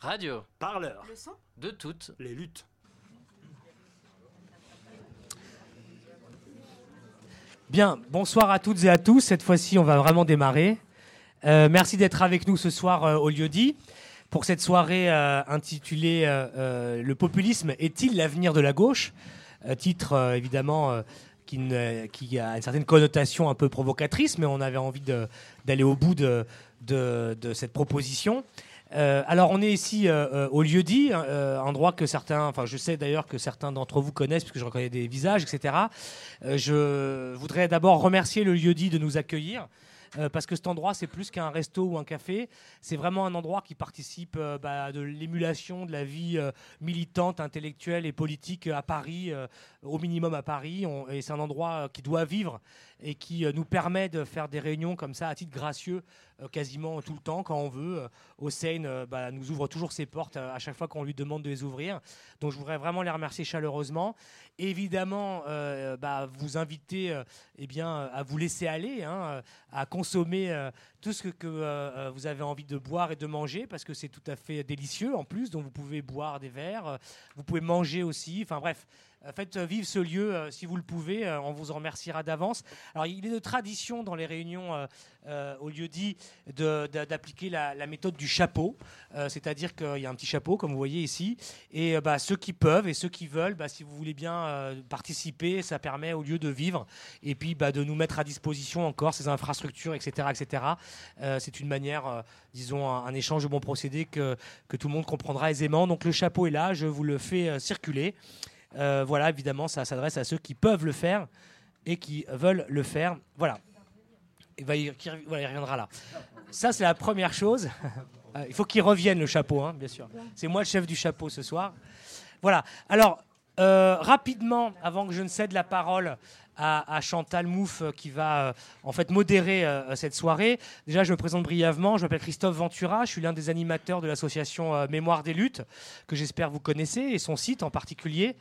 Radio. Parleur. Le son De toutes. Les luttes. Bien, bonsoir à toutes et à tous. Cette fois-ci, on va vraiment démarrer. Euh, merci d'être avec nous ce soir euh, au lieu dit pour cette soirée euh, intitulée euh, euh, Le populisme est-il l'avenir de la gauche? Euh, Titre euh, évidemment euh, qui, ne- qui a une certaine connotation un peu provocatrice, mais on avait envie d'aller au bout de, de- de cette proposition. Euh, alors on est ici euh, euh, au lieu dit, euh, endroit que certains, enfin je sais d'ailleurs que certains d'entre vous connaissent puisque je reconnais des visages, etc. Je voudrais d'abord remercier le lieu dit de nous accueillir. parce que cet endroit, c'est plus qu'un resto ou un café. C'est vraiment un endroit qui participe bah, de l'émulation de la vie militante, intellectuelle et politique à Paris, au minimum à Paris. Et c'est un endroit qui doit vivre et qui euh, nous permet de faire des réunions comme ça à titre gracieux euh, quasiment tout le temps quand on veut. Euh, Hossein bah, nous ouvre toujours ses portes à chaque fois qu'on lui demande de les ouvrir. Donc je voudrais vraiment les remercier chaleureusement. Évidemment, bah, vous inviter eh bien, à vous laisser aller, hein, à consommer tout ce que, vous avez envie de boire et de manger, parce que c'est tout à fait délicieux en plus. Donc vous pouvez boire des verres, vous pouvez manger aussi. Enfin bref, faites euh, vivre ce lieu euh, si vous le pouvez. euh, on vous en remerciera d'avance. Alors il est de tradition dans les réunions euh, euh, au lieu dit d'appliquer la, méthode du chapeau, Euh, c'est-à-dire qu'il y a un petit chapeau comme vous voyez ici, et euh, bah, ceux qui peuvent et ceux qui veulent, bah, si vous voulez bien euh, participer, ça permet au lieu de vivre et puis bah, de nous mettre à disposition encore ces infrastructures, etc., etc. Euh, c'est une manière, euh, disons, un, échange de bons procédés que, tout le monde comprendra aisément. Donc le chapeau est là, je vous le fais euh, circuler. Euh, voilà, évidemment, ça s'adresse à ceux qui peuvent le faire et qui veulent le faire. Voilà. Il, reviendra là. Ça, c'est la première chose. Euh, il faut qu'il revienne, le chapeau, hein, bien sûr. C'est moi le chef du chapeau ce soir. Voilà. Alors, euh, rapidement, avant que je ne cède la parole à, à Chantal Mouffe, euh, qui va euh, en fait modérer euh, cette soirée. Déjà, je me présente brièvement. Je m'appelle Christophe Ventura. Je suis l'un des animateurs de l'association Mémoire des luttes, que j'espère vous connaissez, et son site en particulier.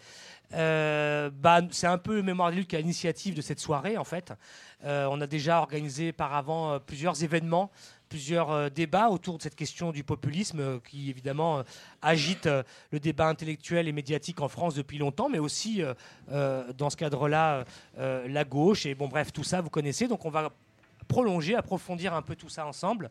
Bah, c'est un peu Mémoire des luttes qui à l'initiative de cette soirée, en fait. On a déjà organisé par avant plusieurs événements, plusieurs euh, débats autour de cette question du populisme euh, qui, évidemment, euh, agite le débat intellectuel et médiatique en France depuis longtemps, mais aussi, dans ce cadre-là, la gauche. Et bon, bref, tout ça, vous connaissez. Donc, on va prolonger, approfondir un peu tout ça ensemble.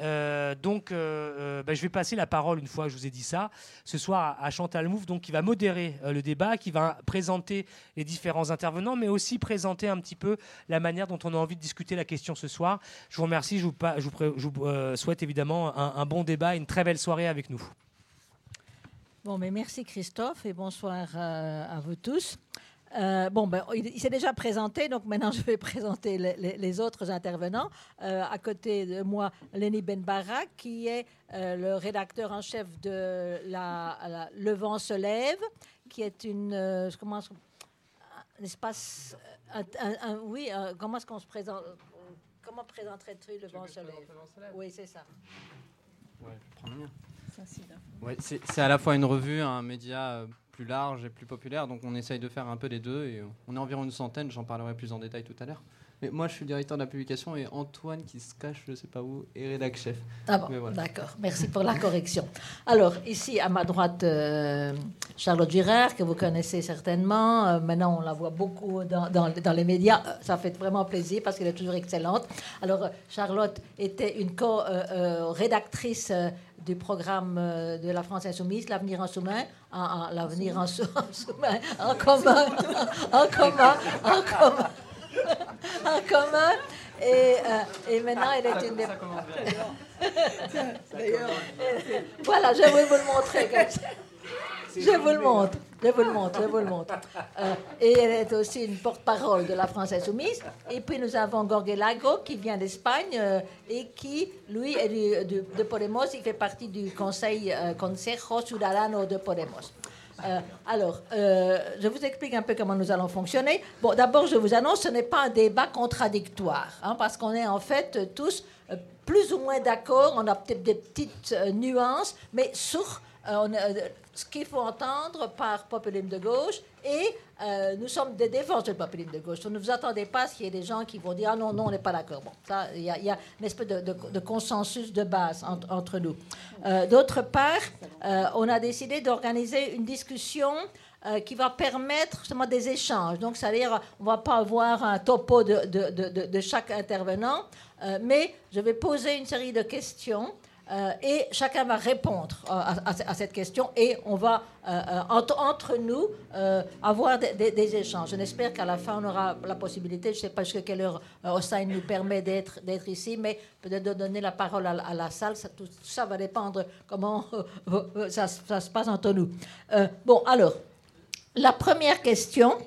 Euh, donc, euh, euh, bah, je vais passer la parole une fois que je vous ai dit ça, ce soir à, Chantal Mouffe, donc qui va modérer le débat, qui va présenter les différents intervenants, mais aussi présenter un petit peu la manière dont on a envie de discuter la question ce soir. Je vous remercie, je vous, souhaite évidemment un, bon débat, et une très belle soirée avec nous. Bon, mais merci Christophe et bonsoir à vous tous. Euh, bon, ben, il, il s'est déjà présenté, donc maintenant je vais présenter les, les- les autres intervenants. Euh, à côté de moi, Lenny Benbarak, qui est euh, le rédacteur en chef de la, la- Le vent se lève, qui est une, euh, comment est-ce- un espace, un- un- un- oui, comment est-ce qu'on se présente Comment présenterais-tu Le vent se lève? Oui, c'est ça. Ouais, je prends le mien. Ouais, c'est c'est à la fois une revue, un média euh, plus large et plus populaire, donc on essaye de faire un peu les deux. Et on est environ une centaine, j'en parlerai plus en détail tout à l'heure. Mais moi, je suis directeur de la publication et Antoine, qui se cache, je sais pas où, est rédac chef. Ah bon, Mais voilà. d'accord. Merci pour la correction. Alors, ici, à ma droite, euh, Charlotte Girard, que vous connaissez certainement. Euh, maintenant, on la voit beaucoup dans, dans- dans les médias. Euh, Ça fait vraiment plaisir parce qu'elle est toujours excellente. Alors, Charlotte était une co-rédactrice du programme de la France Insoumise, L'Avenir en en, en- l'Avenir en, commun, en commun, en commun, en commun. Et, euh, et maintenant, elle est une des voilà, je vais vous le montrer comme ça. Je vous le montre, je vous le montre, je vous le montre. Euh, et elle est aussi une porte-parole de la France Insoumise. Et puis nous avons Gorge Lago qui vient d'Espagne euh, et qui, lui, est de Podemos. Il fait partie du Conseil euh, Consejo Ciudadano de Podemos. Euh, alors, je vous explique un peu comment nous allons fonctionner. Bon, d'abord, je vous annonce, ce n'est pas un débat contradictoire, hein, parce qu'on est en fait tous plus ou moins d'accord. On a peut-être des petites nuances, mais sur ce qu'il faut entendre par populisme de gauche et nous sommes des défenseurs du populisme de gauche. ne vous attendez pas à ce qu'il y ait des gens qui vont dire ah non, non, on n'est pas d'accord. Bon, ça, il y, a une espèce de, consensus de base entre nous. D'autre part, on a décidé d'organiser une discussion euh, qui va permettre justement des échanges. Donc, c'est-à-dire, on ne va pas avoir un topo de, de, chaque intervenant, euh, mais je vais poser une série de questions. Euh, et chacun va répondre à, cette question et on va entre, nous avoir des, échanges. Je n'espère qu'à la fin on aura la possibilité, je ne sais pas jusqu'à quelle heure Hossein nous permet d'être ici, mais peut-être de donner la parole à, la salle. Ça, tout ça va dépendre comment ça, se passe entre nous. bon, alors, la première question,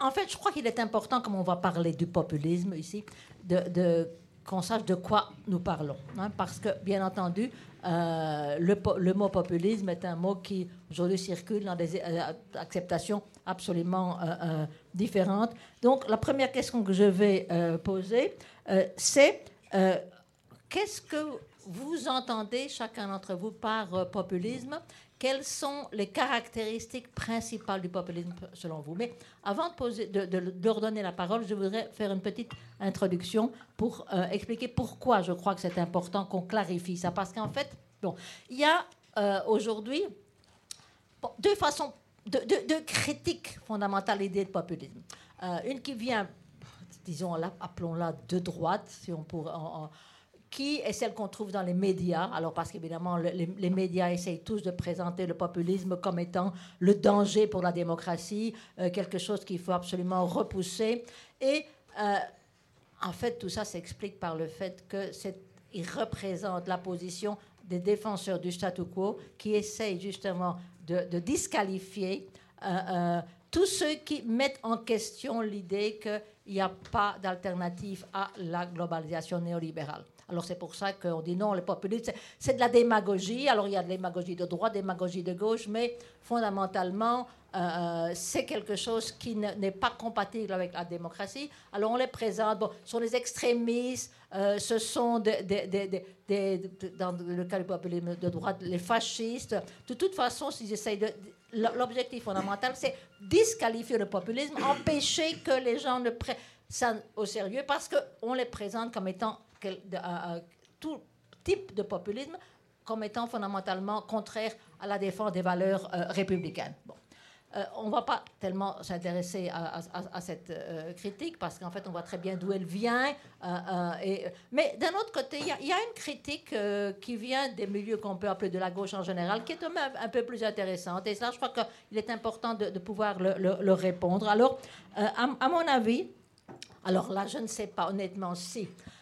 en fait, je crois qu'il est important, comme on va parler du populisme ici, de, qu'on sache de quoi nous parlons. Hein, parce que, bien entendu, euh, le, mot populisme est un mot qui aujourd'hui circule dans des euh, acceptations absolument euh, différentes. Donc, la première question que je vais poser, c'est qu'est-ce que vous entendez, chacun d'entre vous, par populisme? Quelles sont les caractéristiques principales du populisme selon vous Mais avant de, poser, leur donner la parole, je voudrais faire une petite introduction pour euh, expliquer pourquoi je crois que c'est important qu'on clarifie ça. Parce qu'en fait, bon, il y a euh, aujourd'hui deux façons, de, de, critiques fondamentales l'idée de populisme. Euh, une qui vient, disons, appelons-la de droite, si on pourrait qui est celle qu'on trouve dans les médias. Alors, parce qu'évidemment, les, médias essayent tous de présenter le populisme comme étant le danger pour la démocratie, euh, quelque chose qu'il faut absolument repousser. Et euh, en fait, tout ça s'explique par le fait qu'il représente la position des défenseurs du statu quo qui essayent justement de, disqualifier euh, tous ceux qui mettent en question l'idée qu'il n'y a pas d'alternative à la globalisation néolibérale. Alors c'est pour ça qu'on dit non, le populisme, c'est de la démagogie. Alors il y a de la démagogie de droite, démagogie de gauche, mais fondamentalement, euh, euh, c'est quelque chose qui n'est pas compatible avec la démocratie. Alors on les présente, bon, ce sont des extrémistes, euh, ce sont des, dans le cas du populisme de droite, les fascistes. De toute façon, s'ils essayent de... L'objectif fondamental, c'est disqualifier le populisme, empêcher que les gens ne prennent ça au sérieux parce qu'on les présente comme étant tout type de populisme comme étant fondamentalement contraire à la défense des valeurs euh, républicaines. Bon. Euh, on ne va pas tellement s'intéresser à, cette euh, critique parce qu'en fait, on voit très bien d'où elle vient. Mais d'un autre côté, il y, a une critique qui vient des milieux qu'on peut appeler de la gauche en général, qui est un peu plus intéressante. Et ça, je crois qu'il est important de, pouvoir le, répondre. Alors, à, à, mon avis, alors là, je ne sais pas honnêtement si euh, euh,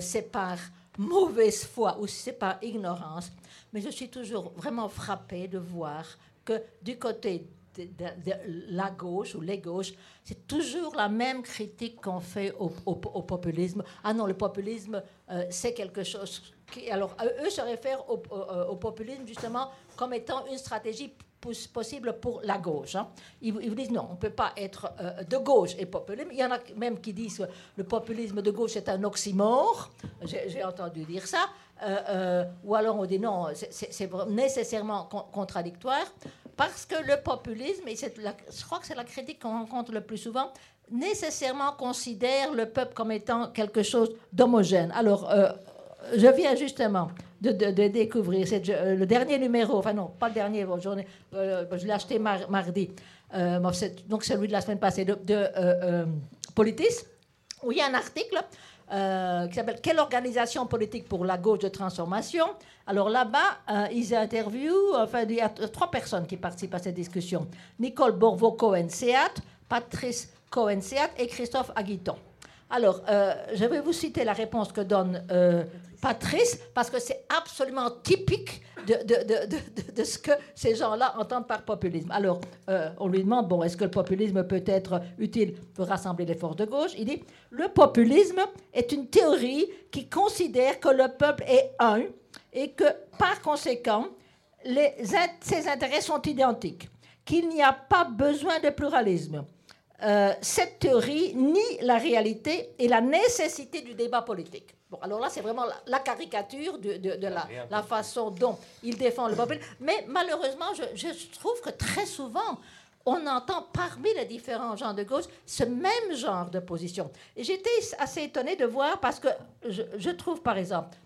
c'est par mauvaise foi ou c'est par ignorance, mais je suis toujours vraiment frappée de voir que du côté de, la gauche ou les gauches, c'est toujours la même critique qu'on fait au, populisme. Ah non, le populisme, euh, c'est quelque chose qui... Alors, eux se réfèrent au, au, populisme justement comme étant une stratégie possible pour la gauche. Hein. Ils, vous disent non, on ne peut pas être euh, de gauche et populiste. Il y en a même qui disent que le populisme de gauche est un oxymore. J'ai entendu dire ça. Euh, euh, ou alors on dit non, c'est nécessairement contradictoire. Parce que le populisme, et je crois que c'est la critique qu'on rencontre le plus souvent, nécessairement considère le peuple comme étant quelque chose d'homogène. Alors, je viens justement de, découvrir. Euh, le dernier numéro, enfin non, pas le dernier, euh, je l'ai acheté mardi, euh, donc celui de la semaine passée, de, Politis, où il y a un article qui s'appelle Quelle organisation politique pour la gauche de transformation? Alors là-bas, ils interviewent, enfin, il y a trois personnes qui participent à cette discussion. Nicole Borvo-Cohen-Seat, Patrice Cohen-Seat et Christophe Aguiton. Alors, je vais vous citer la réponse que donne Patrice, parce que c'est absolument typique de, de, de, de, ce que ces gens-là entendent par populisme. Alors, euh, on lui demande, bon, est-ce que le populisme peut être utile pour rassembler les forces de gauche? Il dit, le populisme est une théorie qui considère que le peuple est un et que, par conséquent, les, ses intérêts sont identiques, qu'il n'y a pas besoin de pluralisme. Euh, cette théorie nie la réalité et la nécessité du débat politique. Bon, alors là, c'est vraiment la, caricature de, de, la, la, façon dont il défend le peuple. Mais malheureusement, je, je trouve que très souvent, on entend parmi les différents genres de gauche ce même genre de position. J'étais assez étonnée de voir parce que je, je trouve, par exemple,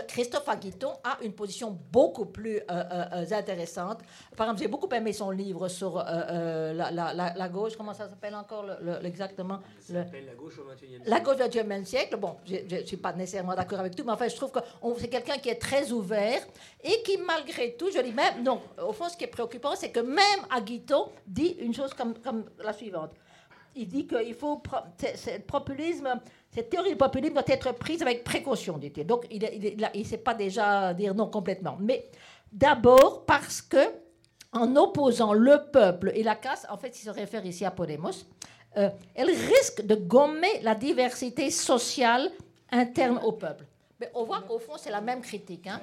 Christophe Aguiton a une position beaucoup plus euh, euh, euh, intéressante. Par exemple, j'ai beaucoup aimé son livre sur la, gauche. Comment ça s'appelle encore exactement Ça s'appelle La gauche au XXIe siècle. La gauche au XXIe siècle. Bon, je ne suis pas nécessairement d'accord avec tout, mais enfin, je trouve que c'est quelqu'un qui est très ouvert et qui, malgré tout, je dis même, non, au fond, ce qui est préoccupant, c'est que même Aguiton dit une chose comme, comme la suivante. Il dit qu'il faut. le populisme cette théorie du populisme doit être prise avec précaution, dit-il. Donc, il ne sait pas déjà dire non complètement. Mais d'abord parce que, en opposant le peuple et la caste, en fait, il se réfère ici à Podemos, euh, elle risque de gommer la diversité sociale interne au peuple. Mais on voit qu'au fond, c'est la même critique. Hein.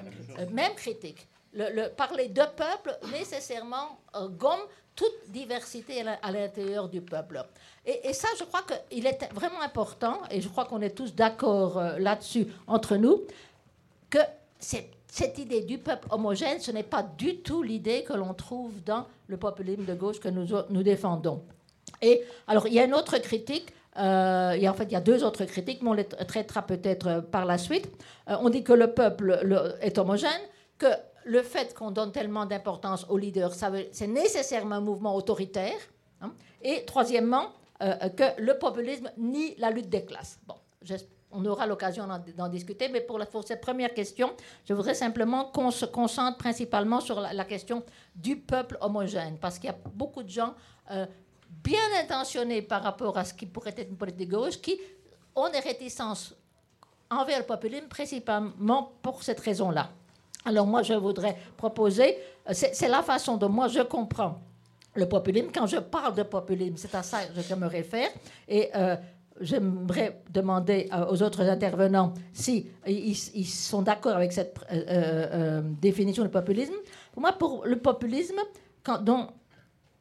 même critique. Le, parler de peuple, nécessairement, euh, gomme toute diversité à l'intérieur du peuple. Et, ça, je crois qu'il est vraiment important, et je crois qu'on est tous d'accord euh, là-dessus entre nous, que cette idée du peuple homogène, ce n'est pas du tout l'idée que l'on trouve dans le populisme de gauche que nous, nous défendons. Et alors, il y a une autre critique. Euh, et en fait, il y a deux autres critiques, mais on les traitera peut-être euh, par la suite. on dit que le peuple est homogène, que le fait qu'on donne tellement d'importance aux leaders, c'est nécessairement un mouvement autoritaire. Hein. Et troisièmement, euh, que le populisme nie la lutte des classes. Bon, on aura l'occasion d'en discuter, mais pour, cette première question, je voudrais simplement qu'on se concentre principalement sur la, question du peuple homogène, parce qu'il y a beaucoup de gens euh, bien intentionnés par rapport à ce qui pourrait être une politique gauche qui ont des réticences envers le populisme, principalement pour cette raison-là. Alors moi, je voudrais proposer, euh, c'est la façon dont moi je comprends le populisme. Quand je parle de populisme, c'est à ça que je me réfère. Et euh, j'aimerais demander euh, aux autres intervenants si ils, sont d'accord avec cette définition du populisme. Pour moi, pour le populisme, quand, dont,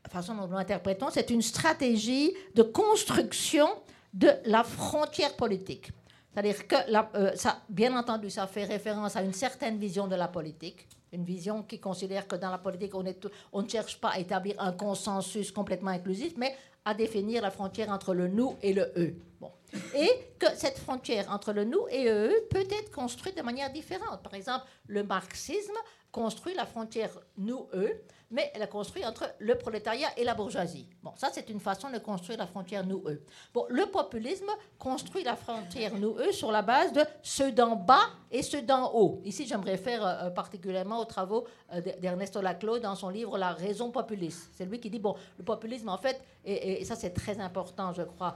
façon dont nous l'interprétons, c'est une stratégie de construction de la frontière politique. C'est-à-dire que, euh, bien entendu, ça fait référence à une certaine vision de la politique, une vision qui considère que dans la politique, on, on ne cherche pas à établir un consensus complètement inclusif, mais à définir la frontière entre le nous et le eux. Bon. Et que cette frontière entre le nous et eux peut être construite de manière différente. Par exemple, le marxisme construit la frontière nous-eux mais elle a construit entre le prolétariat et la bourgeoisie. Bon, ça, c'est une façon de construire la frontière nous-eux. Bon, le populisme construit la frontière nous-eux sur la base de ceux d'en bas et ceux d'en haut. Ici, je me réfère euh, particulièrement aux travaux euh, d'Ernesto Laclau dans son livre La raison populiste. C'est lui qui dit, bon, le populisme, en fait, et, ça, c'est très important, je crois,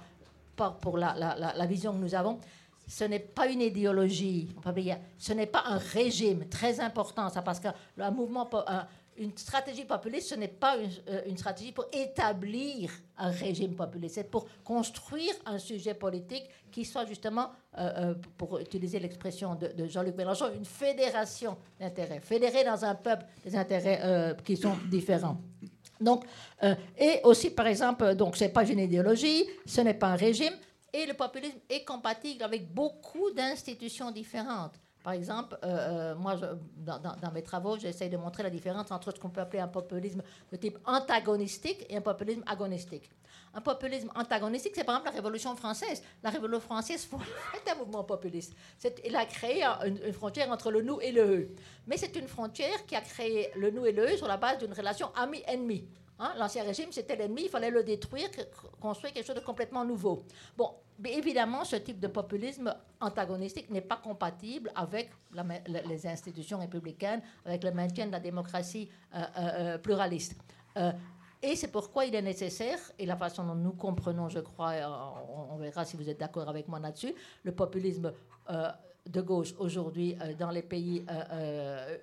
pour la, vision que nous avons, ce n'est pas une idéologie, ce n'est pas un régime, très important ça, parce que le mouvement, une stratégie populiste, ce n'est pas euh, une, stratégie pour établir un régime populiste, c'est pour construire un sujet politique qui soit justement, euh, euh, pour utiliser l'expression de, Jean-Luc Mélenchon, une fédération d'intérêts, fédérer dans un peuple des intérêts qui sont différents. Donc, et aussi, par exemple, donc c'est pas une idéologie, ce n'est pas un régime, et le populisme est compatible avec beaucoup d'institutions différentes. Par exemple, euh, euh, moi, dans, mes travaux, j'essaie de montrer la différence entre ce qu'on peut appeler un populisme de type antagonistique et un populisme agonistique. Un populisme antagonistique, c'est par exemple la Révolution française. La Révolution française est un mouvement populiste. Il a créé une, frontière entre le nous et le eux. Mais c'est une frontière qui a créé le nous et le eux sur la base d'une relation ami-ennemi. Hein, l'ancien régime, c'était l'ennemi, il fallait le détruire, construire quelque chose de complètement nouveau. Bon, évidemment, ce type de populisme antagonistique n'est pas compatible avec les institutions républicaines, avec le maintien de la démocratie euh, euh, euh, pluraliste. et c'est pourquoi il est nécessaire, et la façon dont nous comprenons, je crois, on, verra si vous êtes d'accord avec moi là-dessus, le populisme de gauche aujourd'hui dans les pays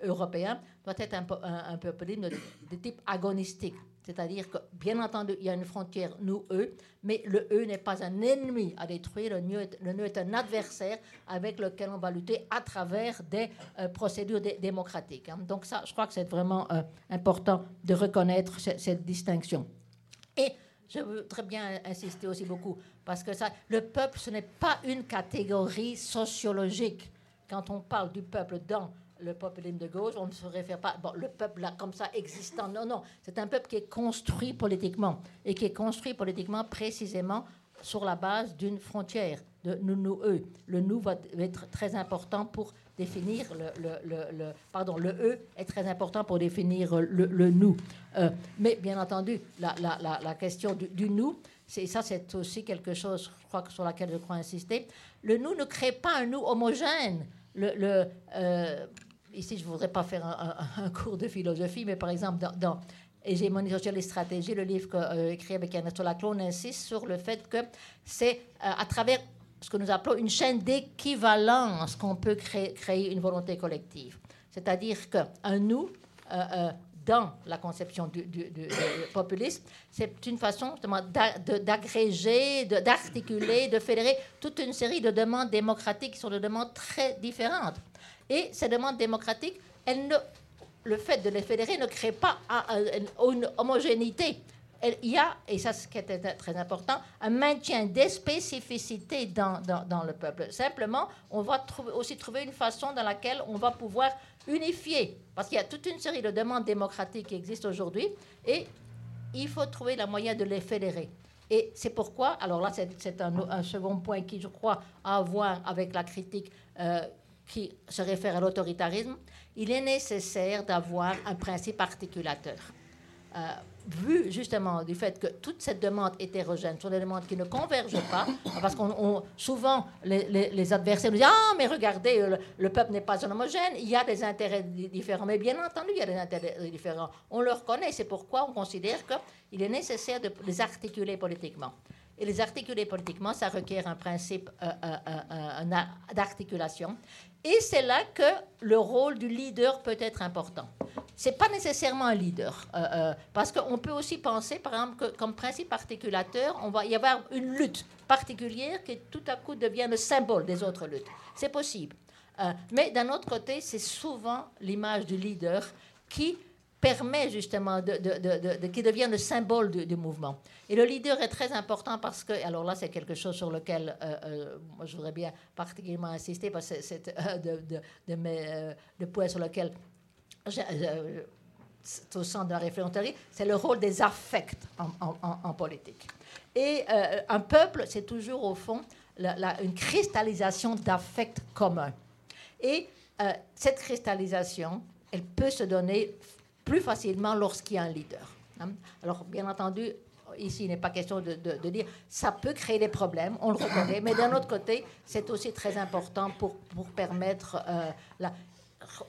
européens doit être un, populisme de type agonistique. C'est-à-dire que, bien entendu, il y a une frontière nous-eux, mais le eux n'est pas un ennemi à détruire, le nous est, un adversaire avec lequel on va lutter à travers des euh, procédures démocratiques. Hein. Donc ça, je crois que c'est vraiment euh, important de reconnaître cette distinction. Et je voudrais bien insister aussi beaucoup, parce que ça, le peuple, ce n'est pas une catégorie sociologique. Quand on parle du peuple dans le populisme de gauche, on ne se réfère pas, bon, le peuple là, comme ça existant. Non, non, c'est un peuple qui est construit politiquement et qui est construit politiquement précisément sur la base d'une frontière de nous, nous, eux. Le nous va être très important pour définir le, le, le, pardon, le eux est très important pour définir le, nous. Euh, mais bien entendu, la, la, la, question du, du nous, c'est ça, c'est aussi quelque chose, je crois, sur laquelle je crois insister. Le nous ne crée pas un nous homogène. Le, euh, ici, je ne voudrais pas faire un, cours de philosophie, mais par exemple, dans, dans Hégémonie sociale et stratégie, le livre que, euh, écrit avec Ernesto Laclau, insiste sur le fait que c'est à travers ce que nous appelons une chaîne d'équivalence qu'on peut créer, une volonté collective. C'est-à-dire qu'un nous, euh, euh, dans la conception du, populisme, c'est une façon d'agréger, d'articuler, de, fédérer toute une série de demandes démocratiques qui sont des demandes très différentes. Et ces demandes démocratiques, le fait de les fédérer ne crée pas une homogénéité il y a, et ça c'est qui est très important, un maintien des spécificités dans, le peuple. Simplement, on va aussi trouver une façon dans laquelle on va pouvoir unifier, parce qu'il y a toute une série de demandes démocratiques qui existent aujourd'hui, et il faut trouver la moyen de les fédérer. Et c'est pourquoi, alors là c'est un, second point qui, je crois, a à voir avec la critique euh, qui se réfère à l'autoritarisme, il est nécessaire d'avoir un principe articulateur. Euh, vu justement du fait que toute cette demande hétérogène sont des demandes qui ne convergent pas, parce qu'on souvent les, adversaires nous disent ah mais regardez le, peuple n'est pas homogène, il y a des intérêts différents, mais bien entendu il y a des intérêts différents. On le reconnaît, c'est pourquoi on considère qu'il est nécessaire de les articuler politiquement. Et les articuler politiquement, ça requiert un principe euh, euh, euh, d'articulation. Et c'est là que le rôle du leader peut être important. Ce n'est pas nécessairement un leader, parce qu'on peut aussi penser, par exemple, que comme principe articulateur, on va y avoir une lutte particulière qui tout à coup devient le symbole des autres luttes. C'est possible. mais d'un autre côté, c'est souvent l'image du leader qui permet justement de, de, de, qu'il devienne le symbole du, mouvement. Et le leader est très important parce que, alors là, c'est quelque chose sur lequel euh, euh, je voudrais bien particulièrement insister parce que c'est euh, de, mes de points sur lequel c'est au centre de la réflexion c'est le rôle des affects en, politique. Et un peuple, c'est toujours au fond une cristallisation d'affects communs. Et cette cristallisation, elle peut se donner plus facilement lorsqu'il y a un leader. Hein? Alors, bien entendu, ici, il n'est pas question de, de, dire ça peut créer des problèmes, on le reconnaît, mais d'un autre côté, c'est aussi très important pour, pour permettre euh,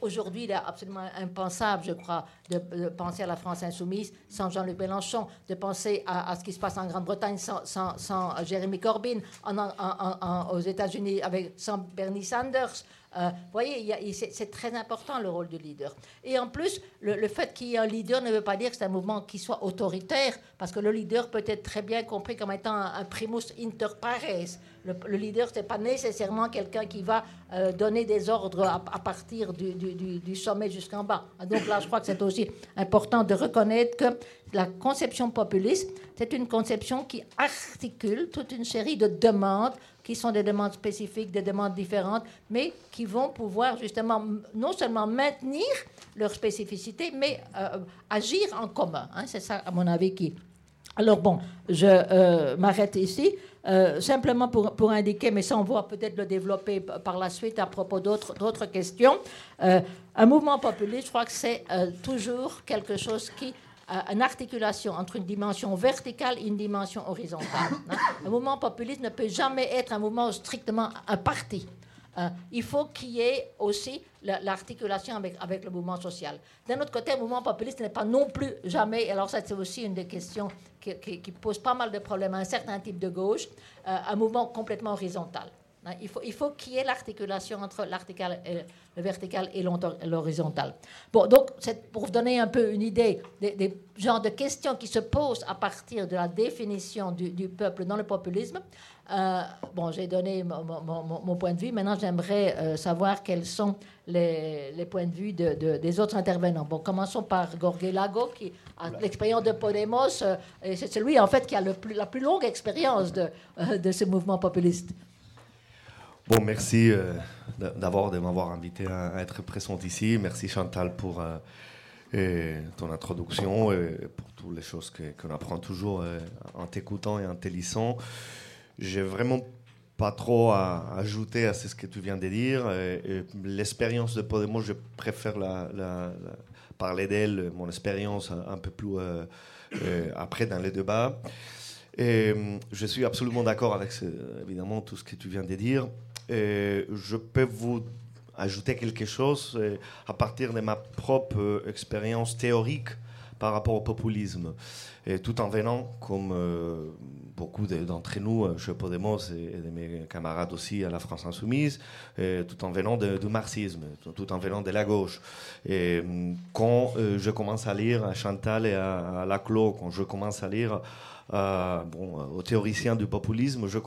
Aujourd'hui, il est absolument impensable, je crois, de, penser à la France insoumise sans Jean-Luc Mélenchon, de penser à, ce qui se passe en Grande-Bretagne sans, sans, Jeremy Corbyn, aux États-Unis avec sans Bernie Sanders. Euh, vous voyez, c'est très important le rôle du leader. Et en plus, le, fait qu'il y ait un leader ne veut pas dire que c'est un mouvement qui soit autoritaire, parce que le leader peut être très bien compris comme étant un, primus inter pares. Le, leader, ce n'est pas nécessairement quelqu'un qui va euh, donner des ordres à, partir du, du sommet jusqu'en bas. Donc là, je crois que c'est aussi important de reconnaître que la conception populiste, c'est une conception qui articule toute une série de demandes qui sont des demandes spécifiques, des demandes différentes, mais qui vont pouvoir justement non seulement maintenir leur spécificité, mais euh, agir en commun. Hein. c'est ça, à mon avis, qui... Alors bon, je euh, m'arrête ici. Euh, simplement pour, pour, indiquer, mais ça on va peut-être le développer par la suite à propos d'autres questions. un mouvement populiste, je crois que c'est toujours quelque chose qui une articulation entre une dimension verticale et une dimension horizontale. Hein. Un mouvement populiste ne peut jamais être un mouvement strictement un parti. Hein. il faut qu'il y ait aussi l'articulation avec, le mouvement social. D'un autre côté, un mouvement populiste n'est pas non plus jamais, alors ça c'est aussi une des questions qui, qui, pose pas mal de problèmes à un certain type de gauche, euh, un mouvement complètement horizontal. Hein, il faut, il faut qu'il y ait l'articulation entre le vertical et l'horizontal. Bon, donc, pour vous donner un peu une idée des, genres de questions qui se posent à partir de la définition du, peuple dans le populisme, euh, bon, j'ai donné mon, point de vue. Maintenant, j'aimerais euh, savoir quels sont les, points de vue des autres intervenants. Bon, commençons par Gorgé Lago, qui a l'expérience de Podemos, euh, et c'est celui, en fait, qui a le plus, la plus longue expérience de, de ce mouvement populiste. Bon, merci euh, d'abord de m'avoir invité à, être présent ici. Merci Chantal pour euh, ton introduction et pour toutes les choses qu'on apprend toujours euh, en t'écoutant et en te lisant. J'ai vraiment pas trop à ajouter à ce que tu viens de dire. L'expérience de Podemos, je préfère parler d'elle, mon expérience un peu plus après dans les débats. Et je suis absolument d'accord avec évidemment tout ce que tu viens de dire je peux vous ajouter quelque chose euh, à partir de ma propre euh, expérience théorique par rapport au populisme. Tout en venant, comme euh, beaucoup d'entre nous chez Podemos et, de mes camarades aussi à la France Insoumise, tout en venant du marxisme, tout, en venant de la gauche. Et quand je commence à lire à Chantal et à, Laclos, quand je commence à lire bon, aux théoriciens du populisme, je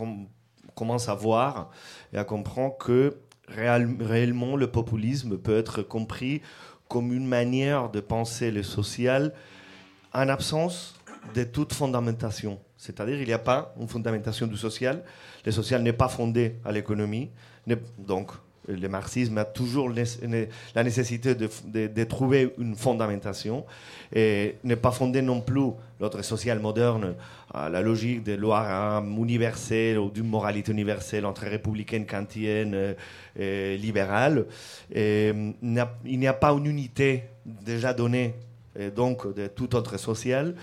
commence à voir et à comprendre que réellement le populisme peut être compris comme une manière de penser le social en absence de toute fondamentation. C'est-à-dire il n'y a pas une fondamentation du social. Le social n'est pas fondé à l'économie. Donc le marxisme a toujours la nécessité de, trouver une fondamentation et n'est pas fondé non plus l'autre social moderne à la logique de loi universelle ou d'une moralité universelle entre républicaine, kantienne et libérale. Et il n'y a pas une unité déjà donnée donc de tout autre social.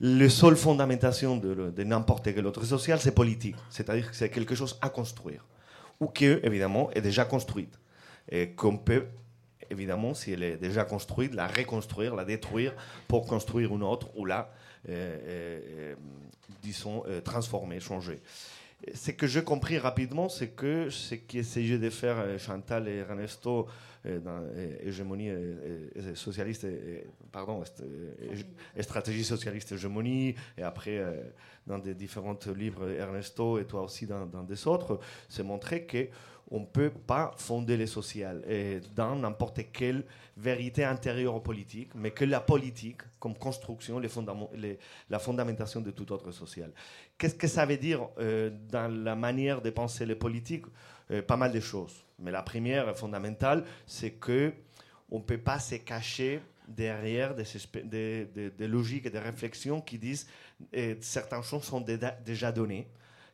La seule fondamentation de n'importe quel autre social, c'est politique, c'est-à-dire que c'est quelque chose à construire ou qui, évidemment, est déjà construite. Et qu'on peut, évidemment, si elle est déjà construite, la reconstruire, la détruire pour construire une autre ou la, euh, euh, disons, euh, transformer, changer. Ce que j'ai compris rapidement, c'est que ce qu'essayaient de faire Chantal et Ernesto dans hégémonie socialiste, pardon, stratégie socialiste hégémonie, et après dans des différents livres, Ernesto et toi aussi dans, des autres, c'est montrer que on ne peut pas fonder les sociales et dans n'importe quelle vérité intérieure politique, mais que la politique, comme construction, les les, la fondamentation de tout autre social. Qu'est-ce que ça veut dire euh, dans la manière de penser les politiques? Euh, Pas mal de choses. Mais la première fondamentale, c'est que on ne peut pas se cacher derrière des, logiques et des réflexions qui disent que certaines choses sont déjà données,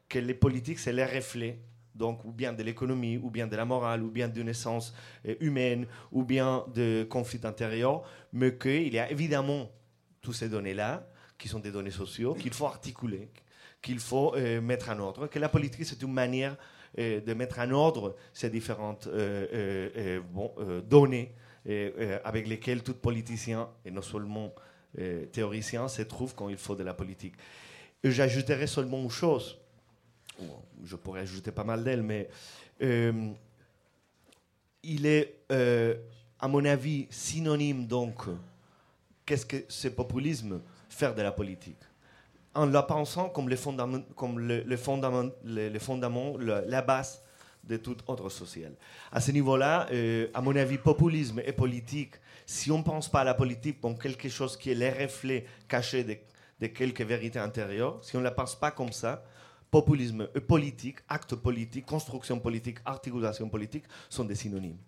que les politiques, c'est les reflets donc ou bien de l'économie, ou bien de la morale, ou bien d'une essence euh, humaine, ou bien de conflits intérieurs, mais qu'il y a évidemment toutes ces données-là, qui sont des données sociaux, qu'il faut articuler, qu'il faut euh, mettre en ordre, que la politique, c'est une manière de mettre en ordre ces différentes bon, données avec lesquelles tout politicien, et non seulement théoricien, se trouve quand il faut de la politique. J'ajouterai seulement une chose je pourrais ajouter pas mal d'elles, mais euh, il est, euh, à mon avis, synonyme donc, qu'est-ce que ce populisme Faire de la politique? En la pensant comme les fondaments, comme le, les les, la, base de tout ordre social. À ce niveau-là, euh, à mon avis, populisme et politique, si on ne pense pas à la politique comme quelque chose qui est le reflet caché de, de quelques vérités intérieures, si on ne la pense pas comme ça, populisme et politique, acte politique, construction politique, articulation politique sont des synonymes.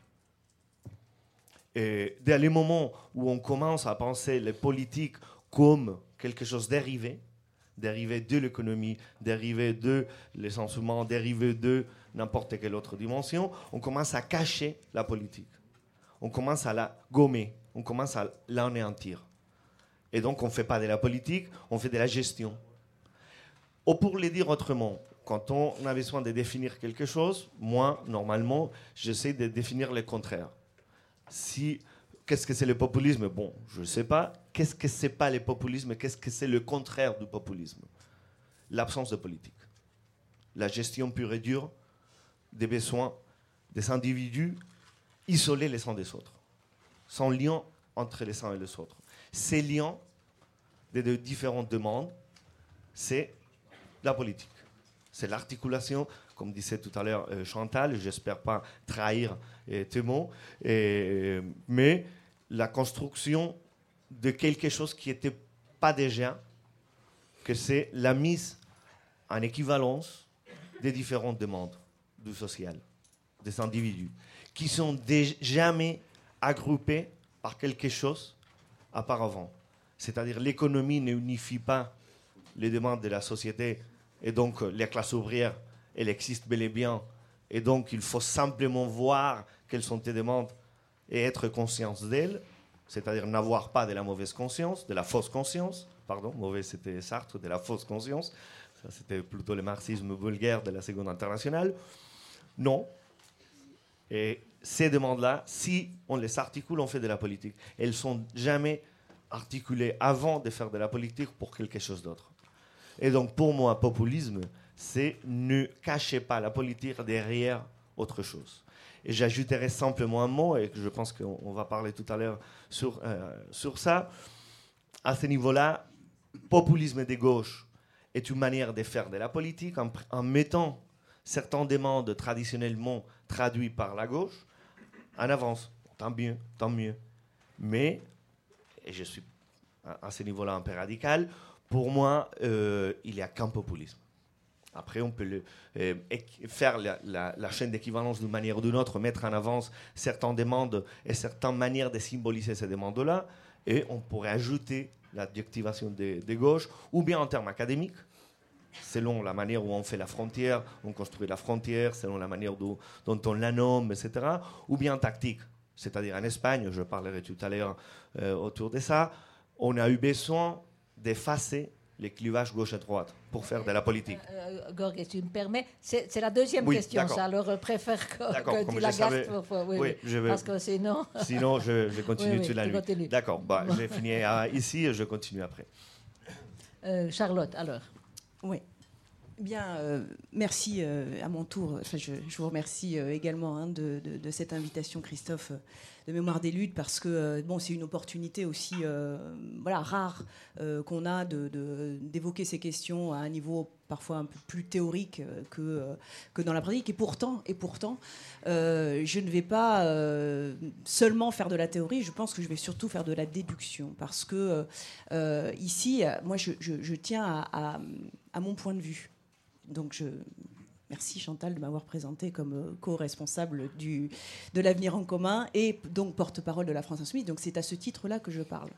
Et dès le moment où on commence à penser les politiques comme quelque chose dérivé, dérivé de l'économie, dérivé de l'essentiellement, dérivé de n'importe quelle autre dimension, on commence à cacher la politique. On commence à la gommer, on commence à l'anéantir. Et donc on ne fait pas de la politique, on fait de la gestion. Ou pour le dire autrement, quand on a besoin de définir quelque chose, moi, normalement, j'essaie de définir le contraire. Si, qu'est-ce que c'est le populisme? Bon, je ne sais pas. Qu'est-ce que c'est pas le populisme Qu'est-ce que c'est le contraire du populisme? L'absence de politique. La gestion pure et dure des besoins des individus isolés les uns des autres, sans lien entre les uns et les autres. Ces liens des différentes demandes, c'est la politique. C'est l'articulation, comme disait tout à l'heure euh, Chantal, j'espère pas trahir euh, tes mots, mais la construction de quelque chose qui n'était pas déjà, que c'est la mise en équivalence des différentes demandes du social, des individus, qui sont jamais agroupés par quelque chose auparavant. C'est-à-dire l'économie ne unifie pas les demandes de la société et donc les classes ouvrières, elles existent bel et bien. Et donc il faut simplement voir quelles sont tes demandes et être conscient d'elles, c'est-à-dire n'avoir pas de la mauvaise conscience, de la fausse conscience, pardon, mauvais c'était Sartre, de la fausse conscience, ça c'était plutôt le marxisme vulgaire de la Seconde Internationale. Non. Et ces demandes-là, si on les articule, on fait de la politique. Elles sont jamais articulées avant de faire de la politique pour quelque chose d'autre. Et donc pour moi, populisme, c'est ne cacher pas la politique derrière autre chose. Et j'ajouterai simplement un mot, et je pense qu'on va parler tout à l'heure sur, euh, sur ça. À ce niveau-là, populisme de gauche est une manière de faire de la politique en, en mettant certaines demandes traditionnellement traduites par la gauche en avance. Tant mieux, tant mieux. Mais, et je suis à ce niveau-là un peu radical, pour moi, euh, il n'y a qu'un populisme. Après, on peut euh, faire la, chaîne d'équivalence d'une manière ou d'une autre, mettre en avance certaines demandes et certaines manières de symboliser ces demandes-là, et on pourrait ajouter l'adjectivation des de gauches, ou bien en termes académiques, selon la manière où on fait la frontière, on construit la frontière, selon la manière dont, on la nomme, etc., ou bien tactique. C'est-à-dire en Espagne, je parlerai tout à l'heure euh, autour de ça, on a eu besoin d'effacer les clivages gauche et droite pour faire de la politique. Euh, euh Gorg, si tu me permets, c'est la deuxième question, ça. Alors, je préfère que, tu la gardes. Oui, oui, je vais, parce que sinon... sinon, je, je continue oui, la nuit. D'accord, bah, j'ai fini ici et je continue après. Euh, Charlotte, alors. Oui. Bien, euh, merci euh, à mon tour. Enfin, je, vous remercie euh, également hein, de, cette invitation, Christophe, de Mémoire des luttes, parce que bon, c'est une opportunité aussi rare qu'on a d'évoquer ces questions à un niveau parfois un peu plus théorique que, que dans la pratique. Et pourtant, et pourtant je ne vais pas seulement faire de la théorie, je pense que je vais surtout faire de la déduction, parce que ici, moi, je, tiens à mon point de vue. Donc je merci Chantal de m'avoir présenté comme euh, co-responsable de l'avenir en commun et donc porte-parole de la France Insoumise. Donc c'est à ce titre-là que je parle.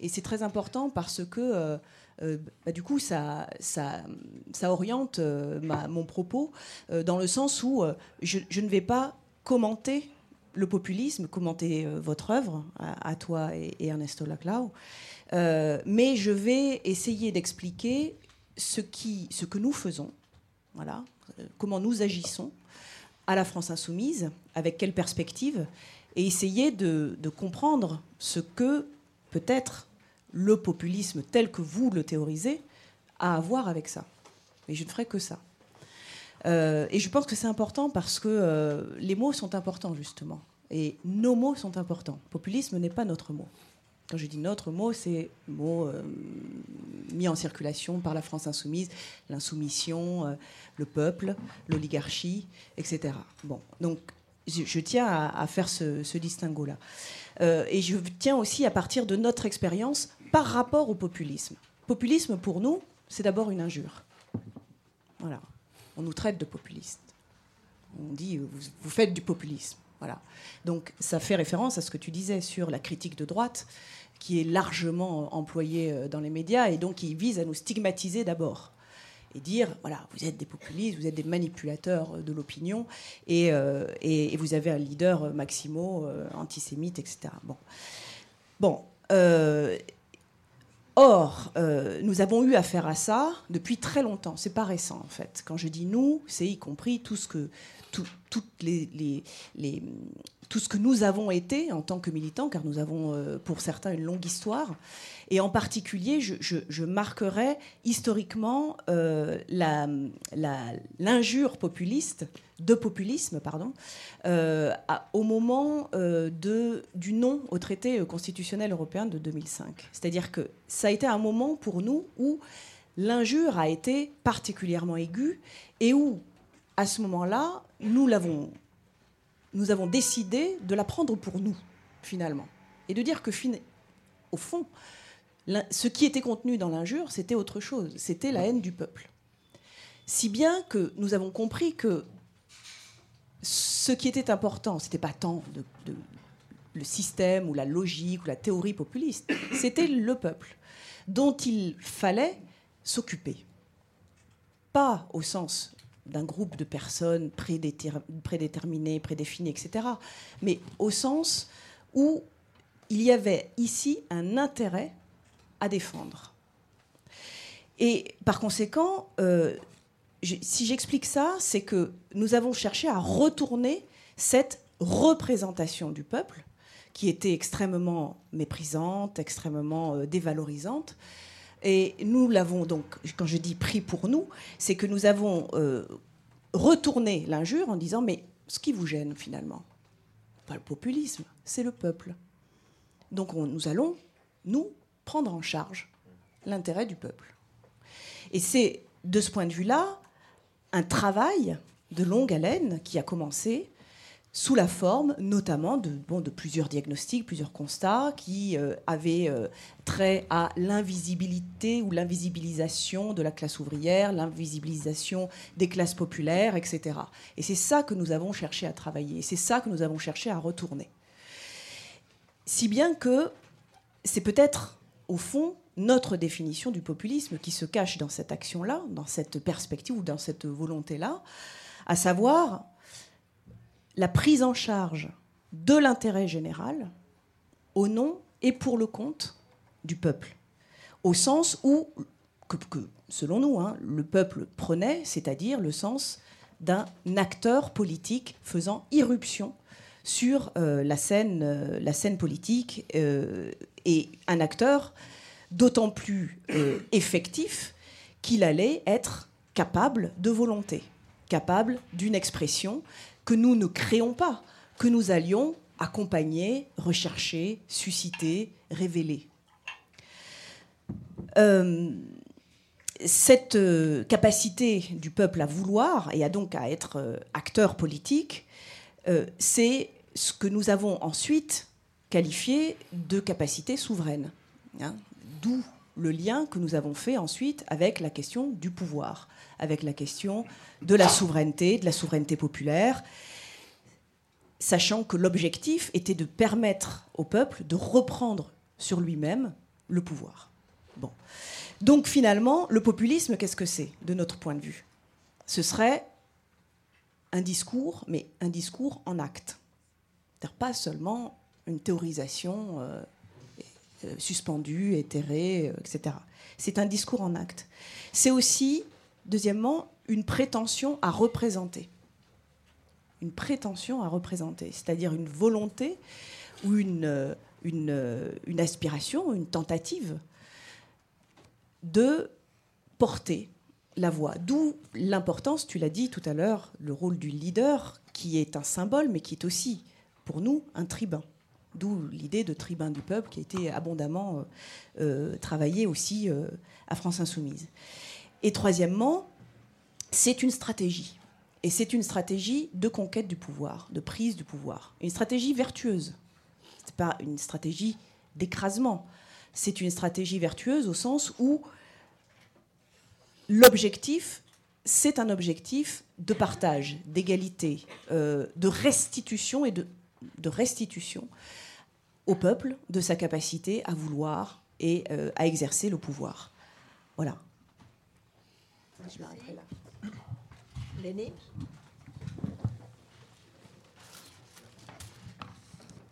Et c'est très important parce que euh, euh, bah, du coup ça, ça, oriente mon propos dans le sens où je, ne vais pas commenter le populisme, commenter votre œuvre à, toi et, Ernesto Laclau, mais je vais essayer d'expliquer ce, ce que nous faisons voilà, euh, comment nous agissons à la France insoumise, avec quelle perspective, et essayer de, comprendre ce que peut-être le populisme tel que vous le théorisez a à voir avec ça. Et je ne ferai que ça. Euh, et je pense que c'est important parce que euh, les mots sont importants, justement. Et nos mots sont importants. Populisme n'est pas notre mot. Quand je dis notre mot, c'est mot euh, mis en circulation par la France insoumise, l'insoumission, euh, le peuple, l'oligarchie, etc. Bon, donc je, tiens à, faire ce, distinguo-là. Euh, et je tiens aussi à partir de notre expérience par rapport au populisme. Populisme, pour nous, c'est d'abord une injure. Voilà. On nous traite de populistes. On dit, vous, vous faites du populisme. Voilà. Donc ça fait référence à ce que tu disais sur la critique de droite qui est largement employé euh, dans les médias et donc qui vise à nous stigmatiser d'abord et dire voilà vous êtes des populistes, vous êtes des manipulateurs de l'opinion et, euh, et, vous avez un leader Maximo euh, antisémite etc. Bon, bon. Or, nous avons eu affaire à ça depuis très longtemps. C'est pas récent en fait. Quand je dis nous, c'est y compris tout ce que toutes les, les, tout ce que nous avons été en tant que militants, car nous avons euh, pour certains une longue histoire. Et en particulier, je, marquerai historiquement euh, l'injure populiste, de populisme, pardon, euh, au moment du non au traité constitutionnel européen de 2005. C'est-à-dire que ça a été un moment pour nous où l'injure a été particulièrement aiguë et où, à ce moment-là, nous l'avons, nous avons décidé de la prendre pour nous, finalement, et de dire que, au fond, ce qui était contenu dans l'injure, c'était autre chose, c'était la haine du peuple. Si bien que nous avons compris que ce qui était important, c'était pas tant le système ou la logique ou la théorie populiste, c'était le peuple dont il fallait s'occuper. Pas au sens d'un groupe de personnes prédéterminées, prédéfinies, etc., mais au sens où il y avait ici un intérêt à défendre. Et par conséquent, euh, si j'explique ça, c'est que nous avons cherché à retourner cette représentation du peuple, qui était extrêmement méprisante, extrêmement euh, dévalorisante, et nous l'avons donc, quand je dis pris pour nous, c'est que nous avons euh, retourné l'injure en disant mais ce qui vous gêne finalement, pas le populisme, c'est le peuple. Donc nous allons, nous, prendre en charge l'intérêt du peuple. Et c'est de ce point de vue-là un travail de longue haleine qui a commencé sous la forme notamment de, bon, de plusieurs diagnostics, plusieurs constats qui euh, avaient euh, trait à l'invisibilité ou l'invisibilisation de la classe ouvrière, l'invisibilisation des classes populaires, etc. Et c'est ça que nous avons cherché à travailler, c'est ça que nous avons cherché à retourner. Si bien que c'est peut-être, au fond, notre définition du populisme qui se cache dans cette action-là, dans cette perspective ou dans cette volonté-là, à savoir la prise en charge de l'intérêt général au nom et pour le compte du peuple. Au sens où, selon nous, hein, le peuple prenait, c'est-à-dire le sens d'un acteur politique faisant irruption sur euh, la, scène, euh, la scène politique euh, et un acteur d'autant plus effectif qu'il allait être capable de volonté, capable d'une expression que nous ne créons pas, que nous allions accompagner, rechercher, susciter, révéler. Euh, cette euh, capacité du peuple à vouloir et donc à être euh, acteur politique, c'est ce que nous avons ensuite qualifié de capacité souveraine. Hein. D'où le lien que nous avons fait ensuite avec la question du pouvoir, avec la question de la souveraineté, de la souveraineté populaire, sachant que l'objectif était de permettre au peuple de reprendre sur lui-même le pouvoir. Bon. Donc finalement, le populisme, qu'est-ce que c'est de notre point de vue? Ce serait un discours, mais un discours en acte. C'est-à-dire pas seulement une théorisation euh, suspendue, éthérée, euh, etc. C'est un discours en acte. C'est aussi, deuxièmement, une prétention à représenter. Une prétention à représenter, c'est-à-dire une volonté ou une, euh, une, euh, aspiration, une tentative de porter la voix. D'où l'importance, tu l'as dit tout à l'heure, le rôle du leader, qui est un symbole, mais qui est aussi, pour nous, un tribun. D'où l'idée de tribun du peuple qui a été abondamment euh, travaillée aussi à France Insoumise. Et troisièmement, c'est une stratégie. Et c'est une stratégie de conquête du pouvoir, de prise du pouvoir. Une stratégie vertueuse. Ce n'est pas une stratégie d'écrasement. C'est une stratégie vertueuse au sens où l'objectif, c'est un objectif de partage, d'égalité, euh, de restitution et de, restitution au peuple de sa capacité à vouloir et euh, à exercer le pouvoir. Voilà. Je m'arrêterai là.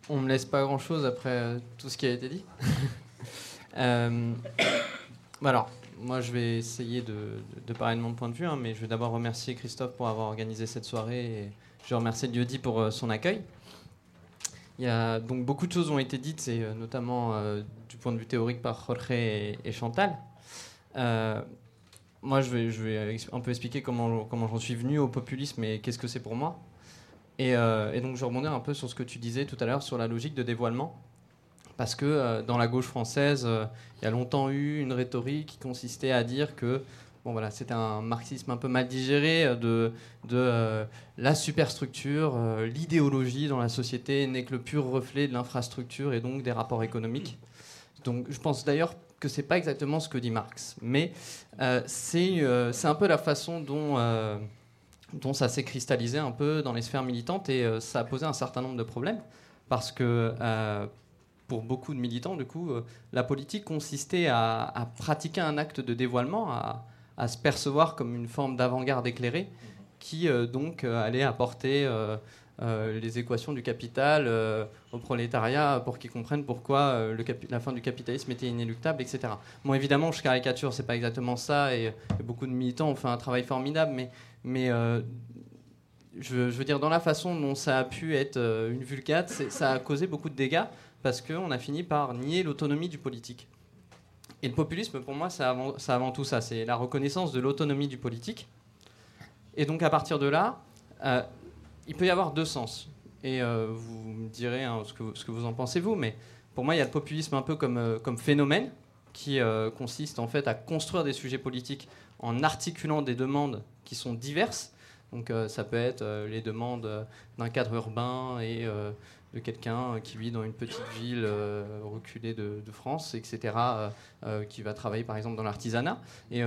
On ne me laisse pas grand-chose après euh, tout ce qui a été dit. Euh, alors, moi, je vais essayer de, parler de mon point de vue, hein, mais je vais d'abord remercier Christophe pour avoir organisé cette soirée et je remercie Diodi pour euh, son accueil. Il y a, donc beaucoup de choses ont été dites, et euh, notamment euh, du point de vue théorique par Jorge et, Chantal. Moi, je vais, un peu expliquer comment, j'en suis venu au populisme et qu'est-ce que c'est pour moi. Et, et, donc, je rebondir un peu sur ce que tu disais tout à l'heure sur la logique de dévoilement parce que euh, dans la gauche française, euh, il y a longtemps eu une rhétorique qui consistait à dire que bon, voilà, c'était un marxisme un peu mal digéré euh, de la superstructure, l'idéologie dans la société n'est que le pur reflet de l'infrastructure et donc des rapports économiques. Donc je pense d'ailleurs que c'est pas exactement ce que dit Marx, mais c'est un peu la façon dont dont ça s'est cristallisé un peu dans les sphères militantes et ça a posé un certain nombre de problèmes parce que pour beaucoup de militants, du coup, euh, la politique consistait à, pratiquer un acte de dévoilement, à, se percevoir comme une forme d'avant-garde éclairée, qui euh, donc euh, allait apporter les équations du capital au prolétariat pour qu'ils comprennent pourquoi la fin du capitalisme était inéluctable, etc. Bon, évidemment, je caricature, c'est pas exactement ça, et, beaucoup de militants ont fait un travail formidable, mais, je, veux dire, dans la façon dont ça a pu être une vulgate, ça a causé beaucoup de dégâts parce qu'on a fini par nier l'autonomie du politique. Et le populisme, pour moi, c'est avant, tout ça, c'est la reconnaissance de l'autonomie du politique. Et donc à partir de là, euh, il peut y avoir deux sens. Et euh, vous me direz hein, ce, que, vous en pensez vous, mais pour moi, il y a le populisme un peu comme, euh, comme phénomène qui consiste en fait à construire des sujets politiques en articulant des demandes qui sont diverses. Donc ça peut être les demandes d'un cadre urbain et de quelqu'un qui vit dans une petite ville euh, reculée de, France, etc., euh, euh, qui va travailler par exemple dans l'artisanat. Et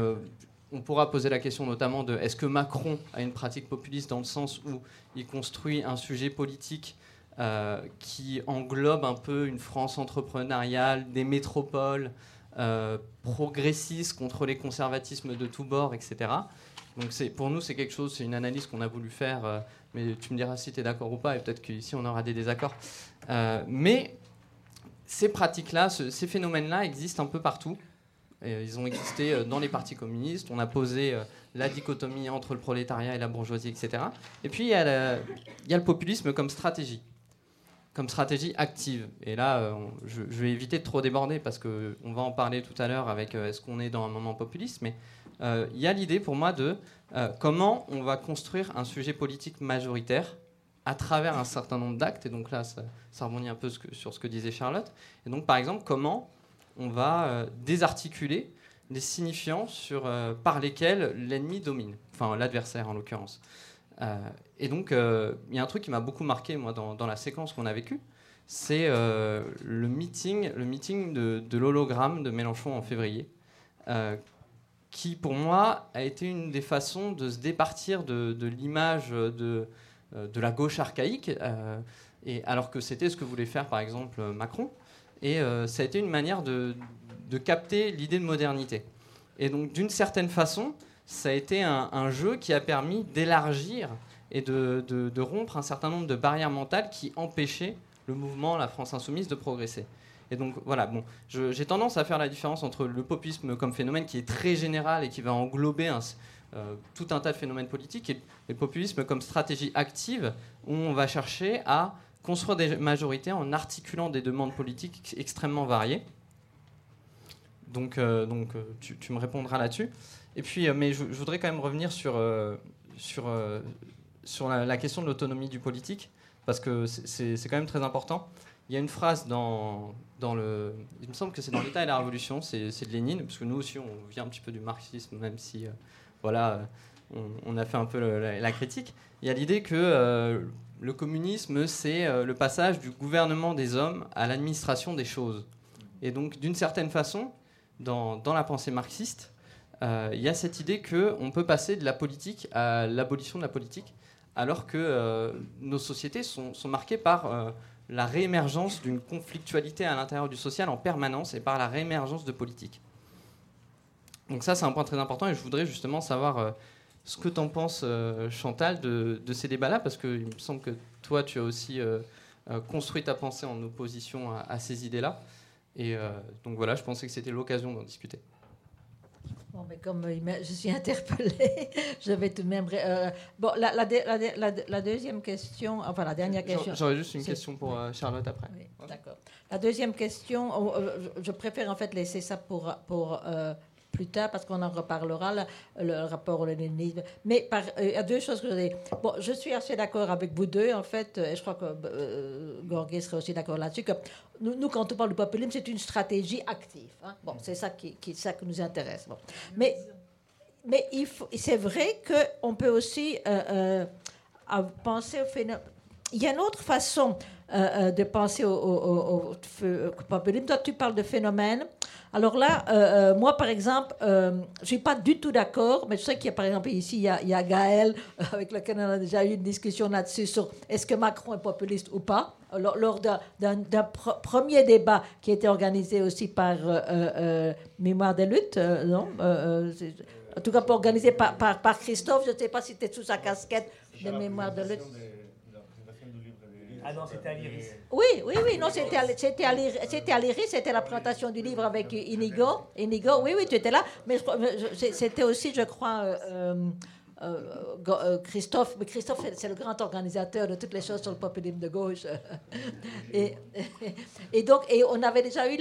on pourra poser la question notamment de est-ce que Macron a une pratique populiste dans le sens où il construit un sujet politique qui englobe un peu une France entrepreneuriale, des métropoles progressistes contre les conservatismes de tous bords, etc. Donc pour nous, c'est quelque chose, c'est une analyse qu'on a voulu faire mais tu me diras si tu es d'accord ou pas, et peut-être qu'ici on aura des désaccords. Euh, mais ces pratiques-là, ces phénomènes-là existent un peu partout. Ils ont existé euh, dans les partis communistes, on a posé euh, la dichotomie entre le prolétariat et la bourgeoisie, etc. Et puis il y, a le populisme comme stratégie, comme stratégie active. Et là, je, vais éviter de trop déborder parce qu'on va en parler tout à l'heure avec est-ce qu'on est dans un moment populiste, mais il y a l'idée pour moi de euh, comment on va construire un sujet politique majoritaire à travers un certain nombre d'actes. Et donc là, ça, rebondit un peu sur ce que disait Charlotte. Et donc, par exemple, comment on va euh, désarticuler des signifiants sur, euh, par lesquels l'ennemi domine, enfin l'adversaire en l'occurrence. et donc, il y a un truc qui m'a beaucoup marqué, moi, dans, la séquence qu'on a vécue, c'est le meeting, le meeting de, l'hologramme de Mélenchon en février, qui pour moi a été une des façons de se départir de, l'image de, euh, la gauche archaïque, euh, et alors que c'était ce que voulait faire par exemple Macron. Et euh, ça a été une manière de, capter l'idée de modernité. Et donc d'une certaine façon, ça a été un, jeu qui a permis d'élargir et de, de, rompre un certain nombre de barrières mentales qui empêchaient le mouvement La France Insoumise de progresser. Et donc voilà, bon, j'ai tendance à faire la différence entre le populisme comme phénomène qui est très général et qui va englober euh, tout un tas de phénomènes politiques et le populisme comme stratégie active où on va chercher à construire des majorités en articulant des demandes politiques extrêmement variées. Donc, euh, donc euh, tu, me répondras là-dessus. Et puis, mais je, voudrais quand même revenir sur, sur, sur la, question de l'autonomie du politique, parce que c'est quand même très important. Il y a une phrase dans, dans le. Il me semble que c'est dans l'État et la Révolution, c'est de Lénine, parce que nous aussi, on vient un petit peu du marxisme, même si, euh, voilà, on, a fait un peu la, critique. Il y a l'idée que euh, le communisme, c'est euh, le passage du gouvernement des hommes à l'administration des choses. Et donc, d'une certaine façon, dans, la pensée marxiste, il y a cette idée qu'on peut passer de la politique à l'abolition de la politique, alors que nos sociétés sont, sont marquées par la réémergence d'une conflictualité à l'intérieur du social en permanence et par la réémergence de politiques. Donc ça, c'est un point très important et je voudrais justement savoir euh, ce que tu en penses, euh, Chantal, de, ces débats-là, parce qu'il me semble que toi, tu as aussi euh, construit ta pensée en opposition à, ces idées-là. Et donc voilà, je pensais que c'était l'occasion d'en discuter. Bon, mais comme je suis interpellée, je vais tout de même. bon, la, la, deuxième question, enfin la dernière question. J'aurais juste une question pour Charlotte après. Oui, d'accord. La deuxième question, je préfère en fait laisser ça pour, pour plus tard parce qu'on en reparlera, le, rapport au léninisme. Mais euh, il y a deux choses que je dis. Bon, je suis assez d'accord avec vous deux, en fait, et je crois que euh, serait aussi d'accord là-dessus, que nous, quand on parle du populisme, c'est une stratégie active. Hein. Bon, c'est ça qui, qui, ça qui nous intéresse. Bon. Mais, mais c'est vrai qu'on peut aussi euh, euh, penser au phénomène. Il y a une autre façon de penser au, au, au populisme. Toi, tu parles de phénomène alors là, euh, euh, moi, par exemple, euh, je ne suis pas du tout d'accord, mais je sais qu'il y a, par exemple, ici, il y a, il y a Gaël, avec lequel on a déjà eu une discussion là-dessus sur est-ce que Macron est populiste ou pas. Lors, d'un premier débat qui a été organisé aussi par Mémoire des luttes, non En tout cas, organisé par, par, par Christophe, je ne sais pas si c'était sous sa casquette de Mémoire de lutte. Ah non, c'était à l'Iris. Oui, oui, oui, non, c'était à, l'Iris, c'était la présentation du livre avec Inigo. Inigo, oui, oui, tu étais là. Mais c'était aussi, je crois, euh, euh, euh, Christophe. Mais Christophe, c'est le grand organisateur de toutes les choses sur le populisme de gauche. et, donc, et on avait déjà eu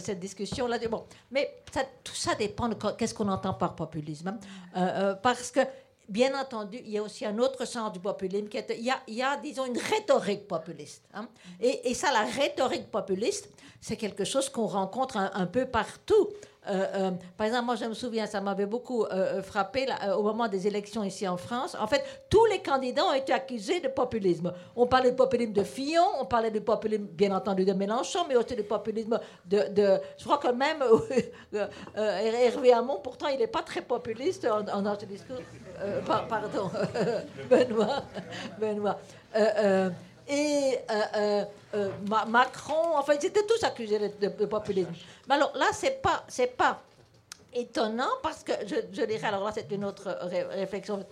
cette discussion là. Bon, mais tout ça dépend de qu'est-ce qu'on entend par populisme. Hein. parce que bien entendu, il y a aussi un autre sens du populisme. Qui est, il, y a, disons, une rhétorique populiste. Hein. Et, ça, la rhétorique populiste, c'est quelque chose qu'on rencontre un, peu partout. Euh, euh, par exemple, moi, je me souviens, ça m'avait beaucoup euh, frappé au moment des élections ici en France. En fait, tous les candidats ont été accusés de populisme. On parlait de populisme de Fillon, on parlait de populisme, bien entendu, de Mélenchon, mais aussi de populisme de. je crois que même Hervé Hamon, pourtant, il n'est pas très populiste en, dans ce discours. pardon, Benoît. Benoît et euh, euh, euh, Macron, enfin, ils étaient tous accusés de, populisme. Mais alors là, c'est pas, pas étonnant parce que je, je dirais, alors là, c'est une autre réflexion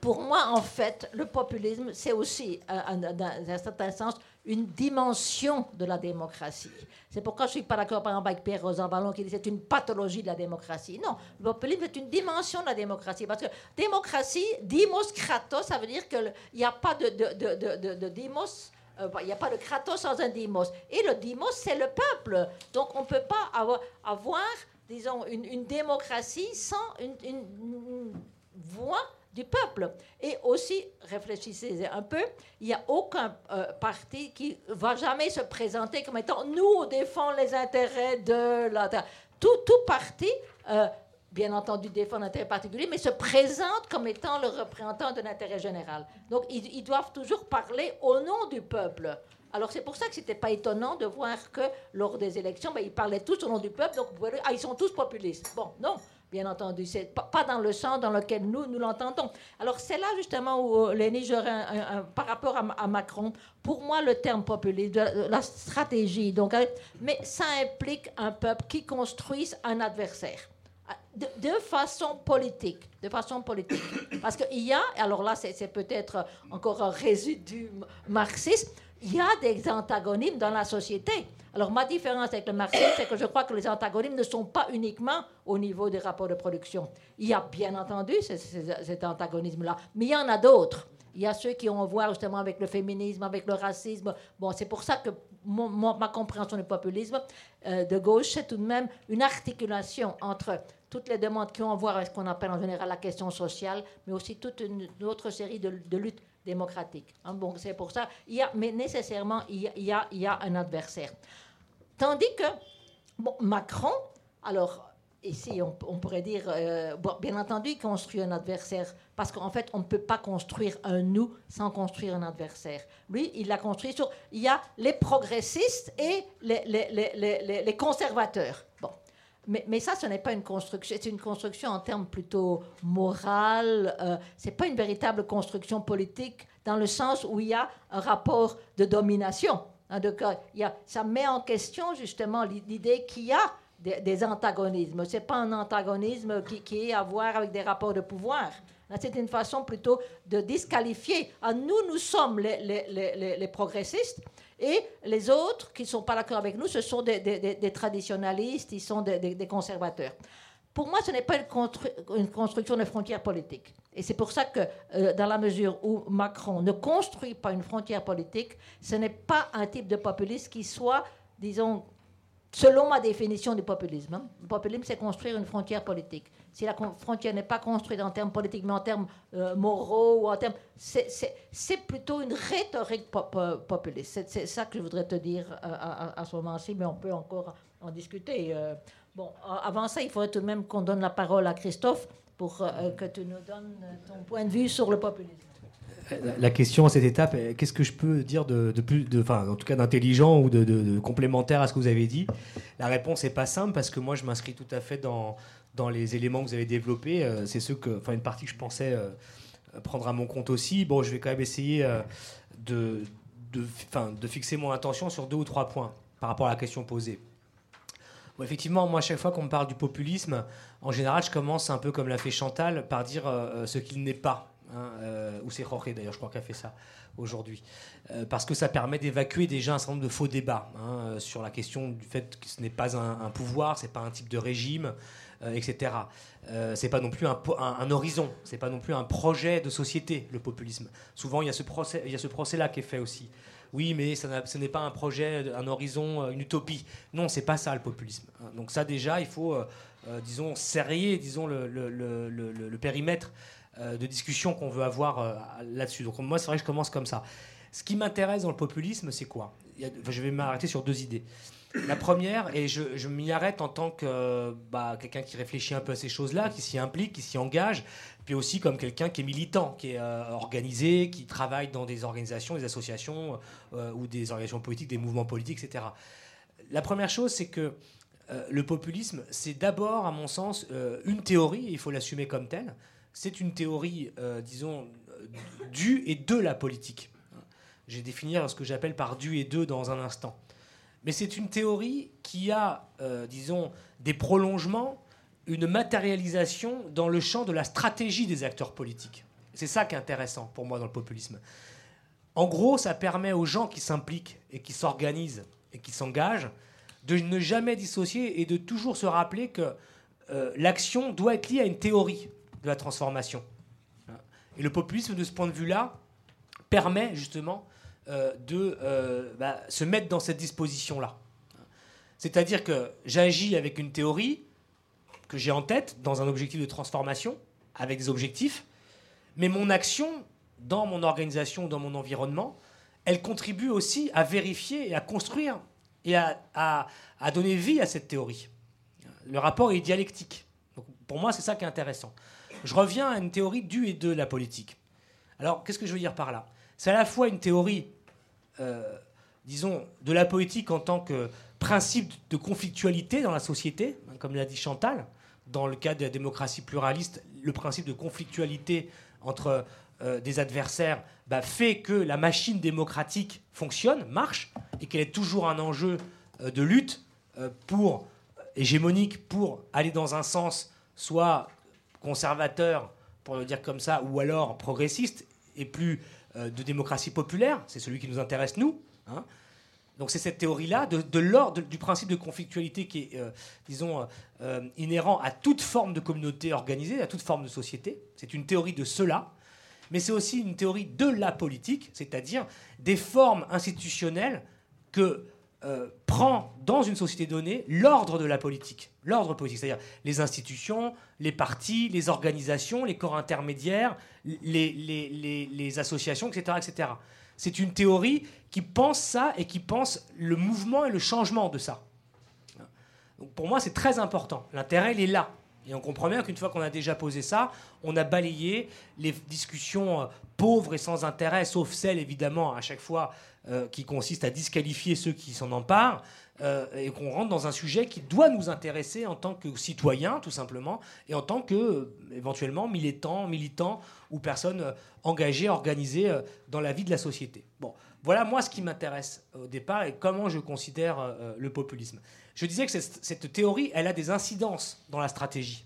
pour moi, en fait, le populisme, c'est aussi, dans un certain sens, une dimension de la démocratie. C'est pourquoi je ne suis pas d'accord, par exemple, avec Pierre Rosanvallon qui dit que c'est une pathologie de la démocratie. Non, le populisme est une dimension de la démocratie. Parce que démocratie, dimos kratos, ça veut dire qu'il n'y a pas de, de, dimos. Euh, il n'y a pas de kratos sans un dimos. Et le dimos, c'est le peuple. Donc on ne peut pas avoir, disons, une, démocratie sans une voix du peuple. Et aussi, réfléchissez un peu, il n'y a aucun euh, parti qui va jamais se présenter comme étant nous, on défend les intérêts de la... Tout, tout parti, euh, bien entendu, défend intérêt particulier, mais se présente comme étant le représentant de l'intérêt général. Donc, ils, doivent toujours parler au nom du peuple. Alors c'est pour ça que c'était pas étonnant de voir que lors des élections, ben, ils parlaient tous au nom du peuple, donc vous voyez, ah, ils sont tous populistes. Bon, non, bien entendu. C'est pas, dans le sens dans lequel nous, nous l'entendons. Alors, c'est là justement où, euh, Lénie, j'aurais par rapport à, Macron, pour moi, le terme populiste, la stratégie, donc, euh, mais ça implique un peuple qui construise un adversaire. De, de, façon politique, de façon politique. Parce qu'il y a, alors là, c'est peut-être encore un résidu marxiste, il y a des antagonismes dans la société. Alors ma différence avec le marxisme, c'est que je crois que les antagonismes ne sont pas uniquement au niveau des rapports de production. Il y a bien entendu cet antagonisme-là, mais il y en a d'autres. Il y a ceux qui ont à voir justement avec le féminisme, avec le racisme. Bon, c'est pour ça que ma compréhension du populisme euh, de gauche, c'est tout de même une articulation entre toutes les demandes qui ont à voir avec ce qu'on appelle en général la question sociale, mais aussi toute une, autre série de, luttes démocratiques. Hein. bon, c'est pour ça, il y a, mais nécessairement, il y a, un adversaire. Tandis que Macron, alors ici on, pourrait dire, euh, bien entendu, il construit un adversaire, parce qu'en fait, on ne peut pas construire un nous sans construire un adversaire. Lui, il l'a construit sur, il y a les progressistes et les, conservateurs. Mais, ça, ce n'est pas une construction, c'est une construction en termes plutôt moral. Euh, c'est pas une véritable construction politique dans le sens où il y a un rapport de domination. Hein, ça met en question justement l'idée qu'il y a des, antagonismes. Ce n'est pas un antagonisme qui, qui, est à voir avec des rapports de pouvoir. C'est une façon plutôt de disqualifier. Ah, nous, nous sommes les, progressistes et les autres qui ne sont pas d'accord avec nous, ce sont des, des, traditionalistes, ils sont des, conservateurs. pour moi, ce n'est pas une, construction de frontières politiques. Et c'est pour ça que, euh, dans la mesure où Macron ne construit pas une frontière politique, ce n'est pas un type de populisme qui soit, disons, selon ma définition du populisme. Hein. Le populisme, c'est construire une frontière politique. Si la frontière n'est pas construite en termes politiques, mais en termes euh, moraux ou en termes, c'est plutôt une rhétorique populiste. C'est ça que je voudrais te dire euh, à, ce moment-ci, mais on peut encore en discuter. Bon, avant ça, il faudrait tout de même qu'on donne la parole à Christophe pour euh, que tu nous donnes ton point de vue sur le populisme. La question à cette étape, qu'est-ce que je peux dire de, plus, enfin, en tout cas d'intelligent ou de, complémentaire à ce que vous avez dit? La réponse n'est pas simple parce que moi, je m'inscris tout à fait dans, dans les éléments que vous avez développés. Euh, c'est ceux que, enfin, une partie que je pensais euh, prendre à mon compte aussi. Bon, je vais quand même essayer de, de, de fixer mon attention sur deux ou trois points par rapport à la question posée effectivement, moi, à chaque fois qu'on me parle du populisme, en général, je commence un peu comme l'a fait Chantal par dire euh, euh, ce qu'il n'est pas. Hein, euh, ou c'est Jorge d'ailleurs, je crois qu'elle fait ça aujourd'hui. parce que ça permet d'évacuer déjà un certain nombre de faux débats hein, sur la question du fait que ce n'est pas un, pouvoir, c'est pas un type de régime, etc. c'est pas non plus un, un, un horizon, c'est pas non plus un projet de société, le populisme. Souvent, il y a ce procès, procès-là qui est fait aussi oui, mais ce n'est pas un projet, un horizon, euh, une utopie. Non, c'est pas ça le populisme. Hein. Donc ça déjà, il faut, euh, euh, disons, serrer, disons, le, périmètre de discussion qu'on veut avoir là-dessus. Donc moi, c'est vrai que je commence comme ça. Ce qui m'intéresse dans le populisme, c'est quoi? Je vais m'arrêter sur deux idées. La première, et je, m'y arrête en tant que bah, quelqu'un qui réfléchit un peu à ces choses-là, qui s'y implique, qui s'y engage, puis aussi comme quelqu'un qui est militant, qui est euh, organisé, qui travaille dans des organisations, des associations euh, ou des organisations politiques, des mouvements politiques, etc. La première chose, c'est que euh, le populisme, c'est d'abord, à mon sens, une théorie, il faut l'assumer comme telle. C'est une théorie, disons, du et de la politique. Je vais définir ce que j'appelle par du et de dans un instant. Mais c'est une théorie qui a, disons, des prolongements une matérialisation dans le champ de la stratégie des acteurs politiques. C'est ça qui est intéressant pour moi dans le populisme. En gros, ça permet aux gens qui s'impliquent et qui s'organisent et qui s'engagent de ne jamais dissocier et de toujours se rappeler que euh, l'action doit être liée à une théorie de la transformation. Et le populisme, de ce point de vue-là, permet justement euh, de euh, bah, se mettre dans cette disposition-là. C'est-à-dire que j'agis avec une théorie, que j'ai en tête dans un objectif de transformation, avec des objectifs, mais mon action dans mon organisation, dans mon environnement, elle contribue aussi à vérifier et à construire et à, à, donner vie à cette théorie. Le rapport est dialectique. Pour moi, c'est ça qui est intéressant. Je reviens à une théorie du et de la politique. Alors, qu'est-ce que je veux dire par là? C'est à la fois une théorie, euh, disons, de la politique en tant que principe de conflictualité dans la société, comme l'a dit Chantal, dans le cas de la démocratie pluraliste, le principe de conflictualité entre euh, des adversaires bah, fait que la machine démocratique fonctionne, marche, et qu'elle est toujours un enjeu euh, de lutte euh, pour hégémonique pour aller dans un sens soit conservateur, pour le dire comme ça, ou alors progressiste, et plus de démocratie populaire, c'est celui qui nous intéresse nous. Hein. Donc c'est cette théorie-là de, l'ordre du principe de conflictualité qui est, euh, disons, euh, euh, inhérent à toute forme de communauté organisée, à toute forme de société. C'est une théorie de cela, mais c'est aussi une théorie de la politique, c'est-à-dire des formes institutionnelles que prend dans une société donnée l'ordre de la politique. L'ordre politique, c'est-à-dire les institutions, les partis, les organisations, les corps intermédiaires, les, les, les associations, etc., etc. C'est une théorie qui pense ça et qui pense le mouvement et le changement de ça. Donc pour moi, c'est très important. L'intérêt, il est là. Et on comprend bien qu'une fois qu'on a déjà posé ça, on a balayé les discussions euh, pauvres et sans intérêt, sauf celles évidemment à chaque fois euh, qui consistent à disqualifier ceux qui s'en emparent, euh, et qu'on rentre dans un sujet qui doit nous intéresser en tant que citoyens, tout simplement, et en tant que éventuellement militants, militants ou personnes engagées, organisées dans la vie de la société. Bon, voilà moi ce qui m'intéresse au départ et comment je considère le populisme. Je disais que cette, théorie, elle a des incidences dans la stratégie.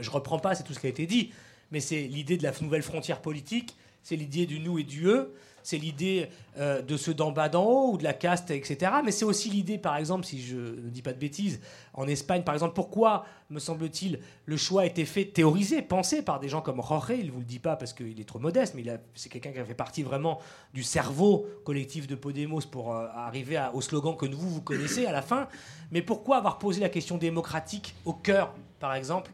Je reprends pas, c'est tout ce qui a été dit, mais c'est l'idée de la nouvelle frontière politique, c'est l'idée du nous et du eux, c'est l'idée euh, de ceux d'en bas d'en haut ou de la caste, etc. Mais c'est aussi l'idée, par exemple, si je ne dis pas de bêtises, en Espagne, par exemple, pourquoi, me semble-t-il, le choix a été fait, théorisé, pensé par des gens comme Jorge, il ne vous le dit pas parce qu'il est trop modeste, mais c'est quelqu'un qui a fait partie vraiment du cerveau collectif de Podemos pour euh, arriver au slogan que vous, vous connaissez à la fin. Mais pourquoi avoir posé la question démocratique au cœur, par exemple,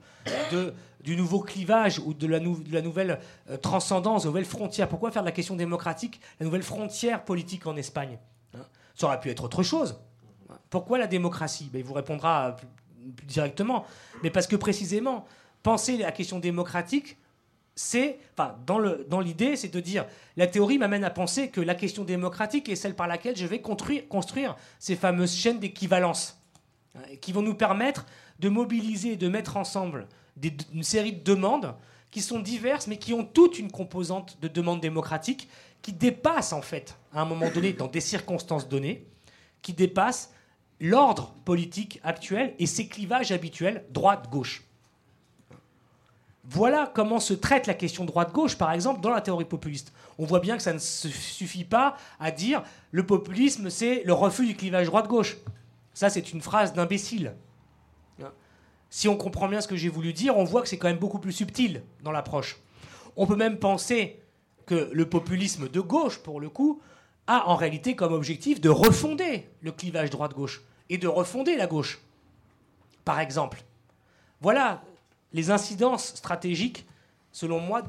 de du nouveau clivage ou de la, nouvelle euh, transcendance, de la nouvelle frontière. Pourquoi faire de la question démocratique la nouvelle frontière politique en Espagne hein? Ça aurait pu être autre chose. Pourquoi la démocratie? Ben, Il vous répondra plus, directement. Mais parce que précisément, penser la question démocratique, c'est, dans l'idée, c'est de dire, la théorie m'amène à penser que la question démocratique est celle par laquelle je vais construire, construire ces fameuses chaînes d'équivalence, hein, qui vont nous permettre de mobiliser, de mettre ensemble une série de demandes qui sont diverses, mais qui ont toute une composante de demande démocratique qui dépasse, en fait, à un moment donné, dans des circonstances données, qui dépasse l'ordre politique actuel et ses clivages habituels droite-gauche. Voilà comment se traite la question droite-gauche, par exemple, dans la théorie populiste. On voit bien que ça ne suffit pas à dire le populisme, c'est le refus du clivage droite-gauche. Ça, c'est une phrase d'imbécile si on comprend bien ce que j'ai voulu dire, on voit que c'est quand même beaucoup plus subtil dans l'approche. On peut même penser que le populisme de gauche, pour le coup, a en réalité comme objectif de refonder le clivage droite-gauche et de refonder la gauche. Par exemple, voilà les incidences stratégiques, selon moi,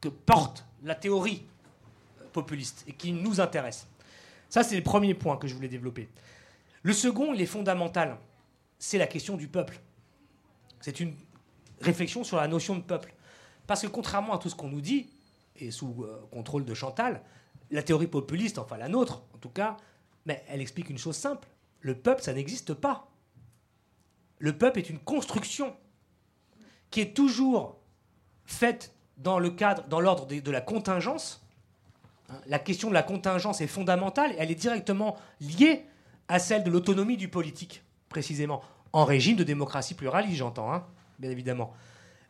que porte la théorie populiste et qui nous intéresse. Ça, c'est le premier point que je voulais développer. Le second, il est fondamental, c'est la question du peuple. C'est une réflexion sur la notion de peuple. Parce que contrairement à tout ce qu'on nous dit, et sous euh, contrôle de Chantal, la théorie populiste, enfin la nôtre en tout cas, elle explique une chose simple. Le peuple, ça n'existe pas. Le peuple est une construction qui est toujours faite dans le cadre, dans l'ordre de, la contingence. Hein, la question de la contingence est fondamentale et elle est directement liée à celle de l'autonomie du politique, précisément en régime de démocratie pluraliste, j'entends, hein, bien évidemment.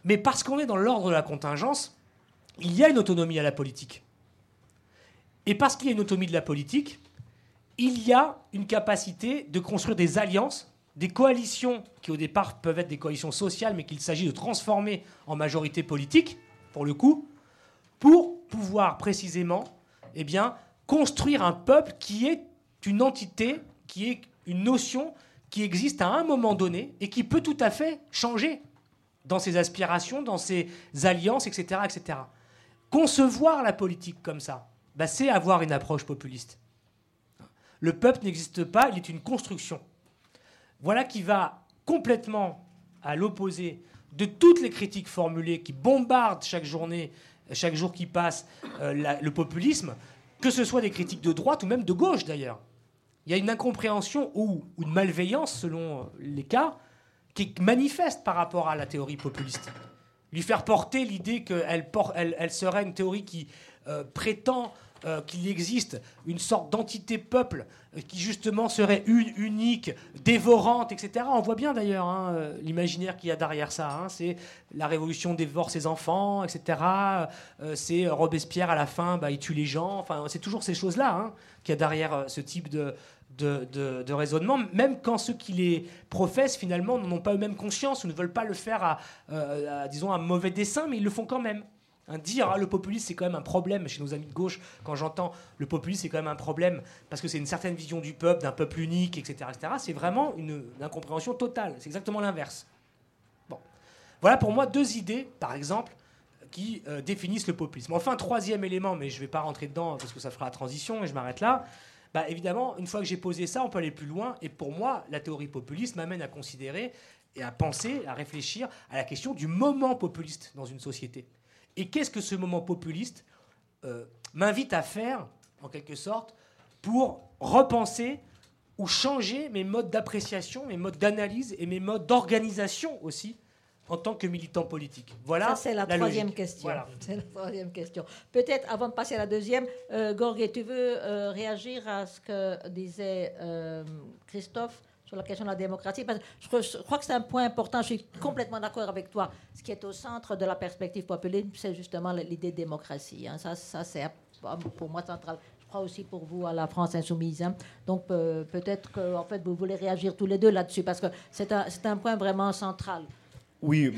Mais parce qu'on est dans l'ordre de la contingence, il y a une autonomie à la politique. Et parce qu'il y a une autonomie de la politique, il y a une capacité de construire des alliances, des coalitions qui au départ peuvent être des coalitions sociales, mais qu'il s'agit de transformer en majorité politique, pour le coup, pour pouvoir précisément eh bien, construire un peuple qui est une entité, qui est une notion qui existe à un moment donné et qui peut tout à fait changer dans ses aspirations, dans ses alliances, etc. etc. Concevoir la politique comme ça, bah, c'est avoir une approche populiste. Le peuple n'existe pas, il est une construction. Voilà qui va complètement à l'opposé de toutes les critiques formulées qui bombardent chaque journée, chaque jour qui passe, euh, le populisme, que ce soit des critiques de droite ou même de gauche d'ailleurs il y a une incompréhension ou une malveillance, selon euh, les cas, qui est manifeste par rapport à la théorie populiste. Lui faire porter l'idée qu'elle elle, serait une théorie qui euh, prétend euh, qu'il existe une sorte d'entité peuple qui justement serait une, unique, dévorante, etc. On voit bien d'ailleurs hein, l'imaginaire qu'il y a derrière ça. Hein. c'est la révolution dévore ses enfants, etc. c'est Robespierre à la fin, bah, il tue les gens. Enfin, c'est toujours ces choses-là hein, qu'il y a derrière ce type de, de, raisonnement, même quand ceux qui les professent finalement n'ont pas eux-mêmes conscience ou ne veulent pas le faire euh, à, disons, un mauvais dessin, mais ils le font quand même. Hein, dire ah, le populisme c'est quand même un problème chez nos amis de gauche, quand j'entends le populisme c'est quand même un problème parce que c'est une certaine vision du peuple, d'un peuple unique, etc., etc., c'est vraiment une, incompréhension totale. C'est exactement l'inverse. Bon. Voilà pour moi deux idées, par exemple, qui euh, définissent le populisme. Enfin, troisième élément, mais je ne vais pas rentrer dedans parce que ça fera la transition et je m'arrête là. Bah, évidemment, une fois que j'ai posé ça, on peut aller plus loin. Et pour moi, la théorie populiste m'amène à considérer et à penser, à réfléchir à la question du moment populiste dans une société. Et qu'est-ce que ce moment populiste euh, m'invite à faire, en quelque sorte, pour repenser ou changer mes modes d'appréciation, mes modes d'analyse et mes modes d'organisation aussi en tant que militant politique. Voilà. Ça, c'est la, troisième question. C'est la troisième question. Peut-être, avant de passer à la deuxième, euh, tu veux euh, réagir à ce que disait euh, Christophe sur la question de la démocratie? Parce que je, crois que c'est un point important. Je suis complètement d'accord avec toi. Ce qui est au centre de la perspective populaire, c'est justement l'idée de démocratie. Hein. Ça, ça c'est pour moi centrale. Je crois aussi pour vous à la France insoumise. Hein. Donc peut-être que en fait, vous voulez réagir tous les deux là-dessus, parce que c'est un, un, point vraiment central. Oui,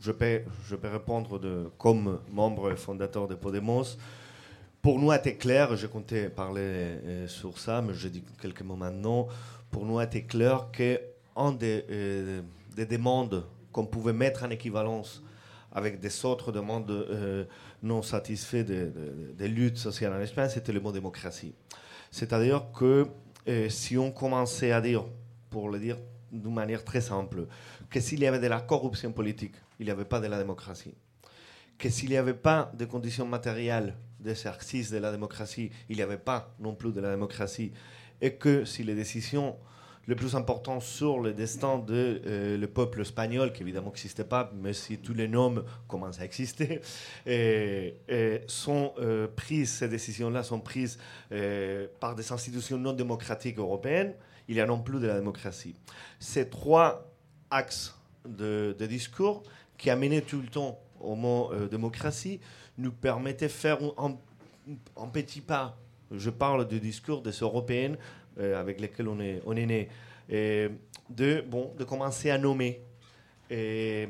je, peux, répondre de, comme membre fondateur de Podemos. Pour nous, c'était clair, je comptais parler euh, sur ça, mais je dis quelques mots maintenant. Pour nous, c'était clair qu'un des, euh, des demandes qu'on pouvait mettre en équivalence avec des autres demandes euh, non satisfaites des luttes sociales en Espagne, c'était le mot démocratie. C'est-à-dire que si on commençait à dire, pour le dire d'une manière très simple, que s'il y avait de la corruption politique, il n'y avait pas de la démocratie. Que s'il n'y avait pas de conditions matérielles d'exercice de la démocratie, il n'y avait pas non plus de la démocratie. Et que si les décisions les plus importantes sur le destin de, euh, le peuple espagnol, qui évidemment n'existait pas, mais si tous les noms commencent à exister, sont euh, prises, ces décisions-là sont prises euh, par des institutions non démocratiques européennes, il y a non plus de la démocratie. Ces trois axes de, discours qui amenaient tout le temps au mot démocratie nous permettait de faire un, petit pas. Je parle du discours des Européennes euh, avec lesquelles on est, on né. Et de, bon, de commencer à nommer. Et,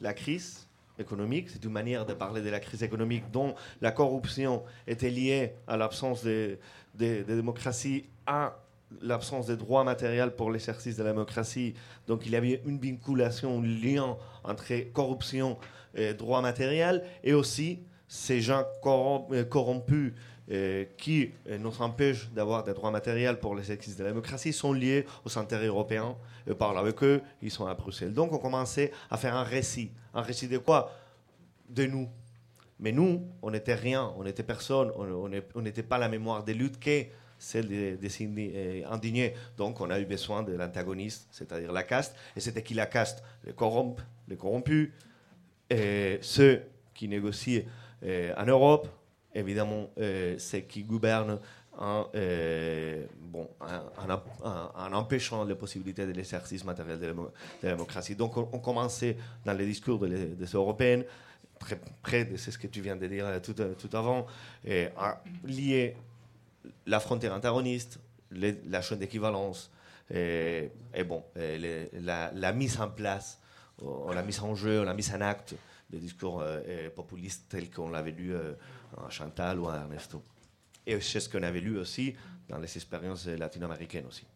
la crise économique, c'est une manière de parler de la crise économique dont la corruption était liée à l'absence de, de, de démocratie, à l'absence de droits matériels pour l'exercice de la démocratie. Donc il y avait une vinculation, un lien entre corruption et droits matériels, et aussi ces gens euh, corrompus euh, qui euh, nous empêchent d'avoir des droits matériels pour l'exercice de la démocratie sont liés aux intérêts européens. Et parle avec eux, ils sont à Bruxelles. Donc on commençait à faire un récit. Un récit de quoi? De nous. Mais nous, on n'était rien, on n'était personne, on n'était pas la mémoire des luttes qu'est celle des, des indignés. Donc on a eu besoin de l'antagoniste, c'est-à-dire la caste. Et c'était qui la caste? Les corrompus, les corrompus, et ceux qui négocient euh, en Europe, évidemment, euh, ceux qui gouvernent en, euh, bon, en, empêchant les possibilités de l'exercice matériel de la, démocratie. Donc on, commençait dans les discours des Européennes, très près de ce que tu viens de dire tout, tout avant, à lier la frontière antagoniste, la chaîne d'équivalence, et, bon, la, mise en place, la mise en jeu, la mise en acte des discours euh, populistes tels qu'on l'avait lu euh, à Chantal ou à Ernesto. Et c'est ce qu'on avait lu aussi dans les expériences latino-américaines aussi.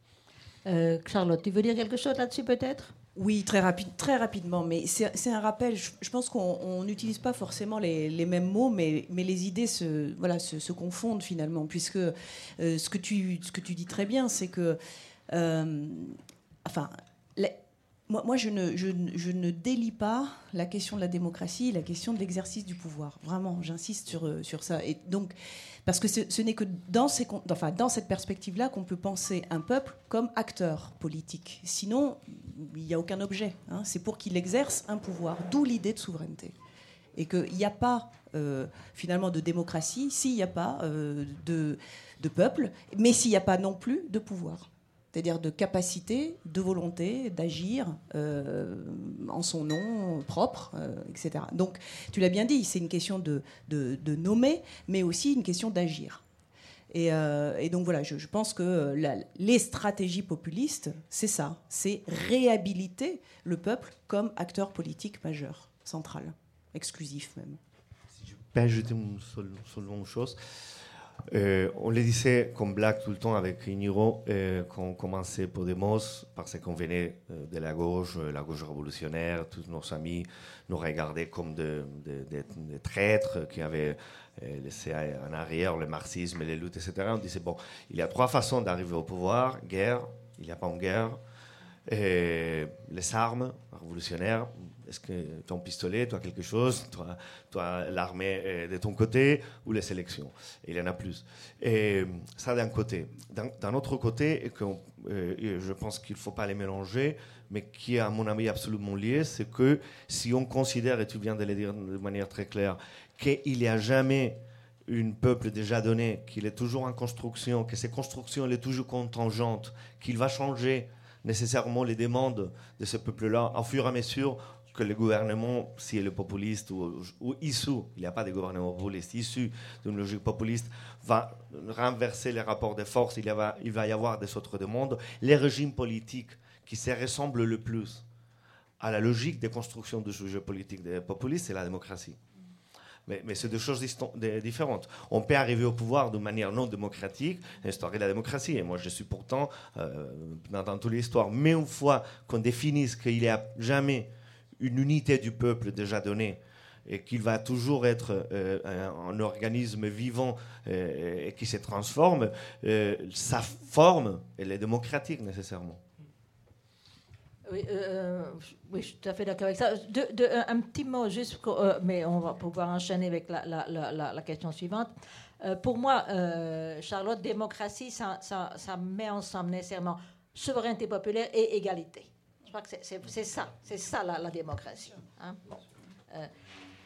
Euh, Charlotte, tu veux dire quelque chose là-dessus peut-être? Oui, très, rapide, très rapidement, mais c'est un rappel. Je, pense qu'on n'utilise pas forcément les, mêmes mots, mais, mais, les idées se, voilà, se, confondent finalement, puisque euh, ce, que tu, ce que tu dis très bien, c'est que, euh, enfin, moi, je, ne, délie pas la question de la démocratie, la question de l'exercice du pouvoir. Vraiment, j'insiste sur, euh, ça. Parce que ce, n'est que dans, cette perspective-là qu'on peut penser un peuple comme acteur politique. Sinon, il n'y a aucun objet. Hein. C'est pour qu'il exerce un pouvoir, d'où l'idée de souveraineté. Et qu'il n'y a pas euh, finalement de démocratie s'il n'y a pas euh, de peuple, mais s'il n'y a pas non plus de pouvoir c'est-à-dire de capacité, de volonté d'agir euh, en son nom propre, etc. Donc, tu l'as bien dit, c'est une question de, nommer, mais aussi une question d'agir. Et, et, donc voilà, je, je pense que les stratégies populistes, c'est ça, c'est réhabiliter le peuple comme acteur politique majeur, central, exclusif même. Si je peux ajouter une seule, seule chose, euh, on le disait comme blague tout le temps avec Iniro euh, quand on commençait Podemos parce qu'on venait euh, de la gauche, la gauche révolutionnaire, tous nos amis nous regardaient comme des traîtres qui avaient laissé en arrière le marxisme, les luttes, etc. On disait, bon, il y a trois façons d'arriver au pouvoir, guerre, il n'y a pas une guerre, les armes révolutionnaires, est-ce que ton pistolet, toi quelque chose, toi, toi l'armée de ton côté ou les élections Il y en a plus. Et ça d'un côté. D'un autre côté, et que euh, je pense qu'il ne faut pas les mélanger, mais qui est à mon avis absolument lié, c'est que si on considère, et tu viens de le dire de manière très claire, qu'il n'y a jamais un peuple déjà donné, qu'il est toujours en construction, que ces constructions est toujours contingente, qu'il va changer nécessairement les demandes de ce peuple-là au fur et à mesure que le gouvernement, si il est populiste ou, issu, il n'y a pas de gouvernement populiste, issu d'une logique populiste, va renverser les rapports de force, il, va, y avoir des autres demandes. Les régimes politiques qui se ressemblent le plus à la logique de construction du sujet politique des populistes, c'est la démocratie. Mais, c'est deux choses différentes. On peut arriver au pouvoir de manière non démocratique, instaurer la démocratie. Et moi, je suis pourtant euh, dans, dans toute l'histoire. Mais une fois qu'on définisse qu'il n'y a jamais une unité du peuple déjà donnée, et qu'il va toujours être euh, un, organisme vivant euh, et qui se transforme, sa forme, elle est démocratique nécessairement. Oui, euh, oui, je suis tout à fait d'accord avec ça. Un, petit mot, juste, euh, mais on va pouvoir enchaîner avec la, question suivante. Euh, pour moi, Charlotte, démocratie, ça, met ensemble nécessairement souveraineté populaire et égalité. Que c'est ça, c'est ça la, démocratie. Hein.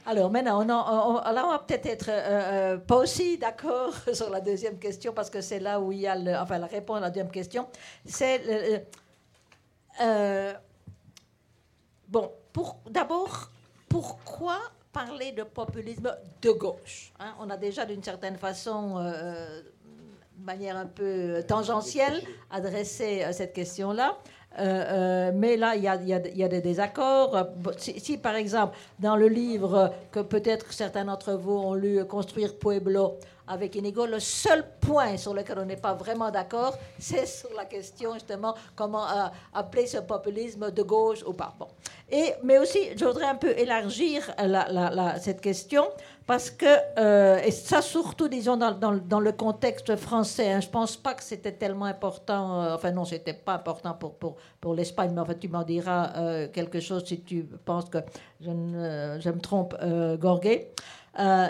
alors maintenant, on, on, là, on va peut-être être, pas aussi d'accord sur la deuxième question parce que c'est là où il y a enfin la réponse à la deuxième question. C'est euh, bon, d'abord, pourquoi parler de populisme de gauche hein? On a déjà d'une certaine façon, euh, manière un peu tangentielle, adressé euh, cette question-là. Mais là, il y a, des désaccords. Si, si, par exemple, dans le livre que peut-être certains d'entre vous ont lu, Construire Pueblo, avec Inigo. Le seul point sur lequel on n'est pas vraiment d'accord, c'est sur la question justement comment euh, appeler ce populisme de gauche ou pas. Bon. Et, mais aussi, je voudrais un peu élargir la, cette question parce que, euh, et ça surtout, disons, dans, dans, le contexte français, hein, je ne pense pas que c'était tellement important, euh, enfin non, c'était pas important pour, pour, pour l'Espagne, mais en tu m'en diras quelque chose si tu penses que je, je me trompe, Gorgé.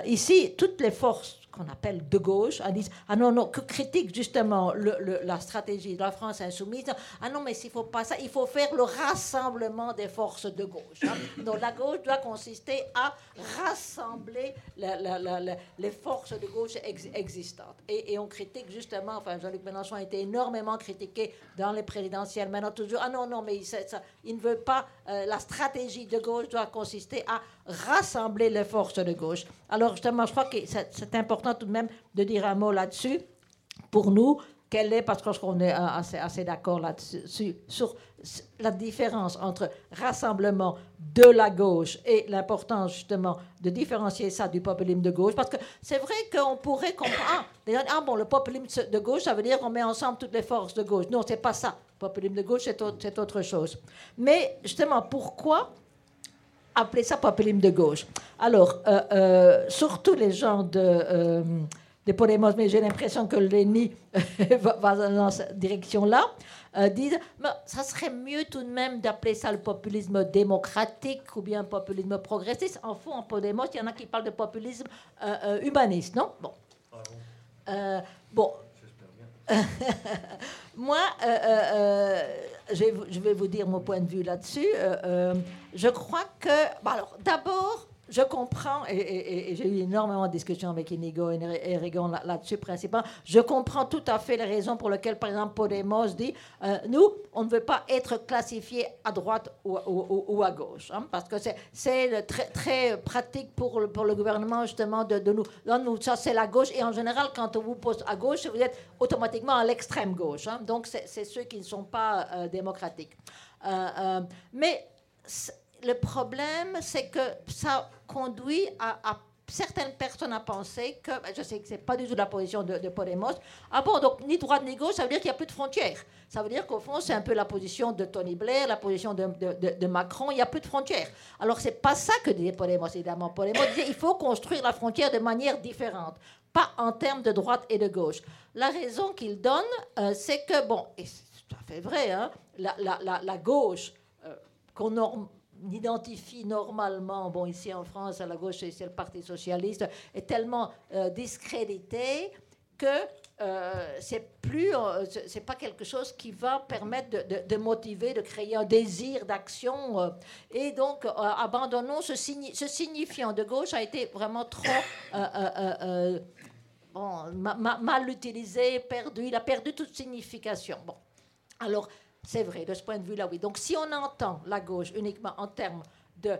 ici, toutes les forces qu'on appelle de gauche, disent ah non non que critique justement le, la stratégie de la France insoumise. Ah non mais s'il faut pas ça, il faut faire le rassemblement des forces de gauche. Hein. Donc la gauche doit consister à rassembler les forces de gauche existantes. Et, on critique justement, enfin Jean-Luc Mélenchon a été énormément critiqué dans les présidentielles. Maintenant toujours ah non non mais ça, il ne veut pas euh, la stratégie de gauche doit consister à rassembler les forces de gauche. Alors justement je crois que c'est important tout de même de dire un mot là-dessus. Pour nous, quelle est, parce qu'on est assez, assez d'accord là-dessus, la différence entre rassemblement de la gauche et l'importance justement de différencier ça du populisme de gauche. Parce que c'est vrai qu'on pourrait comprendre, ah, bon, le populisme de gauche, ça veut dire qu'on met ensemble toutes les forces de gauche. Non, c'est pas ça. Le populisme de gauche, c'est autre, autre chose. Mais justement, pourquoi appeler ça populisme de gauche? Alors, euh, euh, surtout les gens de, euh, de Podemos, mais j'ai l'impression que l'ENI va, dans cette direction-là, disent mais ça serait mieux tout de même d'appeler ça le populisme démocratique ou bien populisme progressiste. En fond, en Podemos, il y en a qui parlent de populisme humaniste, non? Bon. Bon? Moi, je vais vous dire mon point de vue là-dessus. Euh, euh, je crois que. alors, d'abord, je comprends, et, j'ai eu énormément de discussions avec Inigo et Rigon là-dessus principalement, je comprends tout à fait les raisons pour lesquelles, par exemple, Podemos dit euh, nous, on ne veut pas être classifié à droite ou, à gauche, hein, parce que c'est très, pratique pour le, gouvernement, justement, de, nous. nous ça, c'est la gauche, et en général, quand on vous pose à gauche, vous êtes automatiquement à l'extrême gauche. Hein, donc, c'est ceux qui ne sont pas euh, démocratiques. Euh, mais le problème, c'est que ça conduit à, certaines personnes à penser que, ben, je sais que ce n'est pas du tout la position de, de Podemos, ah bon, donc ni droite ni gauche, ça veut dire qu'il n'y a plus de frontières. Ça veut dire qu'au fond, c'est un peu la position de Tony Blair, la position de, Macron, il n'y a plus de frontières. Alors, ce n'est pas ça que disait Podemos, évidemment. Podemos disait qu'il faut construire la frontière de manière différente, pas en termes de droite et de gauche. La raison qu'il donne, euh, c'est que, bon, et c'est tout à fait vrai, hein, la, gauche euh, qu'on identifie normalement, bon ici en France à la gauche c'est le Parti socialiste, est tellement euh, discrédité que euh, c'est plus, euh, pas quelque chose qui va permettre de, motiver, de créer un désir d'action. et donc, abandonnons ce, ce, signifiant de gauche a été vraiment trop bon, mal utilisé, perdu. Il a perdu toute signification. Bon, alors c'est vrai, de ce point de vue-là, oui. Donc si on entend la gauche uniquement en termes de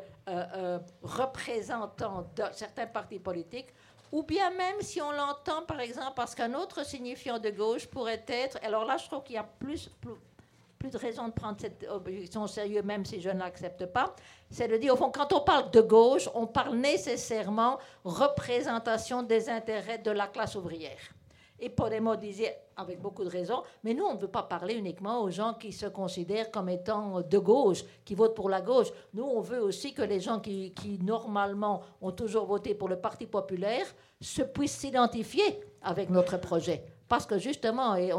représentants de certains partis politiques, ou bien même si on l'entend, par exemple, parce qu'un autre signifiant de gauche pourrait être, alors là, je trouve qu'il y a plus, de raison de prendre cette objection au sérieux, même si je ne l'accepte pas, c'est de dire, au fond, quand on parle de gauche, on parle nécessairement représentation des intérêts de la classe ouvrière. Et Podemos disait, avec beaucoup de raison, mais nous, on ne veut pas parler uniquement aux gens qui se considèrent comme étant de gauche, qui votent pour la gauche. Nous, on veut aussi que les gens qui, normalement, ont toujours voté pour le Parti populaire se puissent s'identifier avec notre projet. Parce que justement, et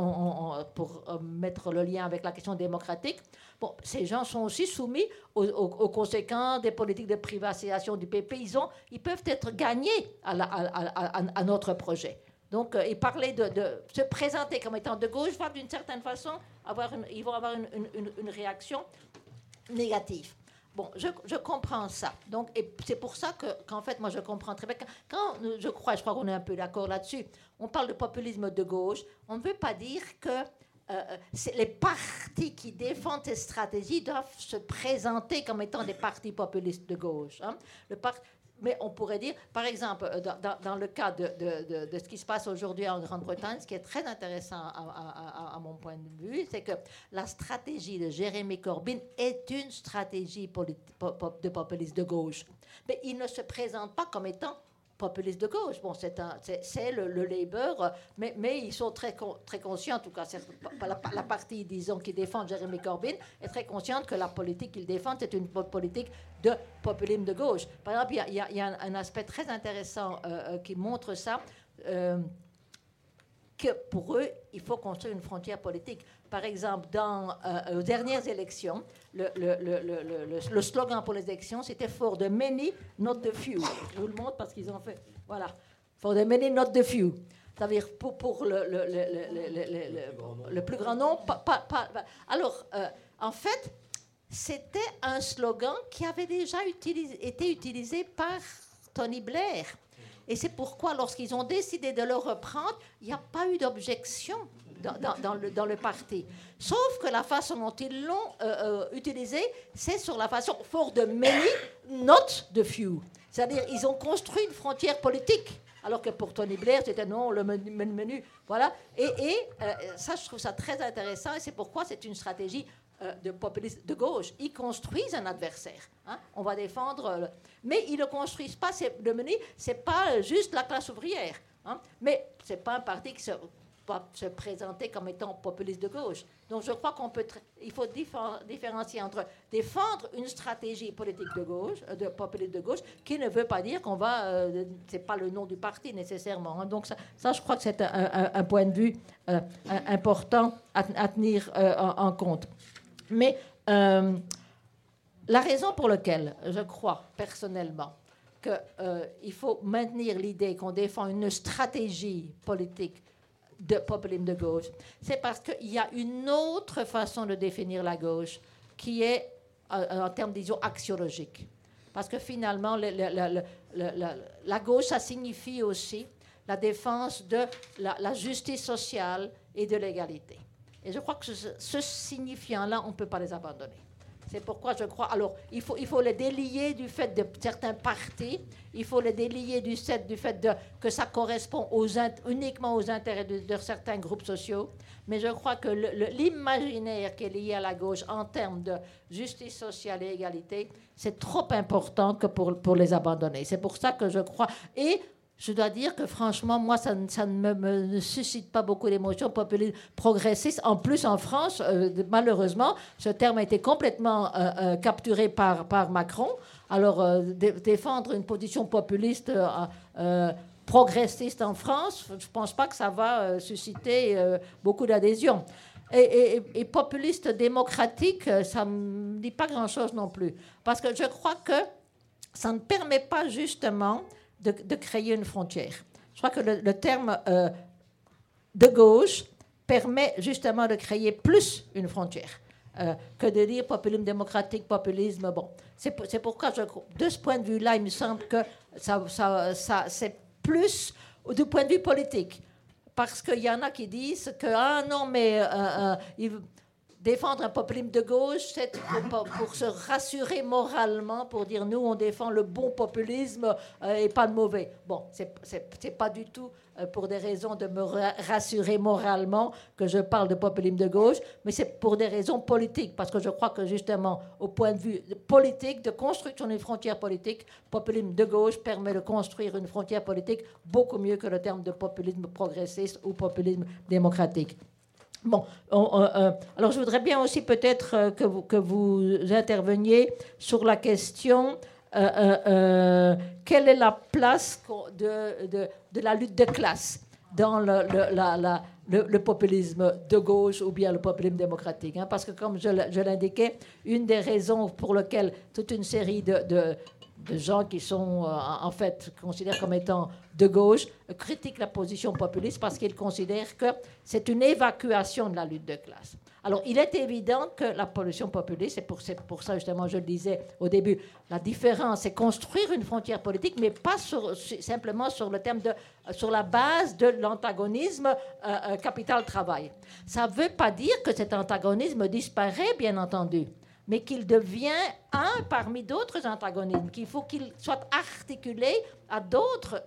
pour euh, mettre le lien avec la question démocratique, bon, ces gens sont aussi soumis aux, conséquences des politiques de privatisation du PP. Ils, ont, ils peuvent être gagnés à notre projet. Donc, euh, et parler de, se présenter comme étant de gauche d'une certaine façon avoir ils vont avoir une, réaction négative. Bon, je, comprends ça. Donc, et c'est pour ça que, qu'en fait, moi, je comprends très bien. Quand je crois, je crois qu'on est un peu d'accord là-dessus, on parle de populisme de gauche, on ne veut pas dire que euh, euh, les partis qui défendent ces stratégies doivent se présenter comme étant des partis populistes de gauche. Hein. Le mais on pourrait dire, par exemple, euh, dans, le cas de, ce qui se passe aujourd'hui en Grande-Bretagne, ce qui est très intéressant à, mon point de vue, c'est que la stratégie de Jérémy Corbyn est une stratégie de populiste de gauche. Mais il ne se présente pas comme étant populiste de gauche. Bon, c'est le, le, Labour, mais, mais, ils sont très, très conscients, en tout cas, la, la, partie, disons, qui défend Jeremy Corbyn est très consciente que la politique qu'ils défendent, c'est une politique de populisme de gauche. Par exemple, il y, a, un, aspect très intéressant euh, euh, qui montre ça. Euh, que pour eux, il faut construire une frontière politique. Par exemple, dans les dernières élections, le, slogan pour les élections, c'était For the many, not the few. Je vous le montre parce qu'ils ont fait. Voilà. For the many, not the few. C'est-à-dire pour, le, plus grand nombre. Alors, en fait, c'était un slogan qui avait déjà été utilisé par Tony Blair. Et c'est pourquoi, lorsqu'ils ont décidé de le reprendre, il n'y a pas eu d'objection dans, le, parti. Sauf que la façon dont ils l'ont euh, euh, utilisé, c'est sur la façon for the many, not the few. C'est-à-dire, ils ont construit une frontière politique. Alors que pour Tony Blair, c'était non, le menu, voilà. Et, et euh, ça, je trouve ça très intéressant, et c'est pourquoi c'est une stratégie de populistes de gauche. Ils construisent un adversaire. Hein. On va défendre. Mais ils ne construisent pas. Le menu, ce n'est pas juste la classe ouvrière. Hein. Mais ce n'est pas un parti qui se, se présenter comme étant populiste de gauche. Donc je crois qu'on peut. Il faut différencier entre défendre une stratégie politique de gauche, euh, de populiste de gauche, qui ne veut pas dire qu'on va. Ce c'est pas le nom du parti nécessairement. Hein. Donc ça, je crois que c'est un, point de vue important à, tenir en compte. Mais euh, la raison pour laquelle je crois personnellement qu'il euh, faut maintenir l'idée qu'on défend une stratégie politique de populisme de gauche, c'est parce qu'il y a une autre façon de définir la gauche qui est euh, en termes, disons, axiologiques. Parce que finalement, la, gauche, ça signifie aussi la défense de la justice sociale et de l'égalité. Et je crois que ce, signifiant-là, on ne peut pas les abandonner. C'est pourquoi je crois. Alors, il faut, il faut les délier du fait de certains partis, il faut les délier du fait, du fait de, que ça correspond aux, uniquement aux intérêts de, certains groupes sociaux. Mais je crois que l'imaginaire qui est lié à la gauche en termes de justice sociale et égalité, c'est trop important que pour, pour les abandonner. C'est pour ça que je crois. Et je dois dire que franchement, moi, ça, ne me, suscite pas beaucoup d'émotions populistes progressistes. En plus, en France, euh, malheureusement, ce terme a été complètement euh, euh, capturé par, par Macron. Alors, défendre une position populiste progressiste en France, je ne pense pas que ça va susciter beaucoup d'adhésion. Et, et, populiste démocratique, ça ne me dit pas grand-chose non plus. Parce que je crois que ça ne permet pas justement de, créer une frontière. Je crois que le, terme euh, de gauche permet justement de créer plus une frontière euh, que de dire populisme démocratique, populisme. Bon, c'est pourquoi, de ce point de vue-là, il me semble que ça, ça, c'est plus du point de vue politique. Parce qu'il y en a qui disent que, ah non, mais euh, défendre un populisme de gauche, c'est pour, se rassurer moralement, pour dire nous, on défend le bon populisme euh, et pas le mauvais. Bon, c'est pas du tout euh, pour des raisons de me rassurer moralement que je parle de populisme de gauche, mais c'est pour des raisons politiques, parce que je crois que justement, au point de vue politique, de construction d'une frontière politique, populisme de gauche permet de construire une frontière politique beaucoup mieux que le terme de populisme progressiste ou populisme démocratique. Bon, euh, alors je voudrais bien aussi peut-être euh, que, vous, que vous interveniez sur la question euh, quelle est la place de, de, de, la lutte de classe dans le, la, le, populisme de gauche ou bien le populisme démocratique. Hein? parce que comme je, je l'indiquais, une des raisons pour lesquelles toute une série de gens qui sont euh, en fait considérés comme étant de gauche critiquent la position populiste parce qu'ils considèrent que c'est une évacuation de la lutte de classe. Alors, il est évident que la position populiste, et pour, pour ça justement je le disais au début, la différence, c'est construire une frontière politique, mais pas simplement sur le de, sur la base de l'antagonisme euh, euh, capital-travail. Ça ne veut pas dire que cet antagonisme disparaît, bien entendu mais qu'il devient un parmi d'autres antagonismes, qu'il faut qu'il soit articulé à d'autres,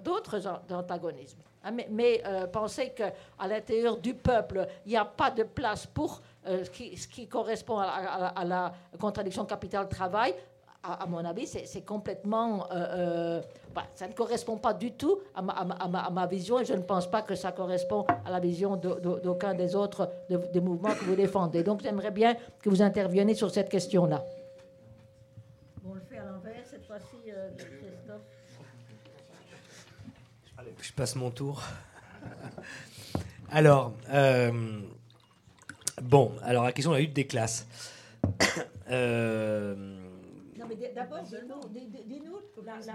antagonismes. Hein, mais, mais euh, penser qu'à l'intérieur du peuple, il n'y a pas de place pour euh, ce, qui, ce, qui, correspond à, à la contradiction capital-travail, à, mon avis, c'est complètement. Euh, euh, bah, ça ne correspond pas du tout à ma, vision et je ne pense pas que ça correspond à la vision d'aucun des autres des mouvements que vous défendez. Donc j'aimerais bien que vous interveniez sur cette question-là. On le fait à l'envers cette fois-ci, euh, Christophe. je passe mon tour. alors, bon, alors la question de la lutte des classes. euh, d'abord, dis-nous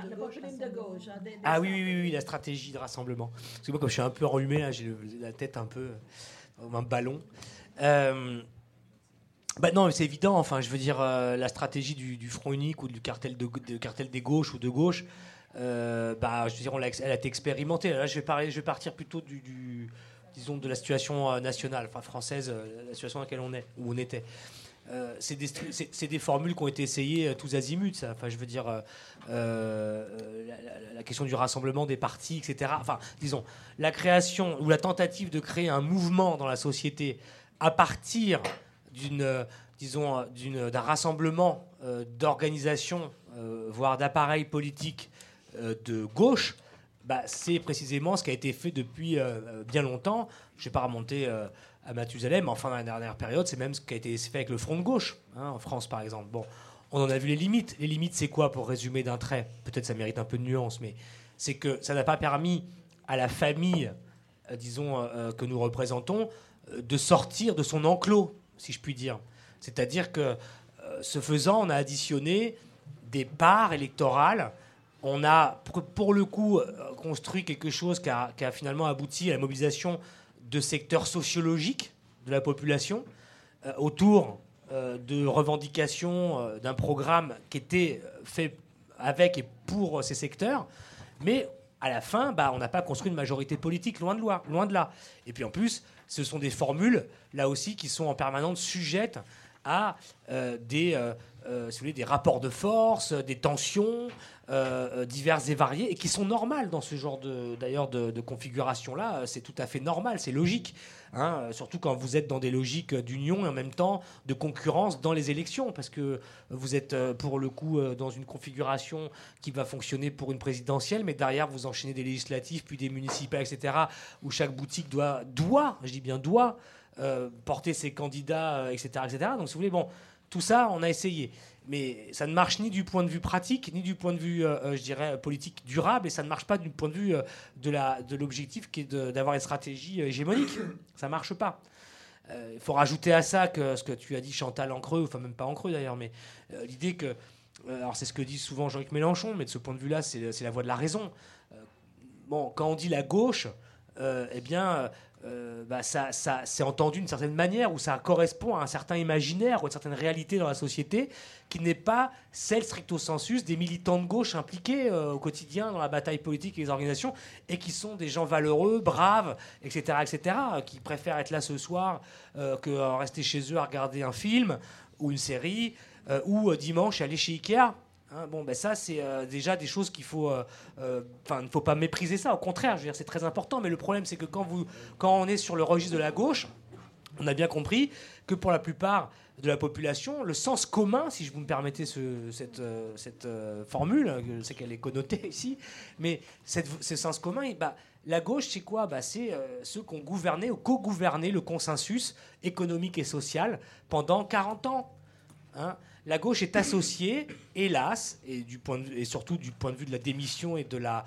le populisme de gauche. Hein, ah oui, oui, oui, la stratégie de rassemblement. Parce que moi, comme je suis un peu enrhumé, j'ai la tête un peu comme un ballon. Euh, bah non, c'est évident. Enfin, je veux dire, euh, la stratégie du, Front unique ou du cartel, de, cartel des gauches ou de gauche, euh, bah, je veux dire, on elle a été expérimentée. Là, je vais, parler, je vais partir plutôt du, disons, de la situation nationale, enfin française, la situation dans laquelle on est, où on était. Euh, c'est des, formules qui ont été essayées euh, tous azimuts. Enfin, je veux dire, euh, la, question du rassemblement des partis, etc. Enfin, disons, la création ou la tentative de créer un mouvement dans la société à partir d'une, disons, d'un rassemblement d'organisations, voire d'appareils politiques de gauche. Bah, c'est précisément ce qui a été fait depuis bien longtemps. Je ne vais pas remonter à Mathusalem. Enfin, dans la dernière période, c'est même ce qui a été fait avec le Front de gauche, hein, en France par exemple. Bon, on en a vu les limites. Les limites, c'est quoi pour résumer d'un trait? Peut-être ça mérite un peu de nuance, mais c'est que ça n'a pas permis à la famille, euh, disons, euh, euh, que nous représentons, de sortir de son enclos, si je puis dire. C'est-à-dire que, ce faisant, on a additionné des parts électorales. On a, pour, le coup, construit quelque chose qui a, qui a finalement abouti à la mobilisation de secteurs sociologiques de la population euh, autour euh, de revendications euh, d'un programme qui était fait avec et pour ces secteurs. Mais à la fin, bah, on n'a pas construit une majorité politique, loin de, loin de là. Et puis en plus, ce sont des formules, là aussi, qui sont en permanence sujettes à des, des rapports de force, des tensions, euh, euh, diverses et variées et qui sont normales dans ce genre de, d'ailleurs de, configuration-là. C'est tout à fait normal, c'est logique. Hein, surtout quand vous êtes dans des logiques d'union et en même temps de concurrence dans les élections, parce que vous êtes euh, pour le coup dans une configuration qui va fonctionner pour une présidentielle, mais derrière vous enchaînez des législatives, puis des municipales, etc., où chaque boutique doit, doit je dis bien doit, porter ses candidats, etc., etc. Donc si vous voulez, bon, tout ça, on a essayé mais ça ne marche ni du point de vue pratique, ni du point de vue, euh, euh, je dirais, politique durable, et ça ne marche pas du point de vue euh, de, l'objectif qui est d'avoir une stratégie hégémonique. Ça ne marche pas. Il faut rajouter à ça que ce que tu as dit, Chantal, en creux, enfin même pas en creux d'ailleurs, mais l'idée que, alors c'est ce que dit souvent Jean-Luc Mélenchon, mais de ce point de vue-là, c'est, la voie de la raison. bon, quand on dit la gauche, eh bien, euh, bah, ça, ça c'est entendu d'une certaine manière, ou ça correspond à un certain imaginaire ou à une certaine réalité dans la société qui n'est pas celle stricto sensus des militants de gauche impliqués euh, au quotidien dans la bataille politique et les organisations, et qui sont des gens valeureux, braves, etc., etc., qui préfèrent être là ce soir euh, que rester chez eux à regarder un film ou une série, ou dimanche aller chez Ikea. Hein, bon, ben ça, c'est euh, déjà des choses qu'il faut. Euh, euh, enfin, il ne faut pas mépriser ça. Au contraire, je veux dire, c'est très important. Mais le problème, c'est que quand, vous, quand on est sur le registre de la gauche, on a bien compris que pour la plupart de la population, le sens commun, si je vous me permettez ce, cette, cette formule, je sais qu'elle est connotée ici, mais cette, ce sens commun, bah, la gauche, c'est quoi? Bah, C'est ceux qui ont gouverné ou co-gouverné le consensus économique et social pendant 40 ans. Hein la gauche est associée, hélas, et, surtout du point de vue de la démission et de la,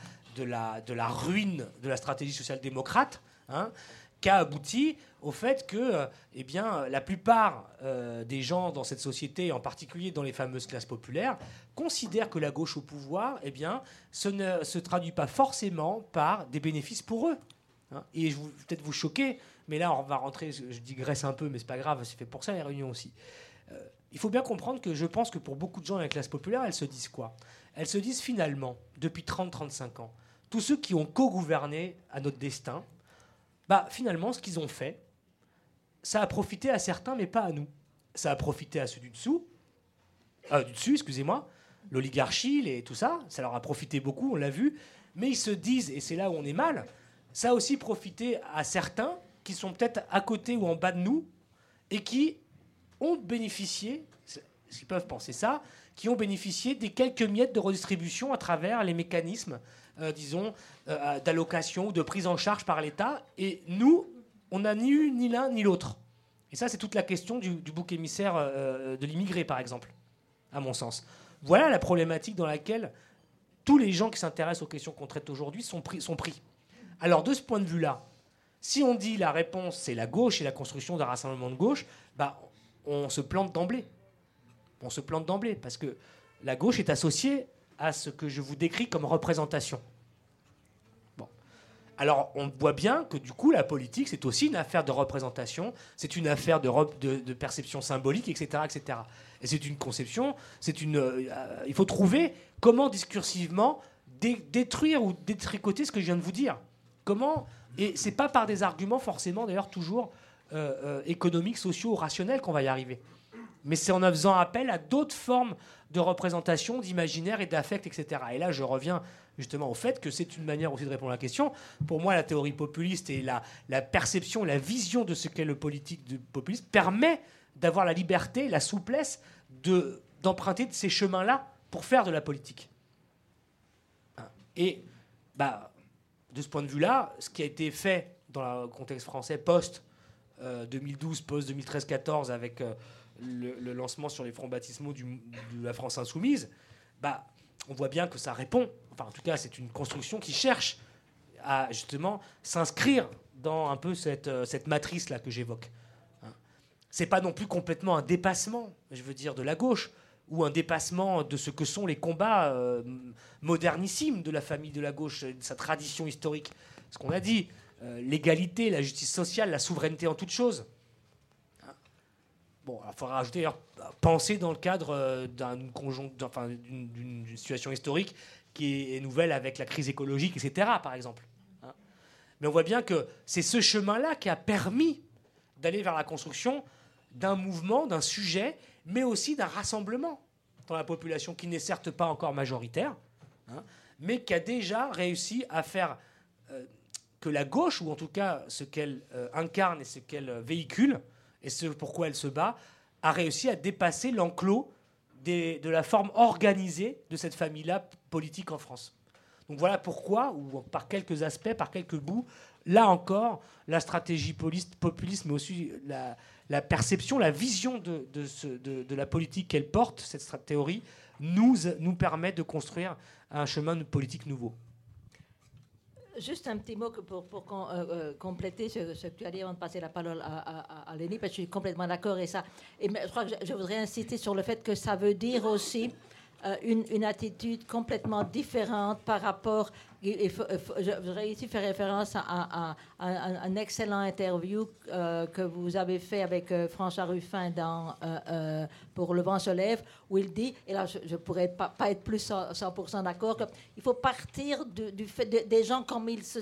ruine de la stratégie social-démocrate, hein, qu'a abouti au fait que euh, eh bien, la plupart euh, des gens dans cette société, en particulier dans les fameuses classes populaires, considèrent que la gauche au pouvoir, eh bien, ce ne se traduit pas forcément par des bénéfices pour eux. Hein. Et je vais peut-être vous choquer, mais là, on va rentrer, je digresse un peu, mais c'est pas grave, c'est fait pour ça les réunions aussi. Il faut bien comprendre que je pense que pour beaucoup de gens dans la classe populaire, elles se disent quoi? Elles se disent finalement, depuis 30-35 ans, tous ceux qui ont co-gouverné à notre destin, bah finalement, ce qu'ils ont fait, ça a profité à certains, mais pas à nous. Ça a profité à ceux du dessous, euh, du dessus, excusez-moi, l'oligarchie et tout ça, ça leur a profité beaucoup, on l'a vu, mais ils se disent, et c'est là où on est mal, ça a aussi profité à certains qui sont peut-être à côté ou en bas de nous, et qui ont bénéficié, s'ils peuvent penser ça, qui ont bénéficié des quelques miettes de redistribution à travers les mécanismes, euh, disons, euh, d'allocation ou de prise en charge par l'État. Et nous, on n'a ni eu ni l'un ni l'autre. Et ça, c'est toute la question du, bouc émissaire euh, de l'immigré, par exemple, à mon sens. Voilà la problématique dans laquelle tous les gens qui s'intéressent aux questions qu'on traite aujourd'hui sont pris, sont pris. Alors, de ce point de vue-là, si on dit la réponse, c'est la gauche et la construction d'un rassemblement de gauche, bah, on se plante d'emblée. On se plante d'emblée parce que la gauche est associée à ce que je vous décris comme représentation. Bon. Alors on voit bien que du coup la politique c'est aussi une affaire de représentation, c'est une affaire de, perception symbolique, etc., etc. Et c'est une conception, c'est une, euh, il faut trouver comment discursivement détruire ou détricoter ce que je viens de vous dire. Comment et c'est pas par des arguments forcément d'ailleurs toujours euh, euh, économiques, sociaux, rationnels qu'on va y arriver. Mais c'est en faisant appel à d'autres formes de représentation, d'imaginaire et d'affect, etc. Et là, je reviens justement au fait que c'est une manière aussi de répondre à la question. Pour moi, la théorie populiste et la, perception, la vision de ce qu'est le politique de populiste permet d'avoir la liberté, la souplesse de, d'emprunter de ces chemins-là pour faire de la politique. Et bah, de ce point de vue-là, ce qui a été fait dans le contexte français post 2012, euh, post 2013-14, avec euh, le, lancement sur les fronts baptismaux de la France insoumise, bah, on voit bien que ça répond. Enfin, en tout cas, c'est une construction qui cherche à justement s'inscrire dans un peu cette, euh, cette matrice-là que j'évoque. Hein. C'est pas non plus complètement un dépassement, je veux dire, de la gauche ou un dépassement de ce que sont les combats modernissimes de la famille de la gauche, de sa tradition historique. Ce qu'on a dit, euh, l'égalité, la justice sociale, la souveraineté en toute chose. Hein bon, il faudra rajouter, penser dans le cadre euh, d'une situation historique qui est nouvelle avec la crise écologique, etc., par exemple. Hein Mais on voit bien que c'est ce chemin-là qui a permis d'aller vers la construction d'un mouvement, d'un sujet, mais aussi d'un rassemblement dans la population qui n'est certes pas encore majoritaire, hein, mais qui a déjà réussi à faire euh, que la gauche, ou en tout cas ce qu'elle euh, incarne et ce qu'elle euh, véhicule, et ce pourquoi elle se bat, a réussi à dépasser l'enclos de la forme organisée de cette famille-là politique en France. Donc voilà pourquoi, ou par quelques aspects, par quelques bouts, là encore, la stratégie populiste, mais aussi la, perception, la vision de, la politique qu'elle porte, cette théorie, nous, nous permet de construire un chemin politique nouveau. Juste un petit mot pour, euh, euh, compléter ce, que tu as dit avant de passer la parole à, à, Lénie, parce que je suis complètement d'accord et ça. Et je crois que je, voudrais insister sur le fait que ça veut dire aussi une, une, attitude complètement différente par rapport il je ici faire référence à, un excellent interview euh, que vous avez fait avec euh, François Ruffin dans, euh, pour Le vent se lève, où il dit, et là je ne pourrais pas, être plus 100%, d'accord, qu'il faut partir du, fait des gens comme ils se,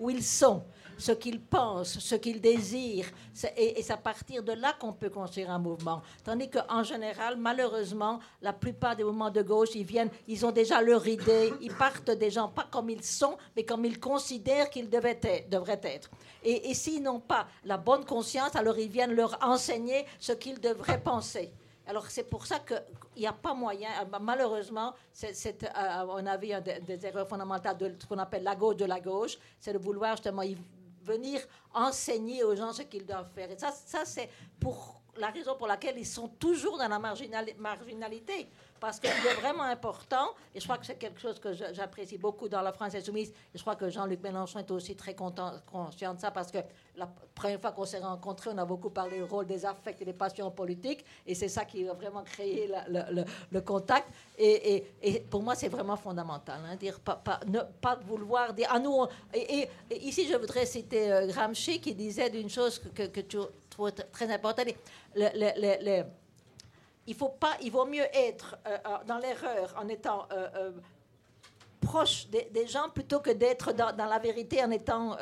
où ils sont ce qu'ils pensent, ce qu'ils désirent. Et, c'est à partir de là qu'on peut construire un mouvement. Tandis qu'en général, malheureusement, la plupart des mouvements de gauche, ils viennent, ils ont déjà leur idée, ils partent des gens pas comme ils sont, mais comme ils considèrent qu'ils devraient être. Et, et s'ils n'ont pas la bonne conscience, alors ils viennent leur enseigner ce qu'ils devraient penser. Alors c'est pour ça qu'il n'y a pas moyen, malheureusement, c'est, à mon avis, des, des erreurs fondamentales de ce qu'on appelle la gauche de la gauche, c'est de vouloir justement venir enseigner aux gens ce qu'ils doivent faire. Et ça, ça c'est pour la raison pour laquelle ils sont toujours dans la marginalité parce qu'il est vraiment important, et je crois que c'est quelque chose que j'apprécie beaucoup dans la France insoumise, et je crois que Jean-Luc Mélenchon est aussi très conscient de ça, parce que la première fois qu'on s'est rencontrés, on a beaucoup parlé du rôle des affects et des passions politiques, et c'est ça qui a vraiment créé le, contact. Et, pour moi, c'est vraiment fondamental, hein, ne pas vouloir dire, ah nous, et, ici je voudrais citer euh, Gramsci qui disait d'une chose que, que, tu trouves très importante, les il, faut pas, il vaut mieux être euh, euh, dans l'erreur en étant euh, proche des, gens plutôt que d'être dans, la vérité en étant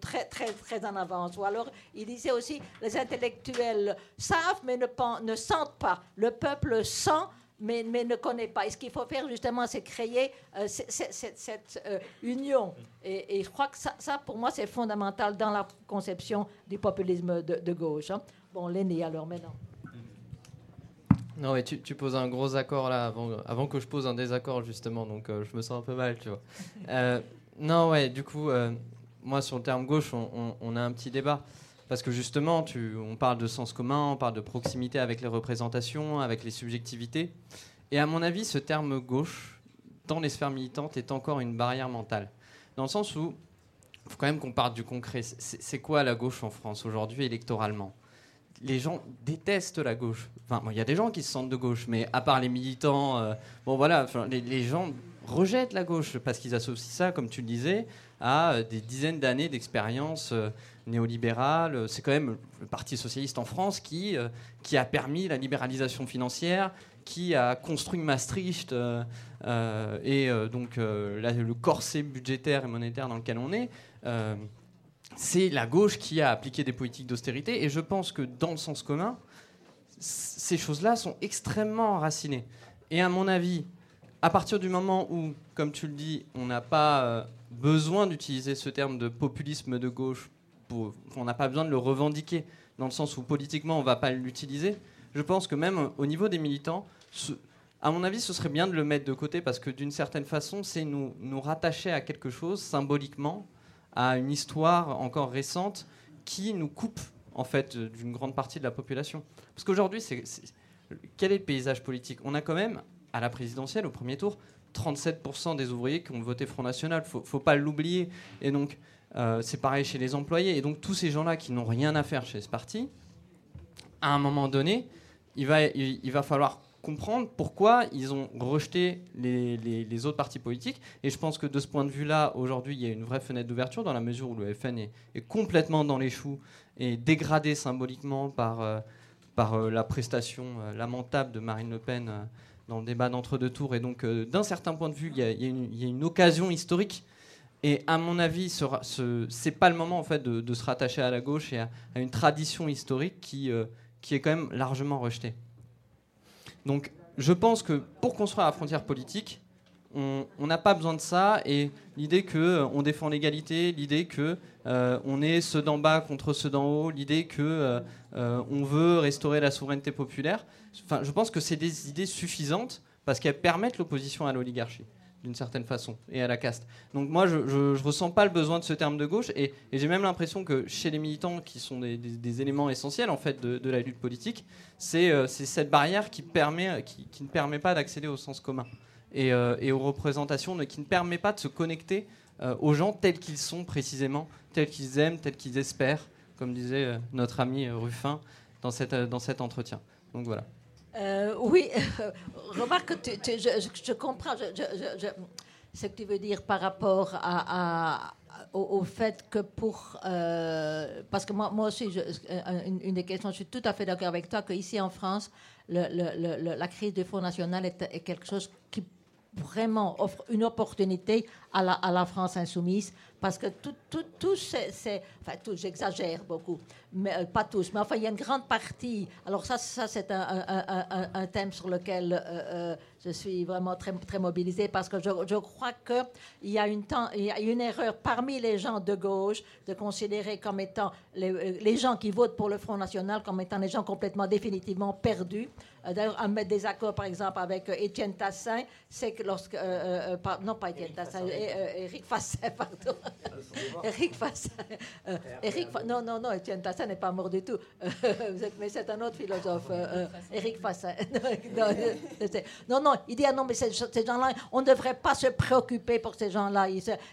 très, très, très en avance. Ou alors, il disait aussi, les intellectuels savent mais ne, sentent pas. Le peuple sent mais, ne connaît pas. Et ce qu'il faut faire justement, c'est créer cette, union. Et, je crois que ça, ça pour moi, c'est fondamental dans la conception du populisme de, gauche. Hein. Bon, l'aîné alors maintenant. Non, mais tu, poses un gros accord là avant, que je pose un désaccord justement, donc euh, je me sens un peu mal, tu vois. Euh, non, ouais, du coup, euh, moi sur le terme gauche, on, a un petit débat. Parce que justement, tu, on parle de sens commun, on parle de proximité avec les représentations, avec les subjectivités. Et à mon avis, ce terme gauche, dans les sphères militantes, est encore une barrière mentale. Dans le sens où, il faut quand même qu'on parte du concret. C'est quoi la gauche en France aujourd'hui électoralement? Les gens détestent la gauche. Enfin, il y a des gens qui se sentent de gauche, mais à part les militants, euh, bon voilà, les, gens rejettent la gauche parce qu'ils associent ça, comme tu le disais, à euh, des dizaines d'années d'expérience euh, néolibérale. C'est quand même le Parti socialiste en France qui, qui a permis la libéralisation financière, qui a construit Maastricht et donc le corset budgétaire et monétaire dans lequel on est c'est la gauche qui a appliqué des politiques d'austérité. Et je pense que dans le sens commun, ces choses-là sont extrêmement enracinées. Et à mon avis, à partir du moment où, comme tu le dis, on n'a pas euh, besoin d'utiliser ce terme de populisme de gauche, on n'a pas besoin de le revendiquer, dans le sens où politiquement on ne va pas l'utiliser, je pense que même au niveau des militants, à mon avis, ce serait bien de le mettre de côté parce que d'une certaine façon, c'est nous, nous rattacher à quelque chose symboliquement à une histoire encore récente qui nous coupe en fait d'une grande partie de la population. Parce qu'aujourd'hui, c'est, quel est le paysage politique? On a quand même, à la présidentielle, au premier tour, 37% des ouvriers qui ont voté Front National. Faut, faut pas l'oublier. Et donc, euh, c'est pareil chez les employés. Et donc, tous ces gens-là qui n'ont rien à faire chez ce parti, à un moment donné, il va, il va falloir comprendre pourquoi ils ont rejeté les, autres partis politiques. Et je pense que de ce point de vue-là, aujourd'hui, il y a une vraie fenêtre d'ouverture dans la mesure où le FN est, complètement dans les choux et dégradé symboliquement par, euh, euh, la prestation euh, lamentable de Marine Le Pen dans le débat d'entre-deux tours. Et donc, d'un certain point de vue, il y, a, une, occasion historique. Et à mon avis, ce n'est pas le moment en fait de, se rattacher à la gauche et à, une tradition historique qui est quand même largement rejetée. Donc je pense que pour construire la frontière politique, on n'a pas besoin de ça. Et l'idée qu'on euh, défend l'égalité, l'idée qu'on euh, on est ceux d'en bas contre ceux d'en haut, l'idée qu'on euh, on veut restaurer la souveraineté populaire, je pense que c'est des idées suffisantes parce qu'elles permettent l'opposition à l'oligarchie d'une certaine façon, et à la caste. Donc moi, je ne ressens pas le besoin de ce terme de gauche, et, j'ai même l'impression que chez les militants, qui sont des, éléments essentiels en fait de, la lutte politique, euh, c'est cette barrière qui, permet, qui, ne permet pas d'accéder au sens commun et, euh, aux représentations, qui ne permet pas de se connecter euh, aux gens tels qu'ils sont précisément, tels qu'ils aiment, tels qu'ils espèrent, comme disait notre ami Ruffin dans, cette, dans cet entretien. Donc voilà. Euh, oui, remarque, je, comprends. ce que tu veux dire par rapport au, fait que pour... Euh, parce que moi, moi aussi, une, des questions, je suis tout à fait d'accord avec toi, qu'ici en France, la crise du Fonds national est, quelque chose qui vraiment offre une opportunité à la France insoumise parce que tout, tout, tout c'est, enfin, tout, j'exagère beaucoup, euh, pas tous, mais enfin, il y a une grande partie. Alors ça, c'est un, thème sur lequel euh, euh, je suis vraiment très, très mobilisée parce que je, je crois qu'il y, a une il y a une erreur parmi les gens de gauche de considérer comme étant les, les gens qui votent pour le Front National comme étant des gens complètement définitivement perdus. D'ailleurs, un mettre des accords, par exemple, avec Étienne Tassin, c'est que lorsque... non, pas Étienne Tassin, Éric Fassin, pardon. Eric Fassin. Euh, Eric non, non, non, Étienne Tassin n'est pas mort du tout. mais c'est un autre philosophe, euh, Fassin. non, non, il dit ah non, mais ces, gens-là, on ne devrait pas se préoccuper pour ces gens-là.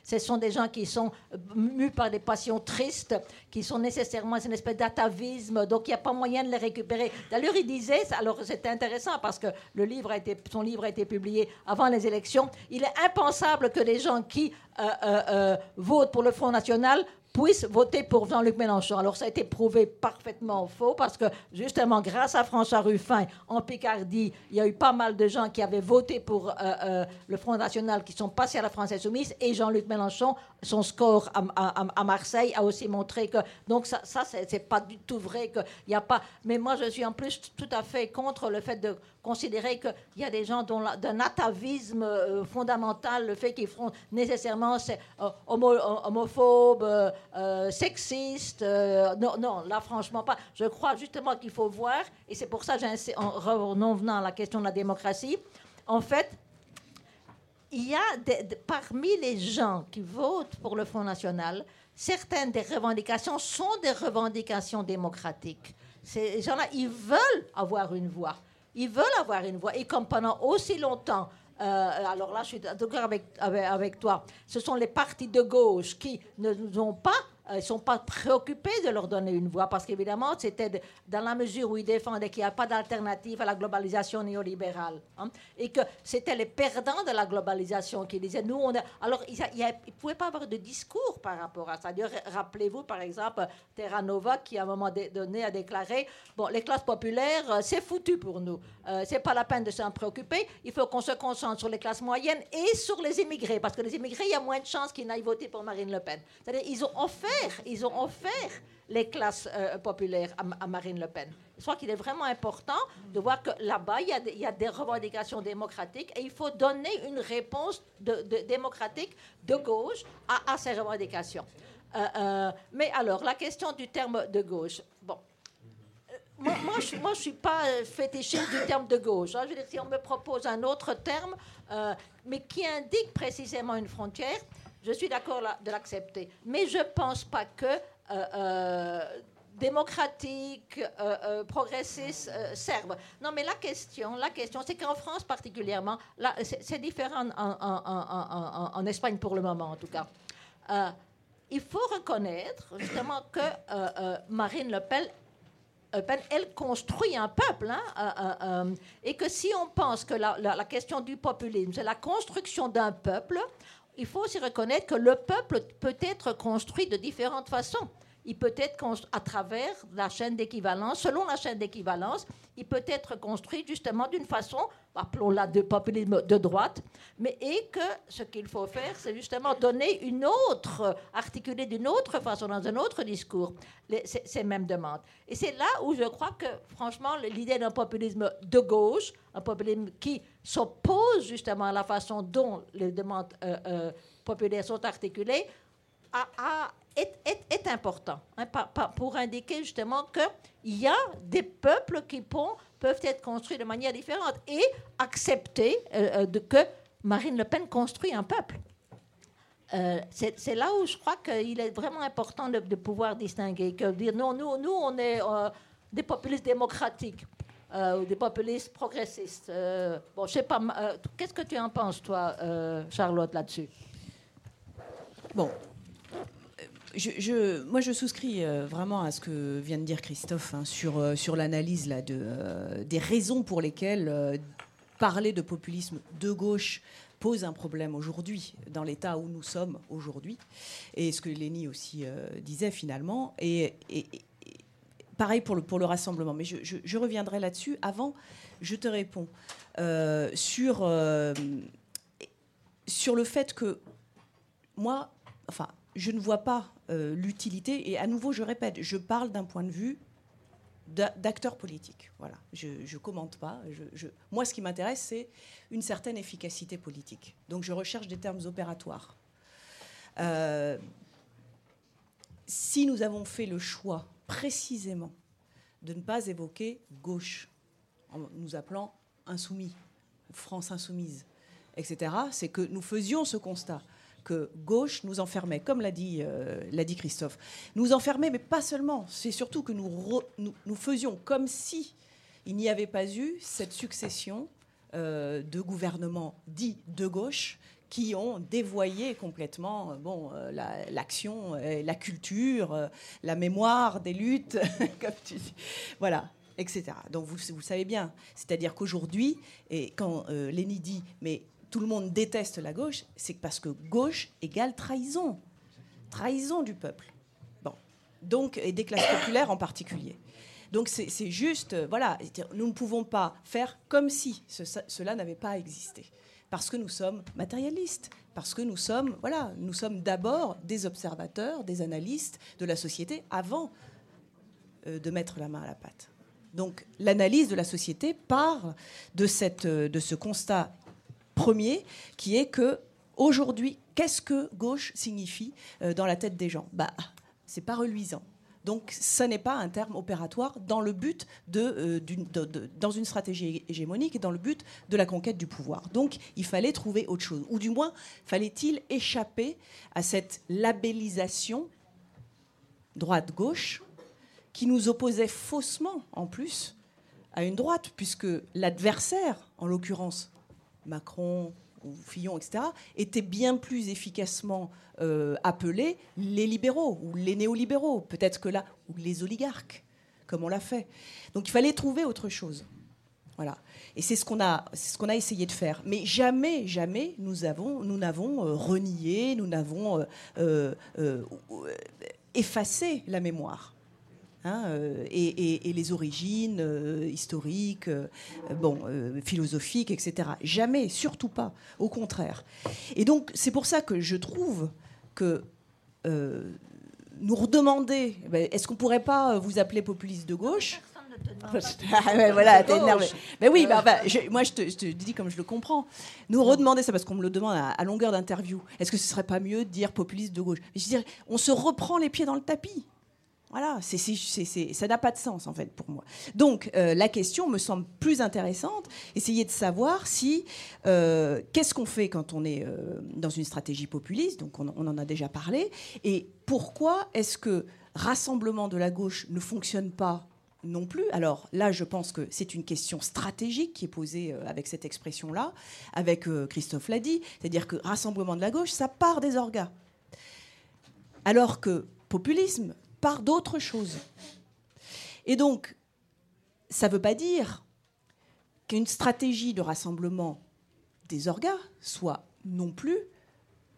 Ce sont des gens qui sont mus par des passions tristes, qui sont nécessairement une espèce d'atavisme, donc il n'y a pas moyen de les récupérer. D'ailleurs, il disait, alors c'était intéressant parce que le livre a été, son livre a été publié avant les élections, il est impensable que des gens qui euh, euh, euh, vote pour le Front National puissent voter pour Jean-Luc Mélenchon. Alors ça a été prouvé parfaitement faux parce que justement grâce à François Ruffin en Picardie, il y a eu pas mal de gens qui avaient voté pour le Front National qui sont passés à la France Insoumise et Jean-Luc Mélenchon, son score à, Marseille a aussi montré que donc ça, ça c'est pas du tout vrai qu'il n'y a pas. Mais moi je suis en plus tout à fait contre le fait de considérer qu'il y a des gens d'un atavisme euh, fondamental, le fait qu'ils feront nécessairement euh, homophobes, euh, sexistes. non, non, là, franchement pas. Je crois justement qu'il faut voir, et c'est pour ça, en revenant à la question de la démocratie, en fait, il y a parmi les gens qui votent pour le Front National, certaines des revendications sont des revendications démocratiques. Ces gens-là, ils veulent avoir une voix. Ils veulent avoir une voix. Et comme pendant aussi longtemps, euh, alors là, je suis d'accord avec, toi, ce sont les partis de gauche qui ne nous ont pas ne sont pas préoccupés de leur donner une voix parce qu'évidemment, c'était dans la mesure où ils défendaient qu'il n'y a pas d'alternative à la globalisation néolibérale hein, et que c'était les perdants de la globalisation qui disaient nous, on alors il ne pouvait pas avoir de discours par rapport à ça. Rappelez-vous par exemple Terra Nova qui à un moment donné a déclaré bon, les classes populaires, euh, c'est foutu pour nous, euh, c'est pas la peine de s'en préoccuper, il faut qu'on se concentre sur les classes moyennes et sur les immigrés parce que les immigrés, il y a moins de chances qu'ils n'aillent voter pour Marine Le Pen. C'est-à-dire ils ont offert ils ont offert les classes euh, populaires à, Marine Le Pen. Je crois qu'il est vraiment important de voir que là-bas, il, y a des revendications démocratiques et il faut donner une réponse démocratique de gauche à, ces revendications. Euh, euh, mais alors, la question du terme de gauche. Bon. Moi, je ne suis, pas fétichiste du terme de gauche. Hein. Je veux dire, si on me propose un autre terme, mais qui indique précisément une frontière, je suis d'accord de l'accepter. Mais je ne pense pas que euh, euh, démocratique, euh, progressiste servent. Non, mais la question, la question, c'est qu'en France particulièrement, c'est différent en, en, Espagne pour le moment en tout cas. il faut reconnaître justement que Marine Le Pen elle construit un peuple, hein, et que si on pense que la, la question du populisme, c'est la construction d'un peuple, il faut aussi reconnaître que le peuple peut être construit de différentes façons. Il peut être construit à travers la chaîne d'équivalence, selon la chaîne d'équivalence, il peut être construit justement d'une façon, appelons-la de populisme de droite, mais et que ce qu'il faut faire, c'est justement donner une autre, articuler d'une autre façon, dans un autre discours, ces, mêmes demandes. Et c'est là où je crois que, franchement, l'idée d'un populisme de gauche, un populisme qui s'oppose justement à la façon dont les demandes euh, euh, populaires sont articulées, est, important hein, pour indiquer justement qu'il y a des peuples qui peuvent être construits de manière différente et accepter euh, de, que Marine Le Pen construit un peuple. c'est là où je crois qu'il est vraiment important de, pouvoir distinguer, que dire non, nous, nous on est des populistes démocratiques. Euh, ou des populistes progressistes. Euh, bon, je sais pas. Euh, qu'est-ce que tu en penses, toi, Charlotte, là-dessus? Bon. Je, moi, je souscris vraiment à ce que vient de dire Christophe hein, sur, sur l'analyse de, des raisons pour lesquelles parler de populisme de gauche pose un problème aujourd'hui, dans l'état où nous sommes aujourd'hui, et ce que Lénie aussi disait finalement. Et, pareil pour le, pour le rassemblement, mais je, reviendrai là-dessus. Avant, je te réponds sur, sur le fait que moi, enfin, je ne vois pas euh, l'utilité, et à nouveau, je répète, je parle d'un point de vue d'acteur politique. Voilà, je ne commente pas. moi, ce qui m'intéresse, c'est une certaine efficacité politique. Donc, je recherche des termes opératoires. Euh, si nous avons fait le choix précisément de ne pas évoquer gauche, en nous appelant insoumis, France insoumise, etc., c'est que nous faisions ce constat que gauche nous enfermait, comme l'a dit, euh, l'a dit Christophe. Nous enfermait, mais pas seulement. C'est surtout que nous, faisions comme si il n'y avait pas eu cette succession euh, de gouvernements dits de gauche qui ont dévoyé complètement euh, bon, l'action, la, culture, la mémoire des luttes, comme tu dis. Voilà, etc. Donc vous, vous savez bien. C'est-à-dire qu'aujourd'hui, et quand Léni dit, mais tout le monde déteste la gauche, c'est parce que gauche égale trahison. Trahison du peuple. Bon. Donc, et des classes populaires en particulier. Donc c'est juste, euh, voilà, nous ne pouvons pas faire comme si cela n'avait pas existé. Parce que nous sommes matérialistes, parce que nous sommes, voilà, nous sommes d'abord des observateurs, des analystes de la société avant euh, de mettre la main à la pâte. Donc l'analyse de la société part de, cette, euh, de ce constat premier, qui est que aujourd'hui, qu'est-ce que gauche signifie euh, dans la tête des gens? Bah, c'est pas reluisant. Donc, ce n'est pas un terme opératoire dans le but euh, de, dans une stratégie hégémonique et dans le but de la conquête du pouvoir. Donc, il fallait trouver autre chose, ou du moins, fallait-il échapper à cette labellisation droite-gauche qui nous opposait faussement, en plus, à une droite, puisque l'adversaire, en l'occurrence Macron ou Fillon, etc., étaient bien plus efficacement euh, appelés les libéraux ou les néolibéraux, peut-être que là, ou les oligarques, comme on l'a fait. Donc il fallait trouver autre chose. Voilà. Et c'est ce qu'on a, ce qu'on a essayé de faire. Mais jamais, jamais, nous avons, nous n'avons euh, renié, nous n'avons euh, effacé la mémoire. Hein, euh, et, les origines euh, historiques, euh, bon, philosophiques, etc. Jamais, surtout pas, au contraire. Et donc, c'est pour ça que je trouve que nous redemander, eh ben, est-ce qu'on pourrait pas vous appeler populiste de gauche? Ah voilà, t'es énervé. Mais oui, bah, bah, moi je te, dis comme je le comprends. Nous redemander ça parce qu'on me le demande à, longueur d'interview. Est-ce que ce serait pas mieux de dire populiste de gauche? Je veux dire, on se reprend les pieds dans le tapis. Voilà, ça n'a pas de sens en fait pour moi. Donc euh, la question me semble plus intéressante. Essayer de savoir si euh, qu'est-ce qu'on fait quand on est euh, dans une stratégie populiste. Donc on, en a déjà parlé. Et pourquoi est-ce que rassemblement de la gauche ne fonctionne pas non plus? Alors là, je pense que c'est une question stratégique qui est posée avec cette expression-là, avec Christophe l'a dit, c'est-à-dire que rassemblement de la gauche, ça part des orgas. Alors que populisme, par d'autres choses. Et donc, ça ne veut pas dire qu'une stratégie de rassemblement des orgas soit non plus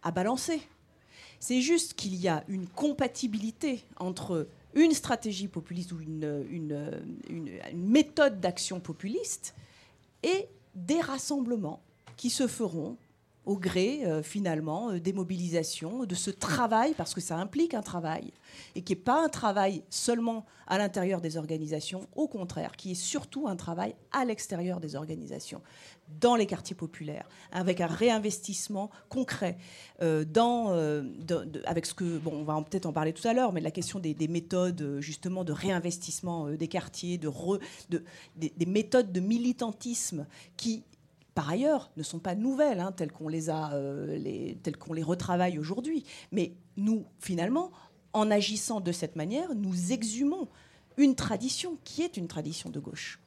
à balancer. C'est juste qu'il y a une compatibilité entre une stratégie populiste ou une, une méthode d'action populiste et des rassemblements qui se feront au gré, euh, finalement, euh, des mobilisations, de ce travail, parce que ça implique un travail, et qui n'est pas un travail seulement à l'intérieur des organisations, au contraire, qui est surtout un travail à l'extérieur des organisations, dans les quartiers populaires, avec un réinvestissement concret, euh, dans, avec ce que, bon, on va peut-être en parler tout à l'heure, mais la question des, méthodes, justement, de réinvestissement des quartiers, de, de des méthodes de militantisme qui par ailleurs, ne sont pas nouvelles, hein, telles qu'on les, a, euh, qu'on les retravaille aujourd'hui. Mais nous, finalement, en agissant de cette manière, nous exhumons une tradition qui est une tradition de gauche.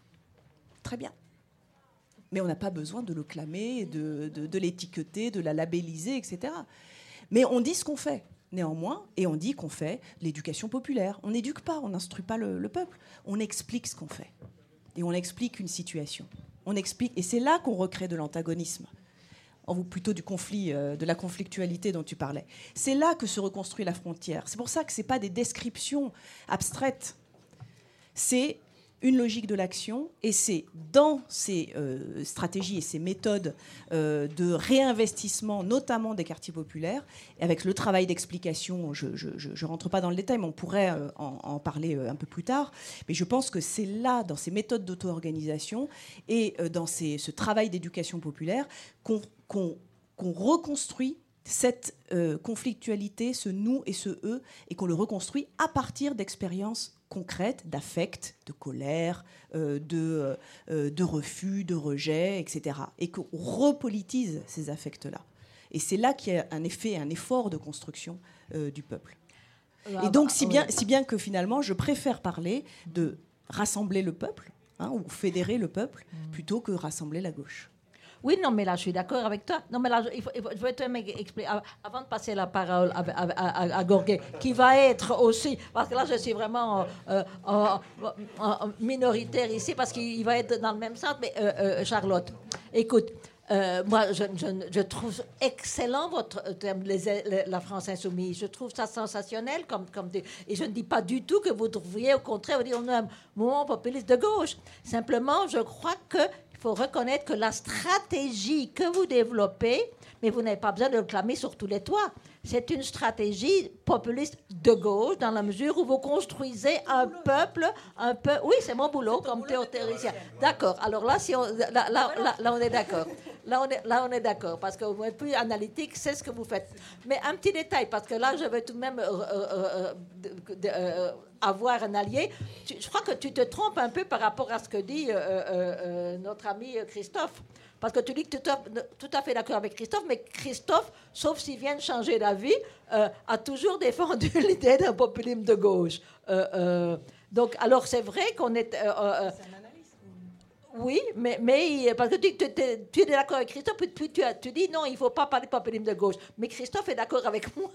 Très bien. Mais on n'a pas besoin de le clamer, de, de, l'étiqueter, de la labelliser, etc. Mais on dit ce qu'on fait néanmoins, et on dit qu'on fait l'éducation populaire. On n'éduque pas, on n'instruit pas le, peuple, on explique ce qu'on fait. Et on explique une situation on explique, et c'est là qu'on recrée de l'antagonisme. ou plutôt du conflit, euh, de la conflictualité dont tu parlais. C'est là que se reconstruit la frontière. C'est pour ça que ce pas des descriptions abstraites. C'est une logique de l'action et c'est dans ces euh, stratégies et ces méthodes euh, de réinvestissement, notamment des quartiers populaires, avec le travail d'explication, je ne rentre pas dans le détail, mais on pourrait euh, en, parler un peu plus tard, mais je pense que c'est là, dans ces méthodes d'auto-organisation et dans ce travail d'éducation populaire, qu'on reconstruit cette conflictualité, ce nous et ce eux, et qu'on le reconstruit à partir d'expériences concrète d'affect, de colère, euh, de, euh, de refus, de rejet, etc. Et qu'on repolitise ces affects-là. Et c'est là qu'il y a un effet, un effort de construction euh, du peuple. Et donc, si bien, si bien que finalement, je préfère parler de rassembler le peuple, hein, ou fédérer le peuple, mm. plutôt que rassembler la gauche. Oui, non, mais là, je suis d'accord avec toi. Non, mais là, il faut, je vais te expliquer, avant de passer la parole à, à, qui va être aussi, parce que là, je suis vraiment euh, minoritaire ici, parce qu'il va être dans le même sens, mais euh, euh, Charlotte, écoute. moi, je, je, trouve excellent votre terme, la France insoumise. Je trouve ça sensationnel comme, comme et je ne dis pas du tout que vous devriez, au contraire, on est un mouvement populiste de gauche. Simplement, je crois que faut reconnaître que la stratégie que vous développez, mais vous n'avez pas besoin de le clamer sur tous les toits, c'est une stratégie populiste de gauche dans la mesure où vous construisez un peuple, un peu. Oui, c'est mon boulot comme théoricien. D'accord. Alors là, si on, là, là, là, on est d'accord. Là, on est, là, on est d'accord parce que vous êtes plus analytique, c'est ce que vous faites. Mais un petit détail, parce que là, je vais tout de même euh, euh, euh, avoir un allié. je crois que tu te trompes un peu par rapport à ce que dit notre ami Christophe. Parce que tu dis que tu es tout à fait d'accord avec Christophe, mais Christophe, sauf s'il vient de changer d'avis, a toujours défendu l'idée d'un populisme de gauche. donc, alors c'est vrai qu'on est... Oui, mais, mais parce que tu, tu, es d'accord avec Christophe, puis tu, tu, dis non, il ne faut pas parler de populisme de gauche. Mais Christophe est d'accord avec moi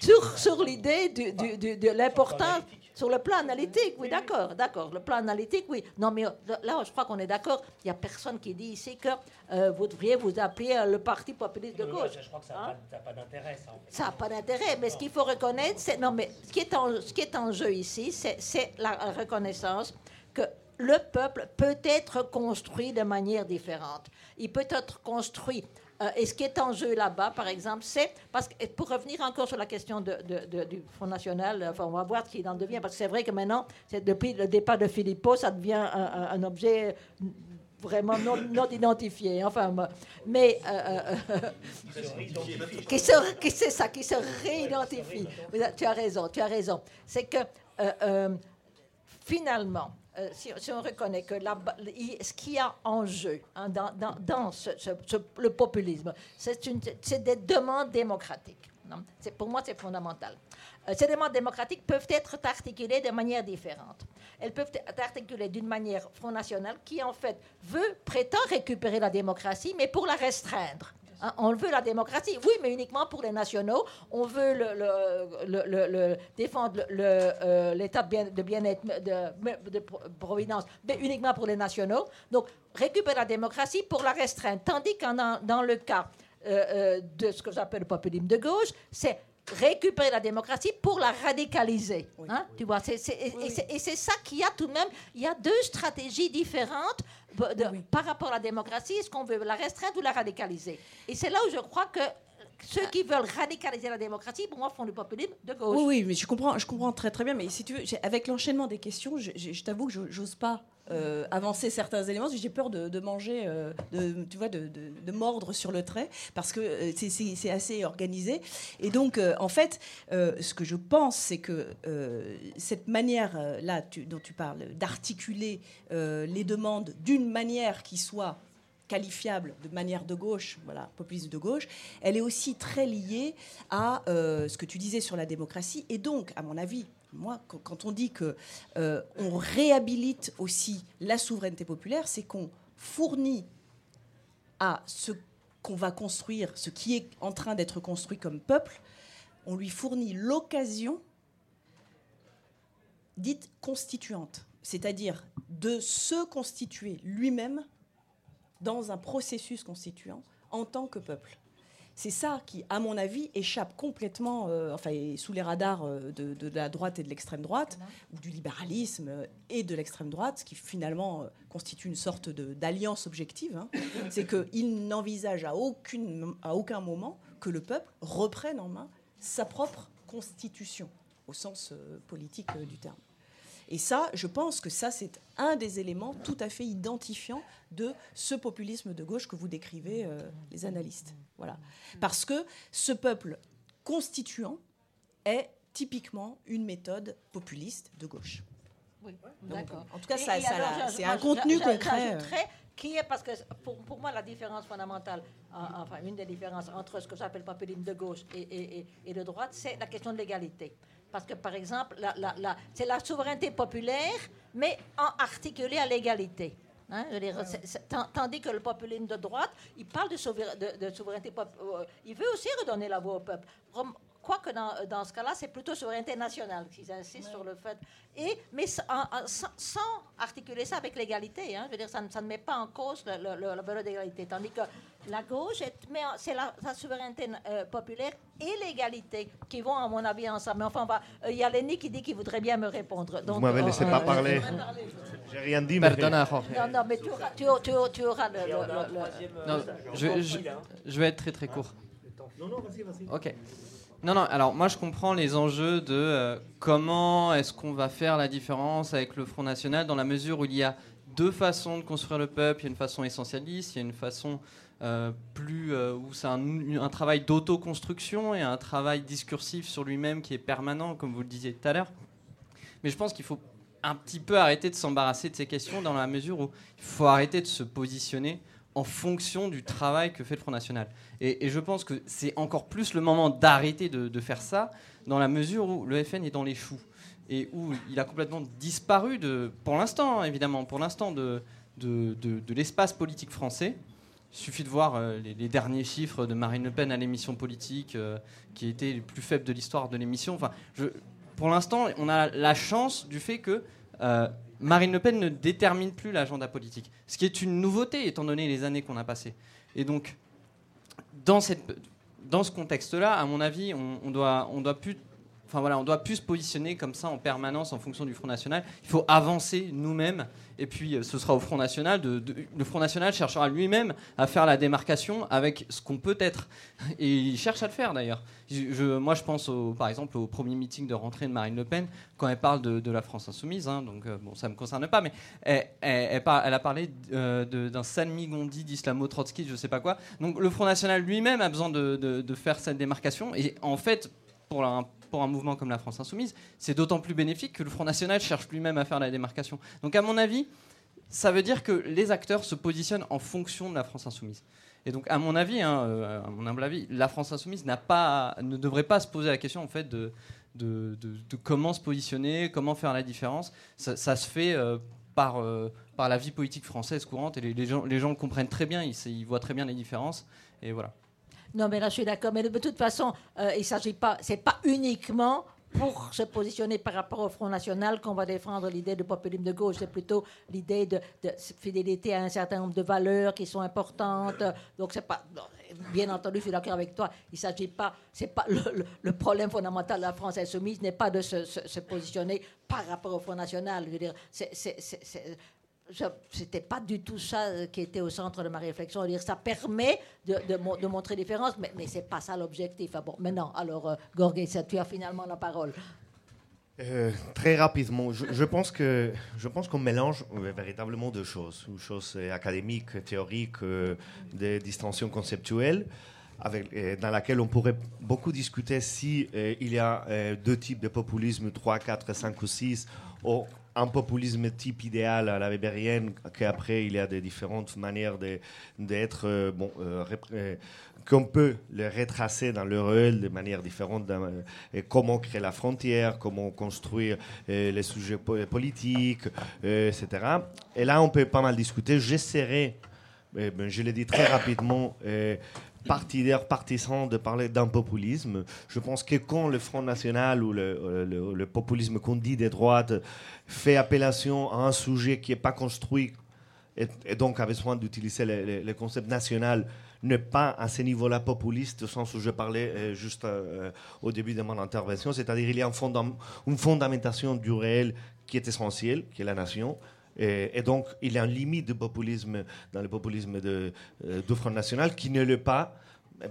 sur, sur l'idée de l'importance sur le plan analytique. Oui, d'accord, d'accord. Le plan analytique, oui. Non, mais là, je crois qu'on est d'accord. Il n'y a personne qui dit ici que euh, vous devriez vous appeler euh, le Parti populiste de gauche. je crois que ça n'a hein? pas, d'intérêt, ça. Ça n'a pas d'intérêt, mais ce qu'il faut reconnaître, c'est non, mais ce qui est en, ce qui est en jeu ici, c'est la reconnaissance que le peuple peut être construit de manière différente. Il peut être construit. Euh, et ce qui est en jeu là-bas, par exemple, c'est parce que pour revenir encore sur la question de, du Front National, enfin, on va voir ce qu'il en devient, parce que c'est vrai que maintenant, depuis le départ de Philippot, ça devient un, objet vraiment non, identifié. Enfin, mais euh, euh, qui se, c'est ça, qui se réidentifie. Tu as raison, tu as raison. C'est que finalement, euh, si, on reconnaît que ce qu'il y a en jeu hein, dans, le populisme, c'est des demandes démocratiques. Pour moi, c'est fondamental. Euh, ces demandes démocratiques peuvent être articulées de manière différente. Elles peuvent être articulées d'une manière Front National qui, en fait, veut, prétend récupérer la démocratie, mais pour la restreindre. Hein, on veut la démocratie, oui, mais uniquement pour les nationaux. On veut le, défendre euh, l'état de bien-être de, providence, mais uniquement pour les nationaux. Donc, récupérer la démocratie pour la restreindre. Tandis que dans, le cas euh, euh, de ce que j'appelle le populisme de gauche, c'est récupérer la démocratie pour la radicaliser. Hein, tu vois, et c'est ça qu'il y a tout de même. Il y a deux stratégies différentes par rapport à la démocratie. Est-ce qu'on veut la restreindre ou la radicaliser? Et c'est là où je crois que ceux qui veulent radicaliser la démocratie, pour moi, font du populisme de gauche. Oui, oui mais je comprends, je comprends très très bien. Mais si tu veux, avec l'enchaînement des questions, je, t'avoue que j'ose pas euh, avancer certains éléments. J'ai peur de, manger, euh, de, tu vois, de, mordre sur le trait parce que euh, c'est assez organisé. Et donc, en fait, ce que je pense, c'est que cette manière-là dont tu parles, d'articuler les demandes d'une manière qui soit qualifiable de manière de gauche, voilà, populiste de gauche, elle est aussi très liée à euh, ce que tu disais sur la démocratie. Et donc, à mon avis, moi, quand on dit que euh, on réhabilite aussi la souveraineté populaire, c'est qu'on fournit à ce qu'on va construire, ce qui est en train d'être construit comme peuple, on lui fournit l'occasion dite constituante, c'est-à-dire de se constituer lui-même dans un processus constituant en tant que peuple. C'est ça qui, à mon avis, échappe complètement, euh, enfin, sous les radars euh, de, la droite et de l'extrême droite, ou du libéralisme et de l'extrême droite, ce qui finalement constitue une sorte d'alliance objective. Hein. c'est qu'ils n'envisagent à, à aucun moment que le peuple reprenne en main sa propre constitution, au sens politique du terme. Et ça, je pense que ça, c'est un des éléments tout à fait identifiants de ce populisme de gauche que vous décrivez, euh, les analystes. Voilà. Parce que ce peuple constituant est typiquement une méthode populiste de gauche. Oui, d'accord. En tout cas, ça, c'est un contenu concret. Euh. Qui est, parce que pour, pour, moi, la différence fondamentale, enfin, une des différences entre ce que j'appelle populisme de gauche et, et, et de droite, c'est la question de l'égalité. Parce que, par exemple, c'est la souveraineté populaire, mais en articulée à l'égalité. Hein, tandis que le populisme de droite, il parle de, de, souveraineté populaire. Euh, il veut aussi redonner la voix au peuple. Quoique dans, dans ce cas-là, c'est plutôt souveraineté nationale qu'ils insistent sur le fait. Et, mais sans, articuler ça avec l'égalité. Hein, je veux dire, ça, ça, ne met pas en cause le, le, la valeur d'égalité. Tandis que la gauche, c'est la, souveraineté euh, populaire et l'égalité qui vont, à mon avis, ensemble. Mais enfin, euh, il y a Lenny qui dit qu'il voudrait bien me répondre. Donc, Vous m'avez laissé euh, pas parler. J'ai rien dit, mais... Non, non, mais tu auras, tu, tu, auras le... non, je, je, je, vais être très très court. Non, non, vas-y, vas-y. Ok. Non, non, alors moi je comprends les enjeux de euh, comment est-ce qu'on va faire la différence avec le Front National dans la mesure où il y a deux façons de construire le peuple. Il y a une façon essentialiste, il y a une façon euh, plus euh, où c'est un, travail d'autoconstruction et un travail discursif sur lui-même qui est permanent, comme vous le disiez tout à l'heure. Mais je pense qu'il faut un petit peu arrêter de s'embarrasser de ces questions dans la mesure où il faut arrêter de se positionner en fonction du travail que fait le Front National. Et, je pense que c'est encore plus le moment d'arrêter de, faire ça, dans la mesure où le FN est dans les choux et où il a complètement disparu, pour l'instant, hein, évidemment, pour l'instant, de, l'espace politique français. Il suffit de voir euh, les, derniers chiffres de Marine Le Pen à l'émission politique, euh, qui étaient les plus faibles de l'histoire de l'émission. Enfin, pour l'instant, on a la chance du fait que euh, Marine Le Pen ne détermine plus l'agenda politique, ce qui est une nouveauté étant donné les années qu'on a passées. Et donc, dans, ce contexte-là, à mon avis, on, on, doit, on doit plus Enfin voilà, on doit plus se positionner comme ça en permanence en fonction du Front National. Il faut avancer nous-mêmes. Et puis euh, ce sera au Front National. Le Front National cherchera lui-même à faire la démarcation avec ce qu'on peut être. Et il cherche à le faire d'ailleurs. Moi je pense par exemple au premier meeting de rentrée de Marine Le Pen quand elle parle de, la France insoumise. Hein, donc euh, bon, ça ne me concerne pas, mais elle, a parlé euh, d'un Salmi Gondi d'islamo-trotsky, je ne sais pas quoi. Donc le Front National lui-même a besoin de, de faire cette démarcation. Et en fait, pour un pour un mouvement comme la France Insoumise, c'est d'autant plus bénéfique que le Front National cherche lui-même à faire la démarcation. Donc à mon avis, ça veut dire que les acteurs se positionnent en fonction de la France Insoumise. Et donc, à mon avis, hein, euh, à mon humble avis, la France Insoumise pas, ne devrait pas se poser la question en fait de, comment se positionner, comment faire la différence. Ça, se fait euh, par, euh, par la vie politique française courante et les, gens, les gens comprennent très bien, ils, ils voient très bien les différences. Et voilà. Non, mais là, je suis d'accord. Mais de toute façon, euh, il s'agit pas, c'est pas uniquement pour se positionner par rapport au Front National qu'on va défendre l'idée de populisme de gauche. C'est plutôt l'idée de, fidélité à un certain nombre de valeurs qui sont importantes. Donc, c'est pas. Bien entendu, je suis d'accord avec toi. Il s'agit pas. C'est pas le, problème fondamental de la France insoumise n'est pas de se, se, positionner par rapport au Front National. Je veux dire, c'est c'était pas du tout ça euh, qui était au centre de ma réflexion. Dire, ça permet de, de, montrer différence, mais, mais c'est pas ça l'objectif. Ah bon, maintenant, alors, euh, tu as finalement la parole. Euh, très rapidement, je, pense que je pense qu'on mélange véritablement deux choses, une chose académique, théorique, des distinctions conceptuelles, dans laquelle on pourrait beaucoup discuter si il y a deux types de populisme, 3, 4, 5 ou 6, ou un populisme type idéal à la Weberienne, qu'après il y a des différentes manières d'être, euh, bon, euh, euh, qu'on peut les retracer dans leur rôle de manière différente, comment créer la frontière, comment construire les sujets politiques, etc. Et là, on peut pas mal discuter. J'essaierai, ben, je l'ai dit très rapidement, partidaire, partisan de parler d'un populisme. Je pense que quand le Front National ou le, le populisme qu'on dit des droites fait appellation à un sujet qui n'est pas construit et, donc a besoin d'utiliser le, concept national, n'est pas à ce niveau-là populiste, au sens où je parlais euh, juste euh, au début de mon intervention, c'est-à-dire il y a une fondamentation du réel qui est essentielle, qui est la nation, et, donc, il y a une limite de populisme dans le populisme de, euh, Front National qui ne l'est pas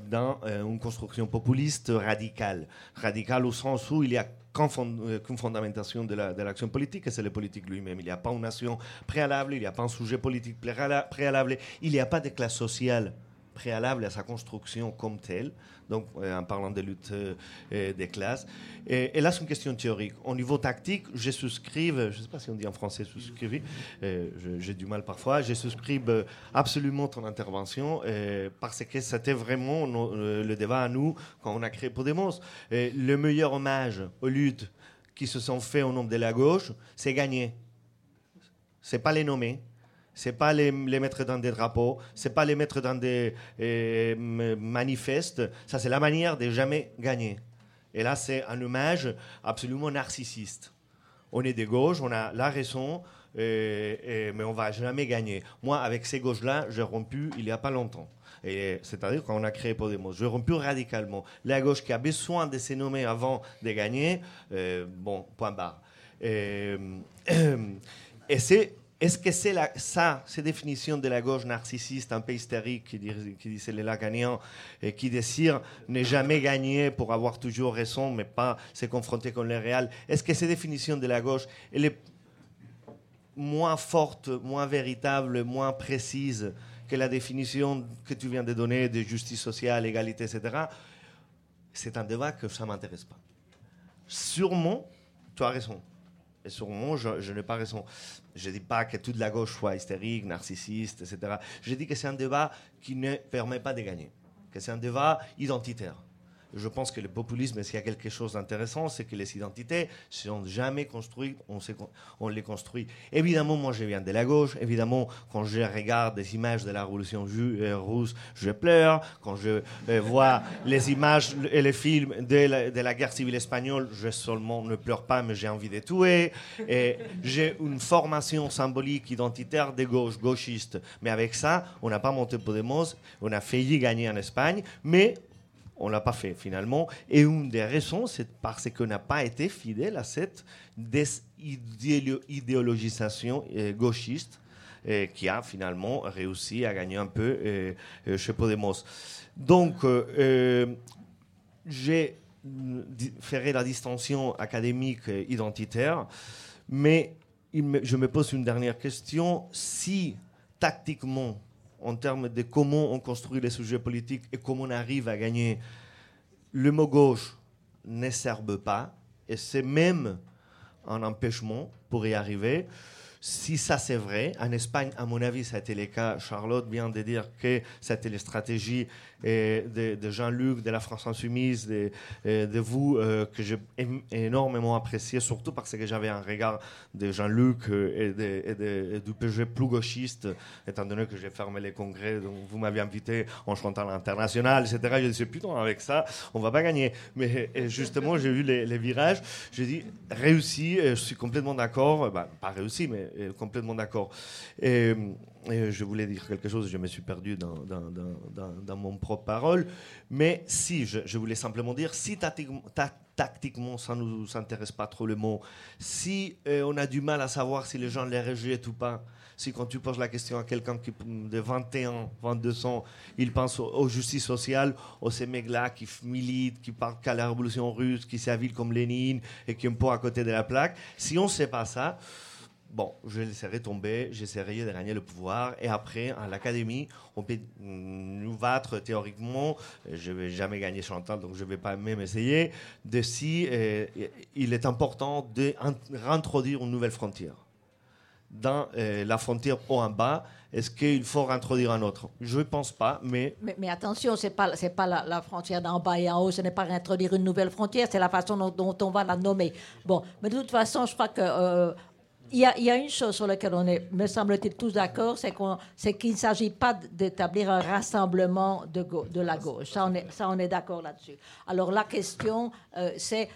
dans une construction populiste radicale. Radicale au sens où il y a qu'une fondamentation de l'action la, politique, et c'est le politique lui-même. Il n'y a pas une nation préalable, il n'y a pas un sujet politique préalable, il n'y a pas de classe sociale préalable à sa construction comme telle, donc euh, en parlant de lutte euh, des classes. Et, là, c'est une question théorique. Au niveau tactique, je souscris, je ne sais pas si on dit en français souscrire, euh, j'ai du mal parfois, je souscris absolument ton intervention parce que c'était vraiment le débat à nous quand on a créé Podemos. le meilleur hommage aux luttes qui se sont faits au nom de la gauche, c'est gagner. C'est pas les nommer, c'est pas les, mettre dans des drapeaux, c'est pas les mettre dans des euh, manifestes. Ça, c'est la manière de jamais gagner. Et là, c'est un hommage absolument narcissiste. On est des gauches, on a la raison, mais on va jamais gagner. Moi, avec ces gauches-là, j'ai rompu il y a pas longtemps. C'est-à-dire quand on a créé Podemos, j'ai rompu radicalement. La gauche qui a besoin de se nommer avant de gagner, euh, bon, point barre. et c'est est-ce que c'est ça, ces définitions de la gauche narcissiste, un peu hystérique, qui, dit, qui disait les gagnant, et qui désire ne jamais gagner pour avoir toujours raison, mais pas se confronter avec le réel, est-ce que ces définitions de la gauche, elle est moins forte, moins véritable, moins précise que la définition que tu viens de donner de justice sociale, égalité, etc. C'est un débat que ça ne m'intéresse pas. Sûrement, tu as raison. Et sûrement, je, je. Je ne dis pas que toute la gauche soit hystérique, narcissiste, etc. Je dis que c'est un débat qui ne permet pas de gagner, que c'est un débat identitaire je pense que le populisme, s'il y a quelque chose d'intéressant, c'est que les identités sont jamais construites, on, on, les construit. Évidemment, moi je viens de la gauche, évidemment, quand je regarde des images de la révolution euh, russe, je pleure. Quand je euh, vois les images et les films de la, guerre civile espagnole, je seulement ne pleure pas, mais j'ai envie de tuer. Et j'ai une formation symbolique identitaire des gauches, gauchistes. Mais avec ça, on n'a pas monté Podemos, on a failli gagner en Espagne, mais on l'a pas fait finalement. Et une des raisons, c'est parce qu'on n'a pas été fidèle à cette idéologisation euh, gauchiste euh, qui a finalement réussi à gagner un peu euh, chez Podemos. Donc, j'ai fait la distinction académique identitaire, mais je me pose une dernière question. Si tactiquement, en termes de comment on construit les sujets politiques et comment on arrive à gagner. Le mot gauche ne sert pas, et c'est même un empêchement pour y arriver. Si ça c'est vrai, en Espagne, à mon avis, ça a été le cas. Charlotte vient de dire que c'était la stratégie de, Jean-Luc, de la France Insoumise, de, de vous, euh, que j'ai énormément apprécié, surtout parce que j'avais un regard de Jean-Luc euh, et, du PG plus gauchiste, étant donné que j'ai fermé les congrès, donc vous m'avez invité en chantant l'international, etc. Je disais, putain, avec ça, on va pas gagner. Mais justement, j'ai vu les, virages, j'ai dit, réussi, je suis complètement d'accord, bah, pas réussi, mais complètement d'accord. Et je voulais dire quelque chose, je me suis perdu dans, mon propre parole. Mais si, je, voulais simplement dire, si tactiquement, ça ne nous intéresse pas trop le mot, si euh, on a du mal à savoir si les gens les rejettent ou pas, si quand tu poses la question à quelqu'un de 21, 22 ans, il pense aux, justices sociales, aux ces mecs-là qui militent, qui parlent qu'à la révolution russe, qui s'avilent comme Lénine et qui ont pas à côté de la plaque, si on ne sait pas ça, bon, je laisserai tomber, j'essaierai de gagner le pouvoir. Et après, à l'académie, on peut nous battre théoriquement. Je ne vais jamais gagner Chantal, donc je ne vais pas même essayer. De si euh, il est important de réintroduire une nouvelle frontière. Dans euh, la frontière haut en bas, est-ce qu'il faut réintroduire un autre? Je ne pense pas, mais... Mais, attention, ce n'est pas, pas la, frontière d'en bas et en haut, ce n'est pas réintroduire une nouvelle frontière, c'est la façon dont, on va la nommer. Bon, mais de toute façon, je crois que... Euh, il y, a, une chose sur laquelle on est, me semble-t-il, tous d'accord, c'est qu'il ne s'agit pas d'établir un rassemblement de, la gauche. Ça, on est, d'accord là-dessus. Alors la question, euh, c'est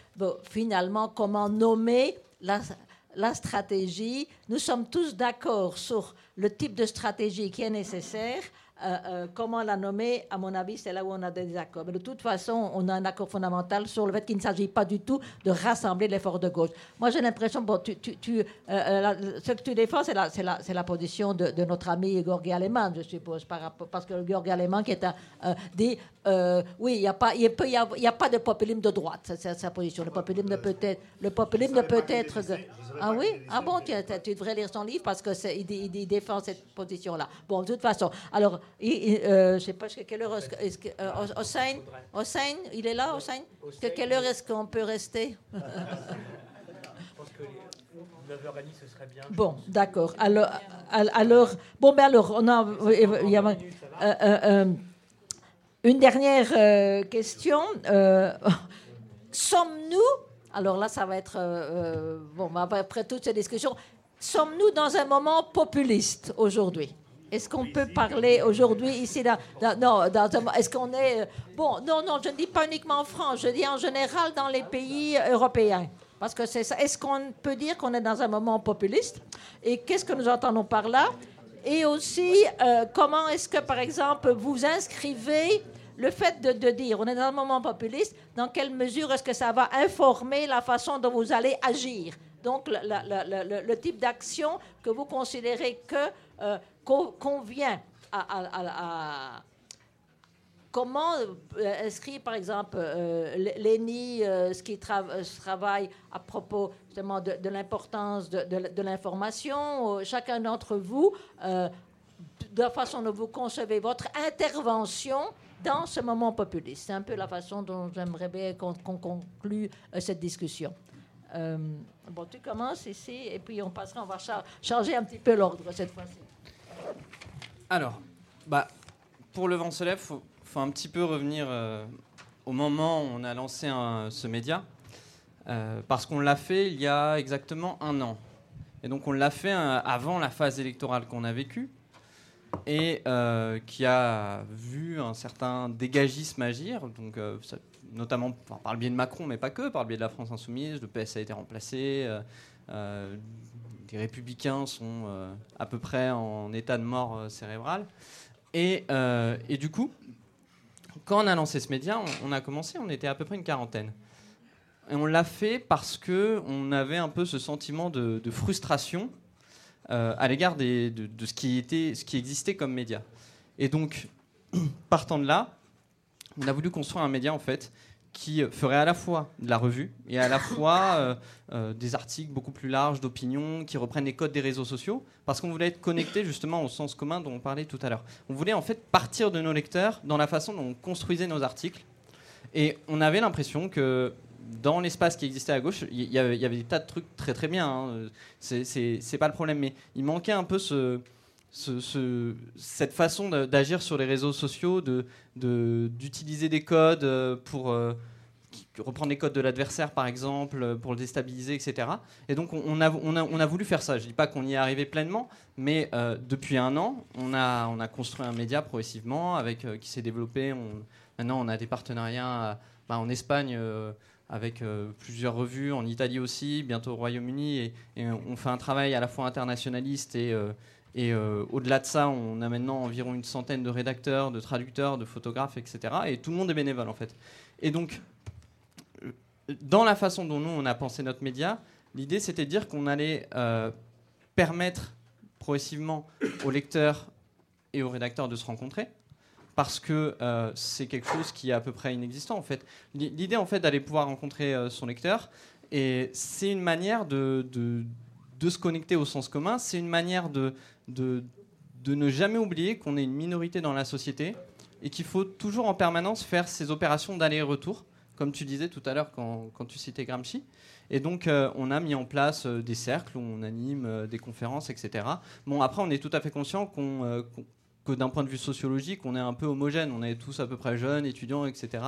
finalement comment nommer la stratégie. Nous sommes tous d'accord sur le type de stratégie qui est nécessaire. Euh, euh, comment la nommer, à mon avis, c'est là où on a des désaccords. Mais de toute façon, on a un accord fondamental sur le fait qu'il ne s'agit pas du tout de rassembler l'effort de gauche. Moi, j'ai l'impression, bon, tu, tu, euh, ce que tu défends, c'est la, la, la, position de, de, notre ami Gorgi Aleman, je suppose, par parce que Gorgi Aleman qui est un, dit, oui, il n'y a, pas, y a, a, pas de populisme de droite, c'est sa position. Le populisme ne peut être... Le populisme ne peut être ah oui? Ah bon, tu, tu, devrais lire son livre parce qu'il il, défend cette position-là. Bon, de toute façon, alors euh, je ne sais pas quelle heure est-ce que euh, Hossein, il est là, Hossein? Quelle heure est-ce qu'on peut rester? Je pense que 9h30 ce serait bien. Bon, d'accord. Alors, alors, bon, ben alors, on a, il y a euh, une dernière question. Sommes-nous, alors là, ça va être, bon, après toutes ces discussions, sommes-nous dans un moment populiste aujourd'hui? Est-ce qu'on peut parler aujourd'hui ici dans, non, est-ce qu'on est bon Non, non, je ne dis pas uniquement en France, je dis en général dans les pays européens. Parce que c'est ça. Est-ce qu'on peut dire qu'on est dans un moment populiste? Et qu'est-ce que nous entendons par là? Et aussi, euh, comment est-ce que, par exemple, vous inscrivez le fait de, dire on est dans un moment populiste, dans quelle mesure est-ce que ça va informer la façon dont vous allez agir? Donc, le, type d'action que vous considérez que euh, convient à, comment euh, inscrire, par exemple, euh, l'ENI, euh, ce qui travaille à propos justement de, l'importance de, l'information, chacun d'entre vous, de la façon dont vous concevez votre intervention dans ce moment populiste. C'est un peu la façon dont j'aimerais bien qu'on conclue cette discussion. bon, tu commences ici et puis on passera, on va changer un petit peu l'ordre cette fois-ci. Alors, bah, pour le vent se lève, faut, un petit peu revenir euh, au moment où on a lancé ce média, euh, parce qu'on l'a fait il y a exactement un an. Et donc on l'a fait euh, avant la phase électorale qu'on a vécue, et qui a vu un certain dégagisme agir, donc, notamment par le biais de Macron, mais pas que, par le biais de la France insoumise, le PS a été remplacé les républicains sont euh, à peu près en état de mort euh, cérébrale. Et, euh, et, du coup, quand on a lancé ce média, on, a commencé, on était à peu près une quarantaine. Et on l'a fait parce que on avait un peu ce sentiment de, frustration à l'égard de, de, ce, qui était, ce qui existait comme média. Et donc, partant de là, on a voulu construire un média en fait qui ferait à la fois de la revue et à la fois euh, euh, des articles beaucoup plus larges d'opinion qui reprennent les codes des réseaux sociaux parce qu'on voulait être connecté justement au sens commun dont on parlait tout à l'heure. On voulait en fait partir de nos lecteurs dans la façon dont on construisait nos articles et on avait l'impression que dans l'espace qui existait à gauche, il y, avait des tas de trucs très très bien. Hein. C'est pas le problème, mais il manquait un peu ce, ce, cette façon d'agir sur les réseaux sociaux, d'utiliser de, des codes euh, pour euh, reprendre les codes de l'adversaire, par exemple, euh, pour le déstabiliser, etc. Et donc, on a, voulu faire ça. Je ne dis pas qu'on y est arrivé pleinement, mais depuis un an, on a, on a construit un média progressivement avec, qui s'est développé. Maintenant, on a des partenariats bah, en Espagne avec plusieurs revues, en Italie aussi, bientôt au Royaume-Uni, et, on fait un travail à la fois internationaliste et, et euh, au-delà de ça, on a maintenant environ une centaine de rédacteurs, de traducteurs, de photographes, etc. Et tout le monde est bénévole en fait. Et donc, euh, dans la façon dont nous, on a pensé notre média, l'idée c'était de dire qu'on allait euh, permettre progressivement aux lecteurs et aux rédacteurs de se rencontrer. Parce que c'est quelque chose qui est à peu près inexistant en fait. L'idée en fait d'aller pouvoir rencontrer son lecteur, et c'est une manière de, de, de se connecter au sens commun, c'est une manière de, de, ne jamais oublier qu'on est une minorité dans la société et qu'il faut toujours en permanence faire ces opérations d'aller-retour, comme tu disais tout à l'heure quand, tu citais Gramsci. Et donc, euh, on a mis en place euh, des cercles où on anime euh, des conférences, etc. Bon, après, on est tout à fait conscient qu'on, que d'un point de vue sociologique, on est un peu homogène. On est tous à peu près jeunes, étudiants, etc.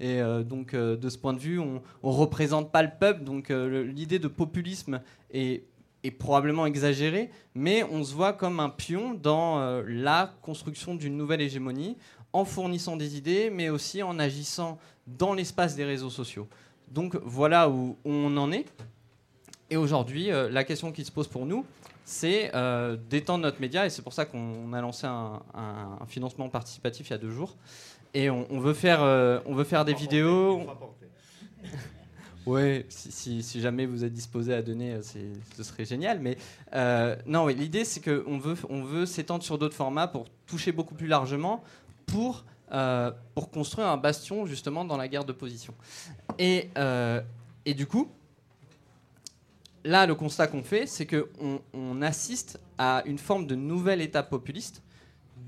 Et donc, de ce point de vue, on ne représente pas le peuple. Donc, l'idée de populisme est est probablement exagéré, mais on se voit comme un pion dans euh, la construction d'une nouvelle hégémonie, en fournissant des idées, mais aussi en agissant dans l'espace des réseaux sociaux. Donc voilà où, on en est. Et aujourd'hui, la question qui se pose pour nous, c'est d'étendre notre média, et c'est pour ça qu'on a lancé un, financement participatif il y a deux jours. Et on, veut, faire, on veut faire des vidéos. Oui, si, jamais vous êtes disposé à donner, euh, ce serait génial. Mais euh, non, l'idée, c'est qu'on veut, on veut s'étendre sur d'autres formats pour toucher beaucoup plus largement, pour, euh, pour construire un bastion justement dans la guerre de position. Et, et du coup, là, le constat qu'on fait, c'est qu'on on assiste à une forme de nouvelle étape populiste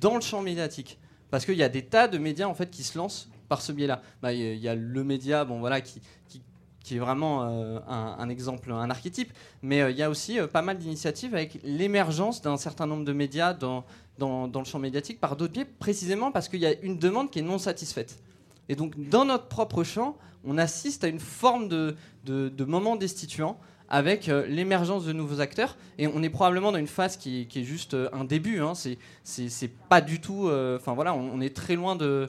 dans le champ médiatique. Parce qu'il y a des tas de médias en fait qui se lancent par ce biais-là. Bah, il y a le média, bon voilà, qui, qui qui est vraiment euh, un, exemple, un archétype. Mais euh, il y a aussi euh, pas mal d'initiatives avec l'émergence d'un certain nombre de médias dans, dans, le champ médiatique par d'autres biais, précisément parce qu'il y a une demande qui est non satisfaite. Et donc, dans notre propre champ, on assiste à une forme de, moment destituant avec l'émergence de nouveaux acteurs. Et on est probablement dans une phase qui, est juste un début. Hein. C'est pas du tout. Enfin voilà, on, est très loin de,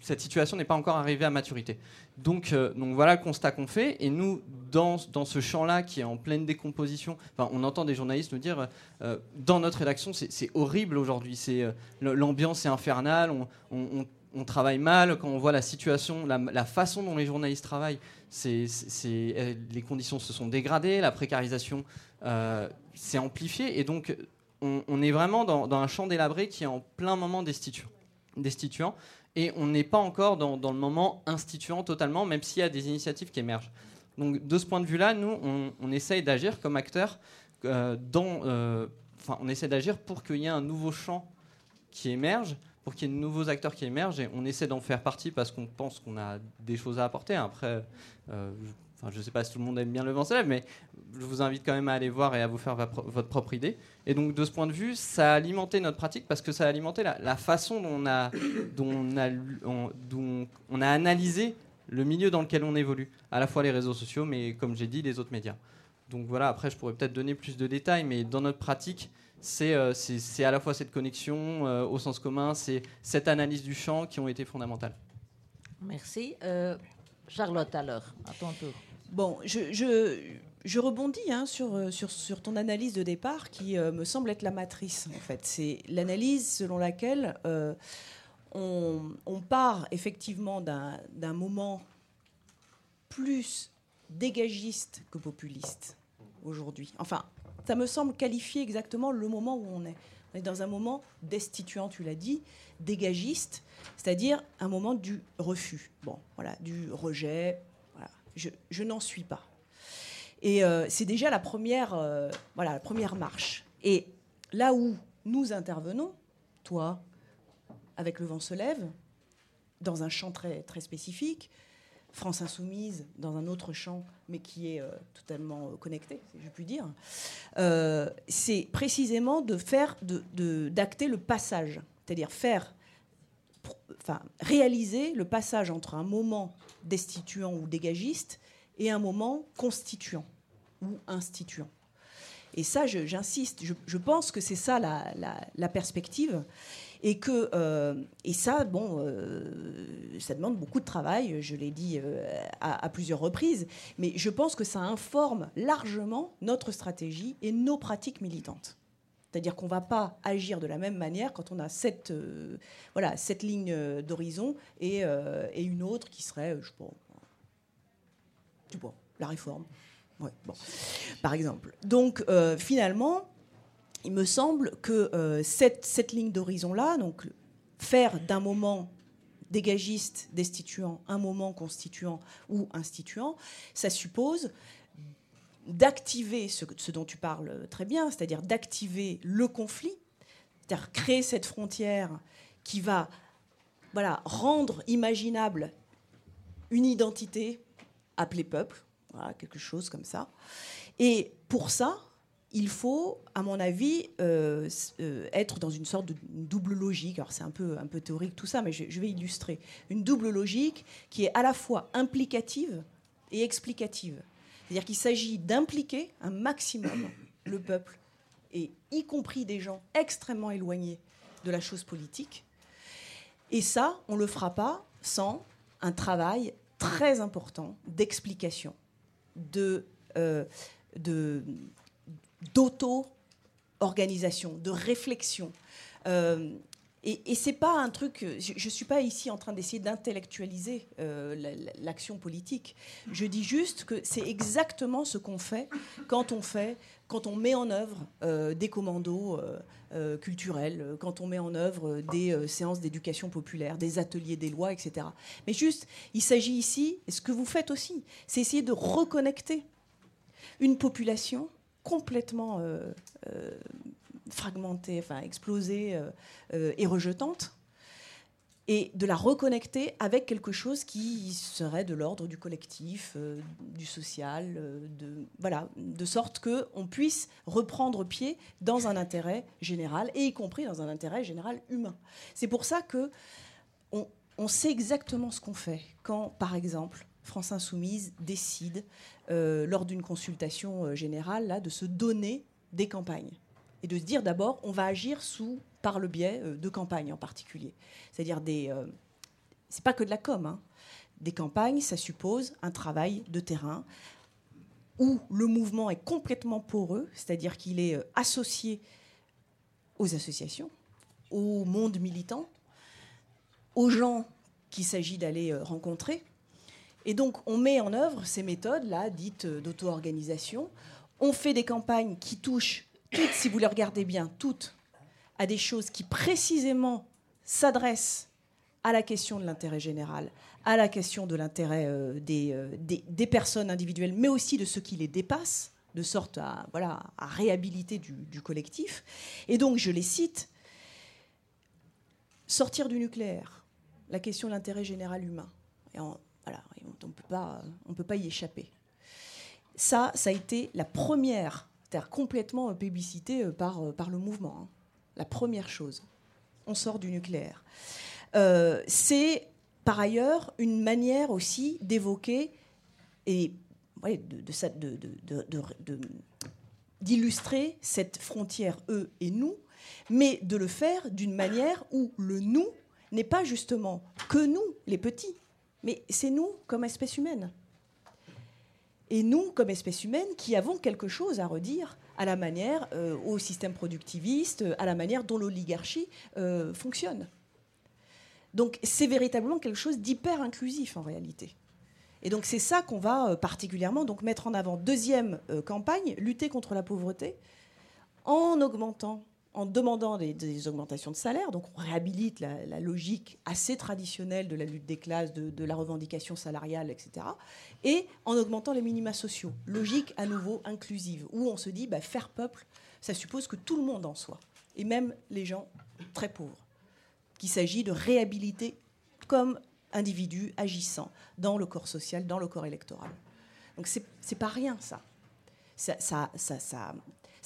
cette situation n'est pas encore arrivée à maturité. Donc, euh, voilà le constat qu'on fait. Et nous, dans, ce champ-là qui est en pleine décomposition, on entend des journalistes nous dire euh, dans notre rédaction, c'est horrible aujourd'hui. C'est euh, l'ambiance est infernale. On, travaille mal. Quand on voit la situation, la, façon dont les journalistes travaillent, c'est les conditions se sont dégradées, la précarisation s'est amplifiée. Et donc, on, est vraiment dans, un champ délabré qui est en plein moment destituant. et on n'est pas encore dans, le moment instituant totalement, même s'il y a des initiatives qui émergent. Donc de ce point de vue-là, nous, on, essaye d'agir comme acteurs euh. Euh, on essaie d'agir pour qu'il y ait un nouveau champ qui émerge, pour qu'il y ait de nouveaux acteurs qui émergent, et on essaie d'en faire partie parce qu'on pense qu'on a des choses à apporter. Après, euh, je ne sais pas si tout le monde aime bien le vent mais je vous invite quand même à aller voir et à vous faire votre propre idée. Et donc, de ce point de vue, ça a alimenté notre pratique parce que ça a alimenté la, façon dont on, a, dont, on a, dont on a analysé le milieu dans lequel on évolue, à la fois les réseaux sociaux, mais comme j'ai dit, les autres médias. Donc voilà, après, je pourrais peut-être donner plus de détails, mais dans notre pratique, c'est euh, à la fois cette connexion euh, au sens commun, c'est cette analyse du champ qui ont été fondamentales. Merci. Euh, Charlotte, alors, à ton tour. Bon, je, rebondis hein, sur, sur, ton analyse de départ qui euh, me semble être la matrice, en fait. C'est l'analyse selon laquelle euh, on, part effectivement d'un moment plus dégagiste que populiste aujourd'hui. Enfin, ça me semble qualifier exactement le moment où on est. On est dans un moment destituant, tu l'as dit, dégagiste, c'est-à-dire un moment du refus, bon, voilà, du rejet, je, n'en suis pas. Et euh, c'est déjà la première, euh, voilà, la première marche. Et là où nous intervenons, toi, avec Le Vent se lève, dans un champ très, très spécifique, France Insoumise dans un autre champ, mais qui est euh, totalement connecté, si je puis dire, c'est précisément de faire, d'acter de, le passage, c'est-à-dire faire, enfin, réaliser le passage entre un moment destituant ou dégagiste et un moment constituant ou instituant. Et ça, j'insiste, je, pense que c'est ça la, perspective. Et que euh, et ça, bon, euh, ça demande beaucoup de travail. Je l'ai dit euh, à, plusieurs reprises, mais je pense que ça informe largement notre stratégie et nos pratiques militantes. C'est-à-dire qu'on ne va pas agir de la même manière quand on a cette, voilà, cette ligne d'horizon et, et, une autre qui serait, je pense, tu la réforme. bon. Par exemple. Donc, finalement, il me semble que euh, cette, cette, ligne d'horizon-là, donc faire d'un moment dégagiste, destituant, un moment constituant ou instituant, ça suppose d'activer ce, dont tu parles très bien, c'est-à-dire d'activer le conflit, c'est-à-dire créer cette frontière qui va voilà, rendre imaginable une identité appeler peuple, quelque chose comme ça. Et pour ça, il faut, à mon avis, euh, euh, être dans une sorte de double logique. Alors c'est un peu, un peu théorique tout ça, mais je, vais illustrer. Une double logique qui est à la fois implicative et explicative. C'est-à-dire qu'il s'agit d'impliquer un maximum le peuple, et y compris des gens extrêmement éloignés de la chose politique. Et ça, on ne le fera pas sans un travail très important d'explication, de, euh, d'auto-organisation, de réflexion. Euh, et, et c'est pas un truc. Je, ne suis pas ici en train d'essayer d'intellectualiser euh, l'action politique. Je dis juste que c'est exactement ce qu'on fait quand on fait, quand on met en œuvre euh, des commandos culturels, quand on met en œuvre des séances d'éducation populaire, des ateliers des lois, etc. Mais juste, il s'agit ici, et ce que vous faites aussi, c'est essayer de reconnecter une population complètement fragmentée, enfin explosée euh, euh, et rejetante, et de la reconnecter avec quelque chose qui serait de l'ordre du collectif, euh, du social, de, voilà, de sorte qu'on puisse reprendre pied dans un intérêt général, et y compris dans un intérêt général humain. C'est pour ça que on, sait exactement ce qu'on fait quand, par exemple, France Insoumise décide, lors d'une consultation générale, là, de se donner des campagnes et de se dire d'abord, on va agir sous, par le biais euh, de campagnes en particulier. C'est-à-dire des. Euh, c'est pas que de la com. Hein. Des campagnes, ça suppose un travail de terrain où le mouvement est complètement poreux, c'est-à-dire qu'il est euh, associé aux associations, au monde militant, aux gens qu'il s'agit d'aller rencontrer. Et donc, on met en œuvre ces méthodes-là, dites d'auto-organisation. On fait des campagnes qui touchent toutes, si vous les regardez bien, toutes, à des choses qui précisément s'adressent à la question de l'intérêt général, à la question de l'intérêt euh, euh, des, des, personnes individuelles, mais aussi de ceux qui les dépassent, de sorte à, voilà, à réhabiliter du, collectif. Et donc, je les cite, sortir du nucléaire, la question de l'intérêt général humain. On ne peut pas y échapper. Ça, ça a été la première c'est-à-dire complètement publicité euh, par, euh, par le mouvement. Hein. La première chose, on sort du nucléaire. Euh, c'est par ailleurs une manière aussi d'évoquer et d'illustrer cette frontière eux et nous, mais de le faire d'une manière où le nous n'est pas justement que nous, les petits, mais c'est nous comme espèce humaine et nous, comme espèce humaine, qui avons quelque chose à redire à la manière, euh, au système productiviste, à la manière dont l'oligarchie euh, fonctionne. Donc c'est véritablement quelque chose d'hyper inclusif en réalité. Et donc c'est ça qu'on va euh, particulièrement mettre en avant. Deuxième campagne, lutter contre la pauvreté en augmentant en demandant des, augmentations de salaire, donc on réhabilite la, logique assez traditionnelle de la lutte des classes, de, la revendication salariale, etc., et en augmentant les minima sociaux, logique à nouveau inclusive, où on se dit, bah, faire peuple, ça suppose que tout le monde en soit, et même les gens très pauvres, qu'il s'agit de réhabiliter comme individus agissant dans le corps social, dans le corps électoral. Donc c'est pas rien ça. Ça, ça, ça, ça,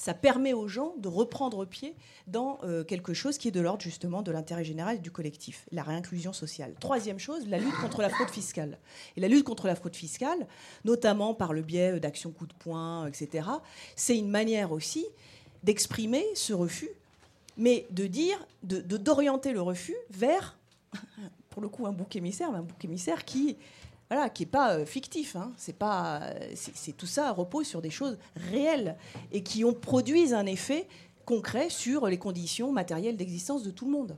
ça permet aux gens de reprendre pied dans euh, quelque chose qui est de l'ordre justement de l'intérêt général et du collectif, la réinclusion sociale. Troisième chose, la lutte contre la fraude fiscale. Et la lutte contre la fraude fiscale, notamment par le biais d'actions coup de poing, etc., c'est une manière aussi d'exprimer ce refus, mais de dire, de, d'orienter le refus vers, pour le coup, un bouc émissaire, un bouc émissaire qui voilà, qui n'est pas euh, fictif. Hein. C'est pas, c'est, tout ça repose sur des choses réelles et qui ont produisent un effet concret sur les conditions matérielles d'existence de tout le monde.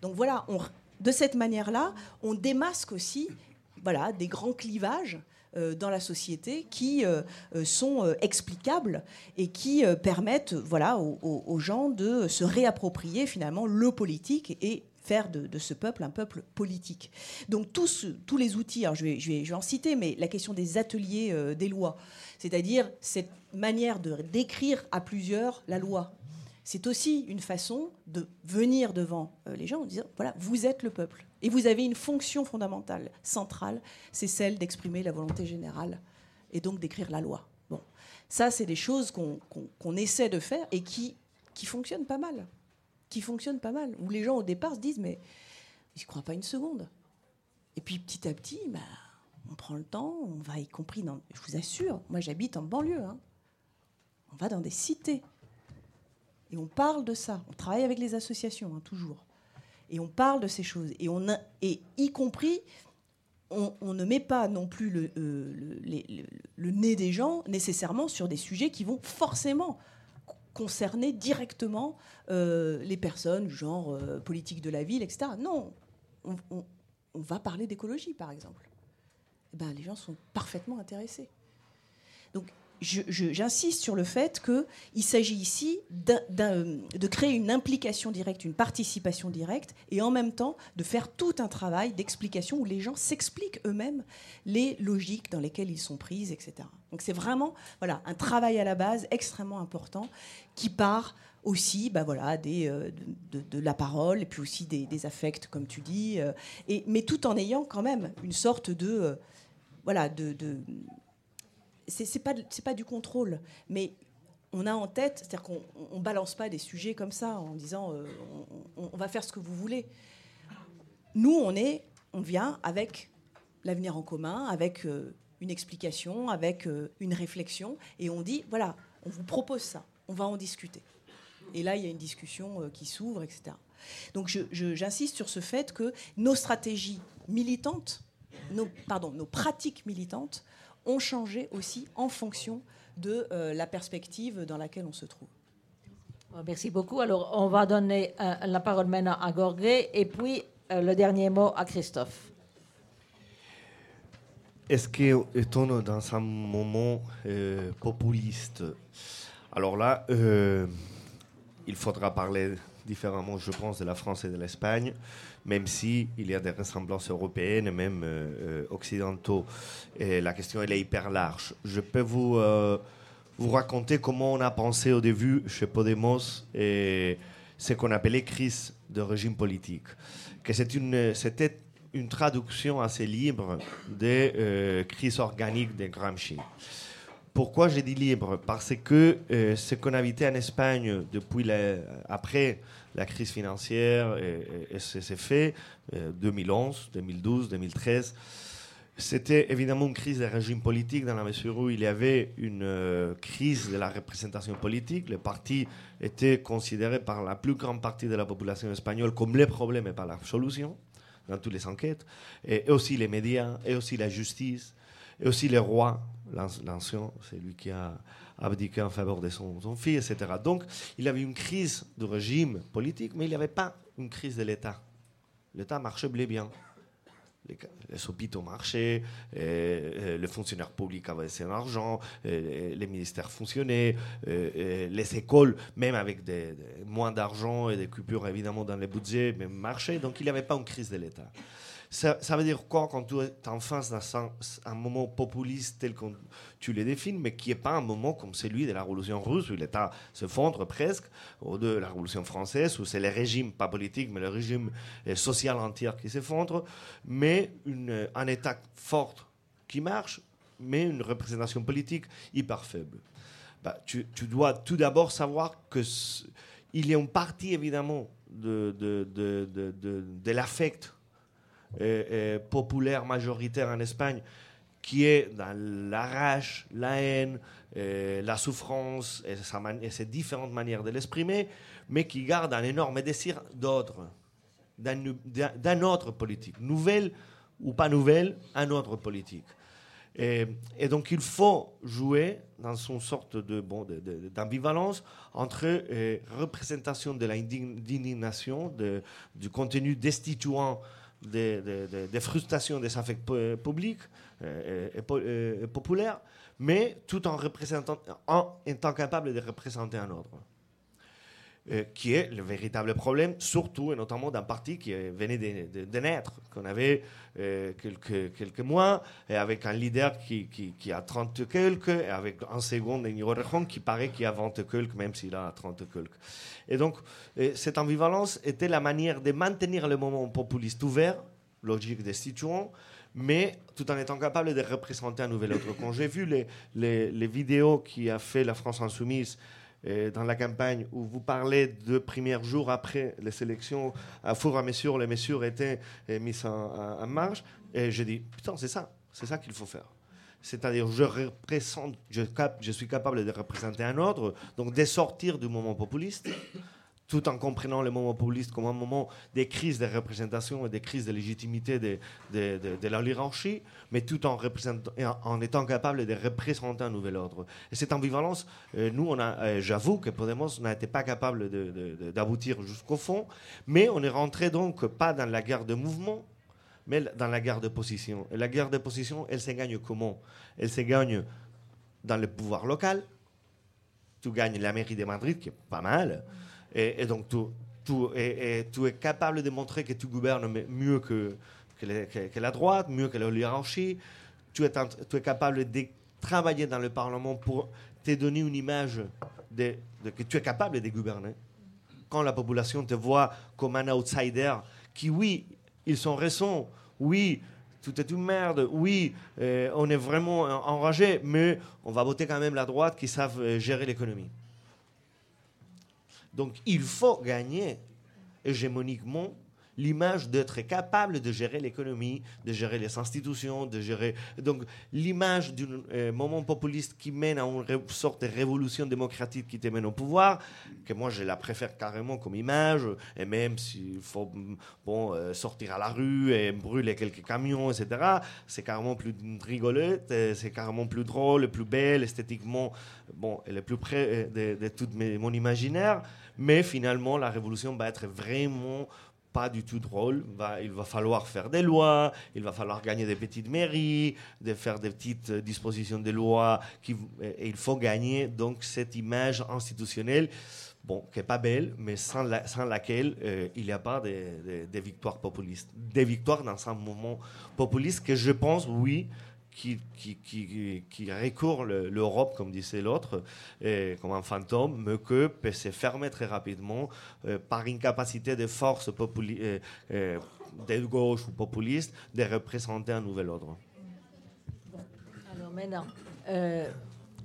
Donc voilà, de cette manière-là, on démasque aussi voilà, des grands clivages euh, dans la société qui euh, sont explicables et qui permettent voilà, aux, aux, gens de se réapproprier finalement le politique et faire de, ce peuple un peuple politique. Donc tous, tous les outils, je, vais, je, vais, je, vais, en citer, mais la question des ateliers euh, des lois, c'est-à-dire cette manière de décrire à plusieurs la loi, c'est aussi une façon de venir devant euh, les gens en disant, voilà, vous êtes le peuple. Et vous avez une fonction fondamentale, centrale, c'est celle d'exprimer la volonté générale et donc d'écrire la loi. Bon, ça, c'est des choses qu'on essaie de faire et qui, qui fonctionnent pas mal qui fonctionne pas mal, où les gens au départ se disent mais ils ne croient pas une seconde. Et puis petit à petit, bah, on prend le temps, on va y compris dans, je vous assure, moi j'habite en banlieue, hein. on va dans des cités et on parle de ça. On travaille avec les associations hein, toujours et on parle de ces choses et on a, et y compris on, ne met pas non plus le, le, nez des gens nécessairement sur des sujets qui vont forcément concerner directement les personnes, genre politique de la ville, etc. Non, on, on va parler d'écologie, par exemple. Eh ben, les gens sont parfaitement intéressés. Donc, j'insiste sur le fait qu'il s'agit ici de créer une implication directe, une participation directe, et en même temps de faire tout un travail d'explication où les gens s'expliquent eux-mêmes les logiques dans lesquelles ils sont prises, etc. Donc c'est vraiment voilà, un travail à la base extrêmement important qui part aussi bah voilà, euh, de, la parole et puis aussi des, affects, comme tu dis, euh, mais tout en ayant quand même une sorte de... Euh, voilà, de c'est pas c'est pas du contrôle, mais on a en tête, c'est-à-dire qu'on on balance pas des sujets comme ça en disant on, va faire ce que vous voulez. Nous, on est, on vient avec l'avenir en commun, avec une explication, avec une réflexion, et on dit voilà, on vous propose ça, on va en discuter. Et là, il y a une discussion euh, qui s'ouvre, etc. Donc j'insiste sur ce fait que nos stratégies militantes, nos, pardon, nos pratiques militantes ont changé aussi en fonction de euh, la perspective dans laquelle on se trouve. Merci beaucoup. Alors, on va donner euh, la parole maintenant à Gorgé et puis le dernier mot à Christophe. Est-ce qu'on est dans un moment populiste Alors là, il faudra parler différemment, je pense, de la France et de l'Espagne, même si il y a des ressemblances européennes même euh, euh, occidentaux. La question, elle est hyper large. Je peux vous, euh, vous raconter comment on a pensé au début chez Podemos et ce qu'on appelait crise de régime politique. Que c'était une, traduction assez libre des crises organiques de Gramsci. Pourquoi j'ai dit libre? Parce que euh, ce qu'on a habité en Espagne depuis après la crise financière et, c'est fait 2011, 2012, 2013, c'était évidemment une crise des régimes politiques dans la mesure où il y avait une euh, crise de la représentation politique. Les partis étaient considérés par la plus grande partie de la population espagnole comme les problèmes et pas la solution dans toutes les enquêtes, et aussi les médias, et aussi la justice, et aussi les rois l'ancien, c'est lui qui a abdiqué en faveur de son, fils, etc. Donc, il avait une crise de régime politique, mais il n'y avait pas une crise de l'État. L'État marchait bien. Les, hôpitaux marchaient, les fonctionnaires publics avaient son argent, les ministères fonctionnaient, les écoles, même avec moins d'argent et des coupures évidemment dans les budgets, mais marchaient. Donc il n'y avait pas une crise de l'État. Ça, veut dire quoi quand tu es en face d'un un moment populiste tel que tu le définis, mais qui n'est pas un moment comme celui de la Révolution russe, où l'État se fondre presque, ou de la Révolution française, où c'est le régime, pas politique, mais le régime euh, social entier qui s'effondre, mais un État fort qui marche, mais une représentation politique hyper faible. Bah, tu, dois tout d'abord savoir qu'il y a une partie, évidemment, de, de, de, de, de l'affect populaire majoritaire en Espagne qui est dans la rage, la haine, la souffrance et, et, ses différentes manières de l'exprimer, mais qui garde un énorme désir d'autre, d'un autre politique, nouvelle ou pas nouvelle, un autre politique. Et, donc il faut jouer dans une sorte de bon, d'ambivalence entre représentation de l'indignation, du contenu destituant des, frustrations des affects publics euh, et, populaires, mais tout en, représentant, en étant capable de représenter un ordre. Euh, qui est le véritable problème, surtout et notamment d'un parti qui venait de, naître, qu'on avait euh, quelques, mois, avec un leader qui, a 30 quelques, et avec un second, Rejón, qui paraît qu'il a 20 quelques, même s'il a 30 quelques. Et donc, euh, cette ambivalence était la manière de maintenir le moment populiste ouvert, logique destituant, mais tout en étant capable de représenter un nouvel autre. Quand j'ai vu les, les, les vidéos qui a fait la France Insoumise, dans la campagne où vous parlez de premiers jours après les élections, à four à mesure, les mesures étaient euh, mises en, marche. Et je dis, putain, c'est ça, c'est ça qu'il faut faire. C'est-à-dire, je représente, je suis capable de représenter un ordre, donc de sortir du moment populiste, tout en comprenant le moment populiste comme un moment des crises de représentation et des crises de légitimité de, de, la hiérarchie, mais tout en, étant capable de représenter un nouvel ordre. Et cette ambivalence, euh, nous, euh, j'avoue que Podemos n'a été pas capable d'aboutir jusqu'au fond, mais on est rentré donc pas dans la guerre de mouvement, mais dans la guerre de position. Et la guerre de position, elle se gagne comment? Elle se gagne dans le pouvoir local. Tu gagnes la mairie de Madrid, qui est pas mal. Et, donc, tu, tu, es capable de montrer que tu gouvernes mieux que, que, la droite, mieux que la hiérarchie. Tu es, tu es capable de travailler dans le Parlement pour te donner une image de, que tu es capable de gouverner. Quand la population te voit comme un outsider, qui, oui, ils sont raison, oui, tout est une merde, oui, euh, on est vraiment enragé, mais on va voter quand même la droite qui savent euh, gérer l'économie. Donc il faut gagner hégémoniquement l'image d'être capable de gérer l'économie, de gérer les institutions, de gérer. Donc, l'image d'un euh, moment populiste qui mène à une sorte de révolution démocratique qui te mène au pouvoir, que moi je la préfère carrément comme image, et même s'il faut bon, euh, sortir à la rue et brûler quelques camions, etc., c'est carrément plus rigolote, euh, c'est carrément plus drôle, plus belle, esthétiquement, bon, elle est plus près de, de tout mon imaginaire, mais finalement, la révolution va être vraiment pas du tout drôle. il va falloir faire des lois, il va falloir gagner des petites mairies, de faire des petites dispositions de loi. Qui, et il faut gagner donc cette image institutionnelle, bon, qui n'est pas belle, mais sans, sans laquelle euh, il n'y a pas de, de, victoires populistes. Des victoires dans un mouvement populiste que je pense, oui, qui, qui, qui, qui recourt l'Europe, comme disait l'autre, comme un fantôme, mais que peut se fermer très rapidement euh, par une capacité de force euh, euh, de gauche ou populiste de représenter un nouvel ordre. Alors maintenant,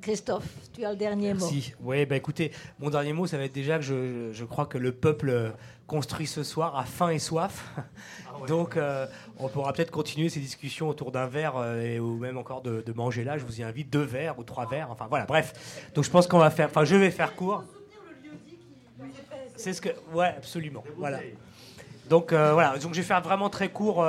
Christophe, tu as le dernier mot. Si, oui, bah écoutez, mon dernier mot, ça va être déjà que je, je crois que le peuple construit ce soir a faim et soif. Ah Donc, euh, on pourra peut-être continuer ces discussions autour d'un verre euh, et, ou même encore de, manger là. Je vous y invite deux verres ou trois verres. Enfin, voilà, bref. Donc, je pense qu'on va faire. Enfin, je vais faire court. C'est ce que. Ouais, absolument. Voilà. Donc euh, voilà, donc je vais faire vraiment très court.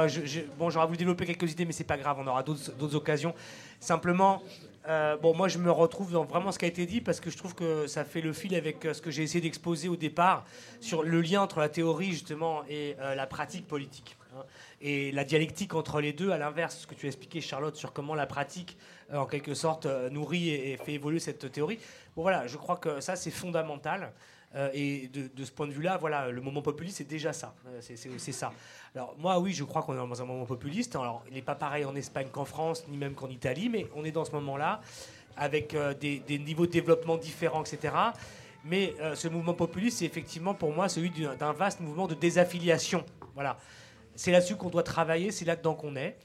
bon, j'aurais voulu développer quelques idées, mais c'est pas grave, on aura d'autres occasions. Simplement, euh, bon, moi, je me retrouve dans vraiment ce qui a été dit parce que je trouve que ça fait le fil avec euh, ce que j'ai essayé d'exposer au départ sur le lien entre la théorie, justement, et euh, la pratique politique. Hein. et la dialectique entre les deux, à l'inverse, ce que tu as expliqué, Charlotte, sur comment la pratique, en quelque sorte, nourrit et, fait évoluer cette théorie. Bon, voilà, je crois que ça, c'est fondamental. Et de, ce point de vue-là, voilà, le moment populiste, c'est déjà ça. C'est ça. Alors moi, oui, je crois qu'on est dans un moment populiste. Alors, il n'est pas pareil en Espagne qu'en France, ni même qu'en Italie, mais on est dans ce moment-là, avec euh, des, niveaux de développement différents, etc. Mais euh, ce mouvement populiste, c'est effectivement pour moi celui d'un vaste mouvement de désaffiliation. Voilà. C'est là-dessus qu'on doit travailler, c'est là-dedans qu'on est.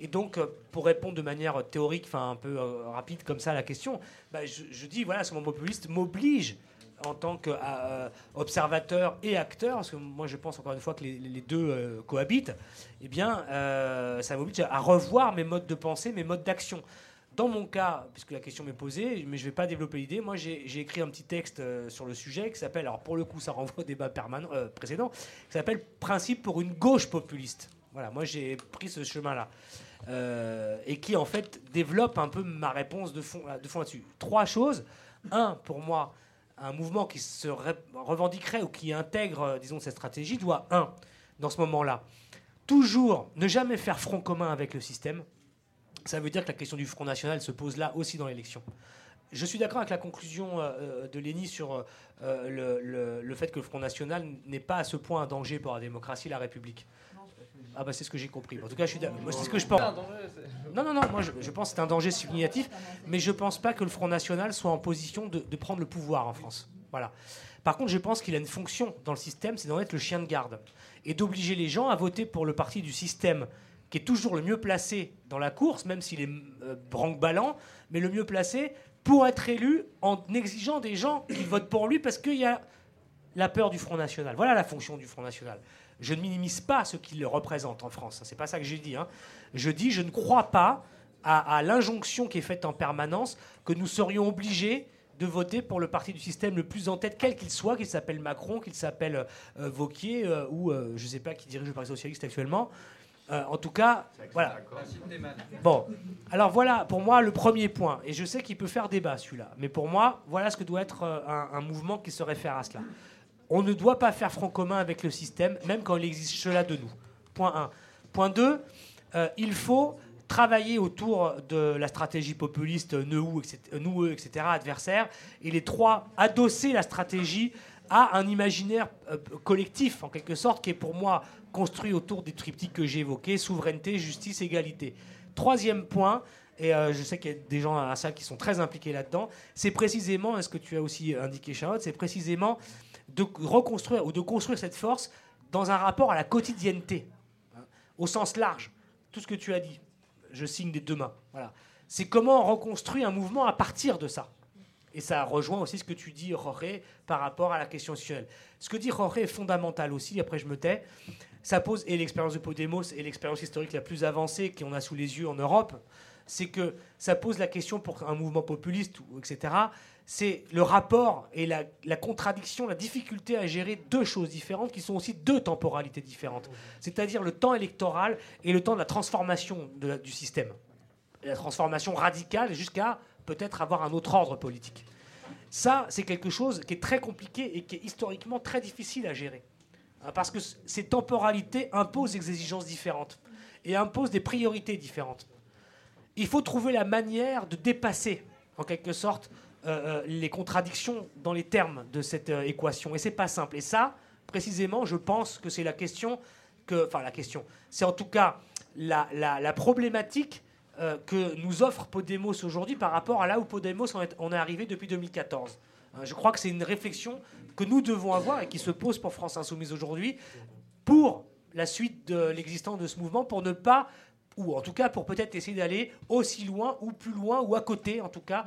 Et donc, euh, pour répondre de manière théorique, enfin un peu rapide comme ça à la question, bah, je, je, dis, voilà, ce mouvement populiste m'oblige en tant qu'observateur euh, et acteur, parce que moi je pense encore une fois que les, deux euh, cohabitent, eh bien, euh, ça m'oblige à revoir mes modes de pensée, mes modes d'action. Dans mon cas, puisque la question m'est posée, mais je ne vais pas développer l'idée, moi j'ai écrit un petit texte sur le sujet qui s'appelle, alors pour le coup ça renvoie au débat permanent, précédent, qui s'appelle Principe pour une gauche populiste. Voilà, moi j'ai pris ce chemin-là. et qui en fait développe un peu ma réponse de fond là-dessus. Trois choses. Un, pour moi, un mouvement qui se revendiquerait ou qui intègre, euh, disons, cette stratégie doit, un, dans ce moment-là, toujours ne jamais faire front commun avec le système. Ça veut dire que la question du Front National se pose là aussi dans l'élection. Je suis d'accord avec la conclusion euh, euh, de Léni sur le, le, fait que le Front National n'est pas à ce point un danger pour la démocratie et la République. Ah bah c'est ce que j'ai compris. En tout cas, je suis c'est ce que je pense. Non, non, non, moi je, pense que c'est un danger significatif, mais je pense pas que le Front National soit en position de, prendre le pouvoir en France. Voilà. Par contre, je pense qu'il a une fonction dans le système, c'est d'en être le chien de garde et d'obliger les gens à voter pour le parti du système qui est toujours le mieux placé dans la course, même s'il est euh, branque-ballant, mais le mieux placé pour être élu en exigeant des gens qui votent pour lui parce qu'il y a la peur du Front National. Voilà la fonction du Front National. Je ne minimise pas ce qu'il représente en France. C'est pas ça que j'ai dit. Hein. Je dis, je ne crois pas à, l'injonction qui est faite en permanence que nous serions obligés de voter pour le parti du système le plus en tête, quel qu'il soit, qu'il s'appelle Macron, qu'il s'appelle euh, Vauquier, euh, ou je ne sais pas qui dirige le Parti socialiste actuellement. en tout cas, voilà. Bon, alors voilà pour moi le premier point. Et je sais qu'il peut faire débat celui-là. Mais pour moi, voilà ce que doit être un, un mouvement qui se réfère à cela. On ne doit pas faire front commun avec le système, même quand il existe cela de nous. Point 1. Point 2, il faut travailler autour de la stratégie populiste nous, etc., nous, etc., adversaire, et les trois, adosser la stratégie à un imaginaire euh, collectif, en quelque sorte, qui est pour moi construit autour des triptyques que j'ai évoqués, souveraineté, justice, égalité. Troisième point, et euh, je sais qu'il y a des gens à la salle qui sont très impliqués là-dedans, c'est précisément, ce que tu as aussi indiqué Charlotte, c'est précisément de reconstruire ou de construire cette force dans un rapport à la quotidienneté, hein, au sens large. Tout ce que tu as dit, je signe des deux mains. Voilà. C'est comment on reconstruit un mouvement à partir de ça. Et ça rejoint aussi ce que tu dis, Jorge, par rapport à la question institutionnelle. Ce que dit Jorge est fondamental aussi, après je me tais. Ça pose, et l'expérience de Podemos et l'expérience historique la plus avancée qu'on a sous les yeux en Europe, c'est que ça pose la question pour un mouvement populiste, etc. C'est le rapport et la, contradiction, la difficulté à gérer deux choses différentes qui sont aussi deux temporalités différentes. C'est-à-dire le temps électoral et le temps de la transformation du système. La transformation radicale jusqu'à peut-être avoir un autre ordre politique. Ça, c'est quelque chose qui est très compliqué et qui est historiquement très difficile à gérer. Hein, parce que ces temporalités imposent des exigences différentes et imposent des priorités différentes il faut trouver la manière de dépasser, en quelque sorte, euh, euh, les contradictions dans les termes de cette euh, équation. Et c'est pas simple. Et ça, précisément, je pense que c'est la question que, enfin la question, c'est en tout cas la, la, problématique que nous offre Podemos aujourd'hui par rapport à là où Podemos en on est arrivé depuis 2014. je crois que c'est une réflexion que nous devons avoir et qui se pose pour France Insoumise aujourd'hui pour la suite de l'existence de ce mouvement, pour ne pas ou en tout cas pour peut-être essayer d'aller aussi loin ou plus loin ou à côté en tout cas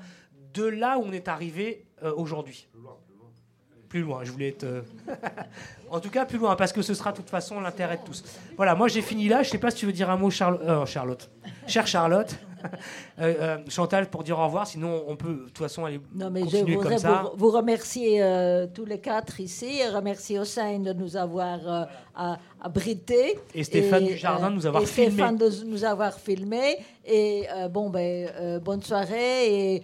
de là où on est arrivé euh, aujourd'hui. Plus loin, je voulais être. Euh, en tout cas, plus loin, parce que ce sera de toute façon l'intérêt de tous. Voilà, moi j'ai fini là. Je sais pas si tu veux dire un mot, euh, Charlotte. Chère Charlotte. Chantal, pour dire au revoir, sinon on peut de toute façon aller non, mais continuer je voudrais comme ça. Vous, vous remercier tous les quatre ici, remercier Hossein de nous avoir abrité. Et Stéphane du Jardin de nous avoir et filmé. Stéphane de nous avoir filmé. Et bon, ben, bonne soirée. Et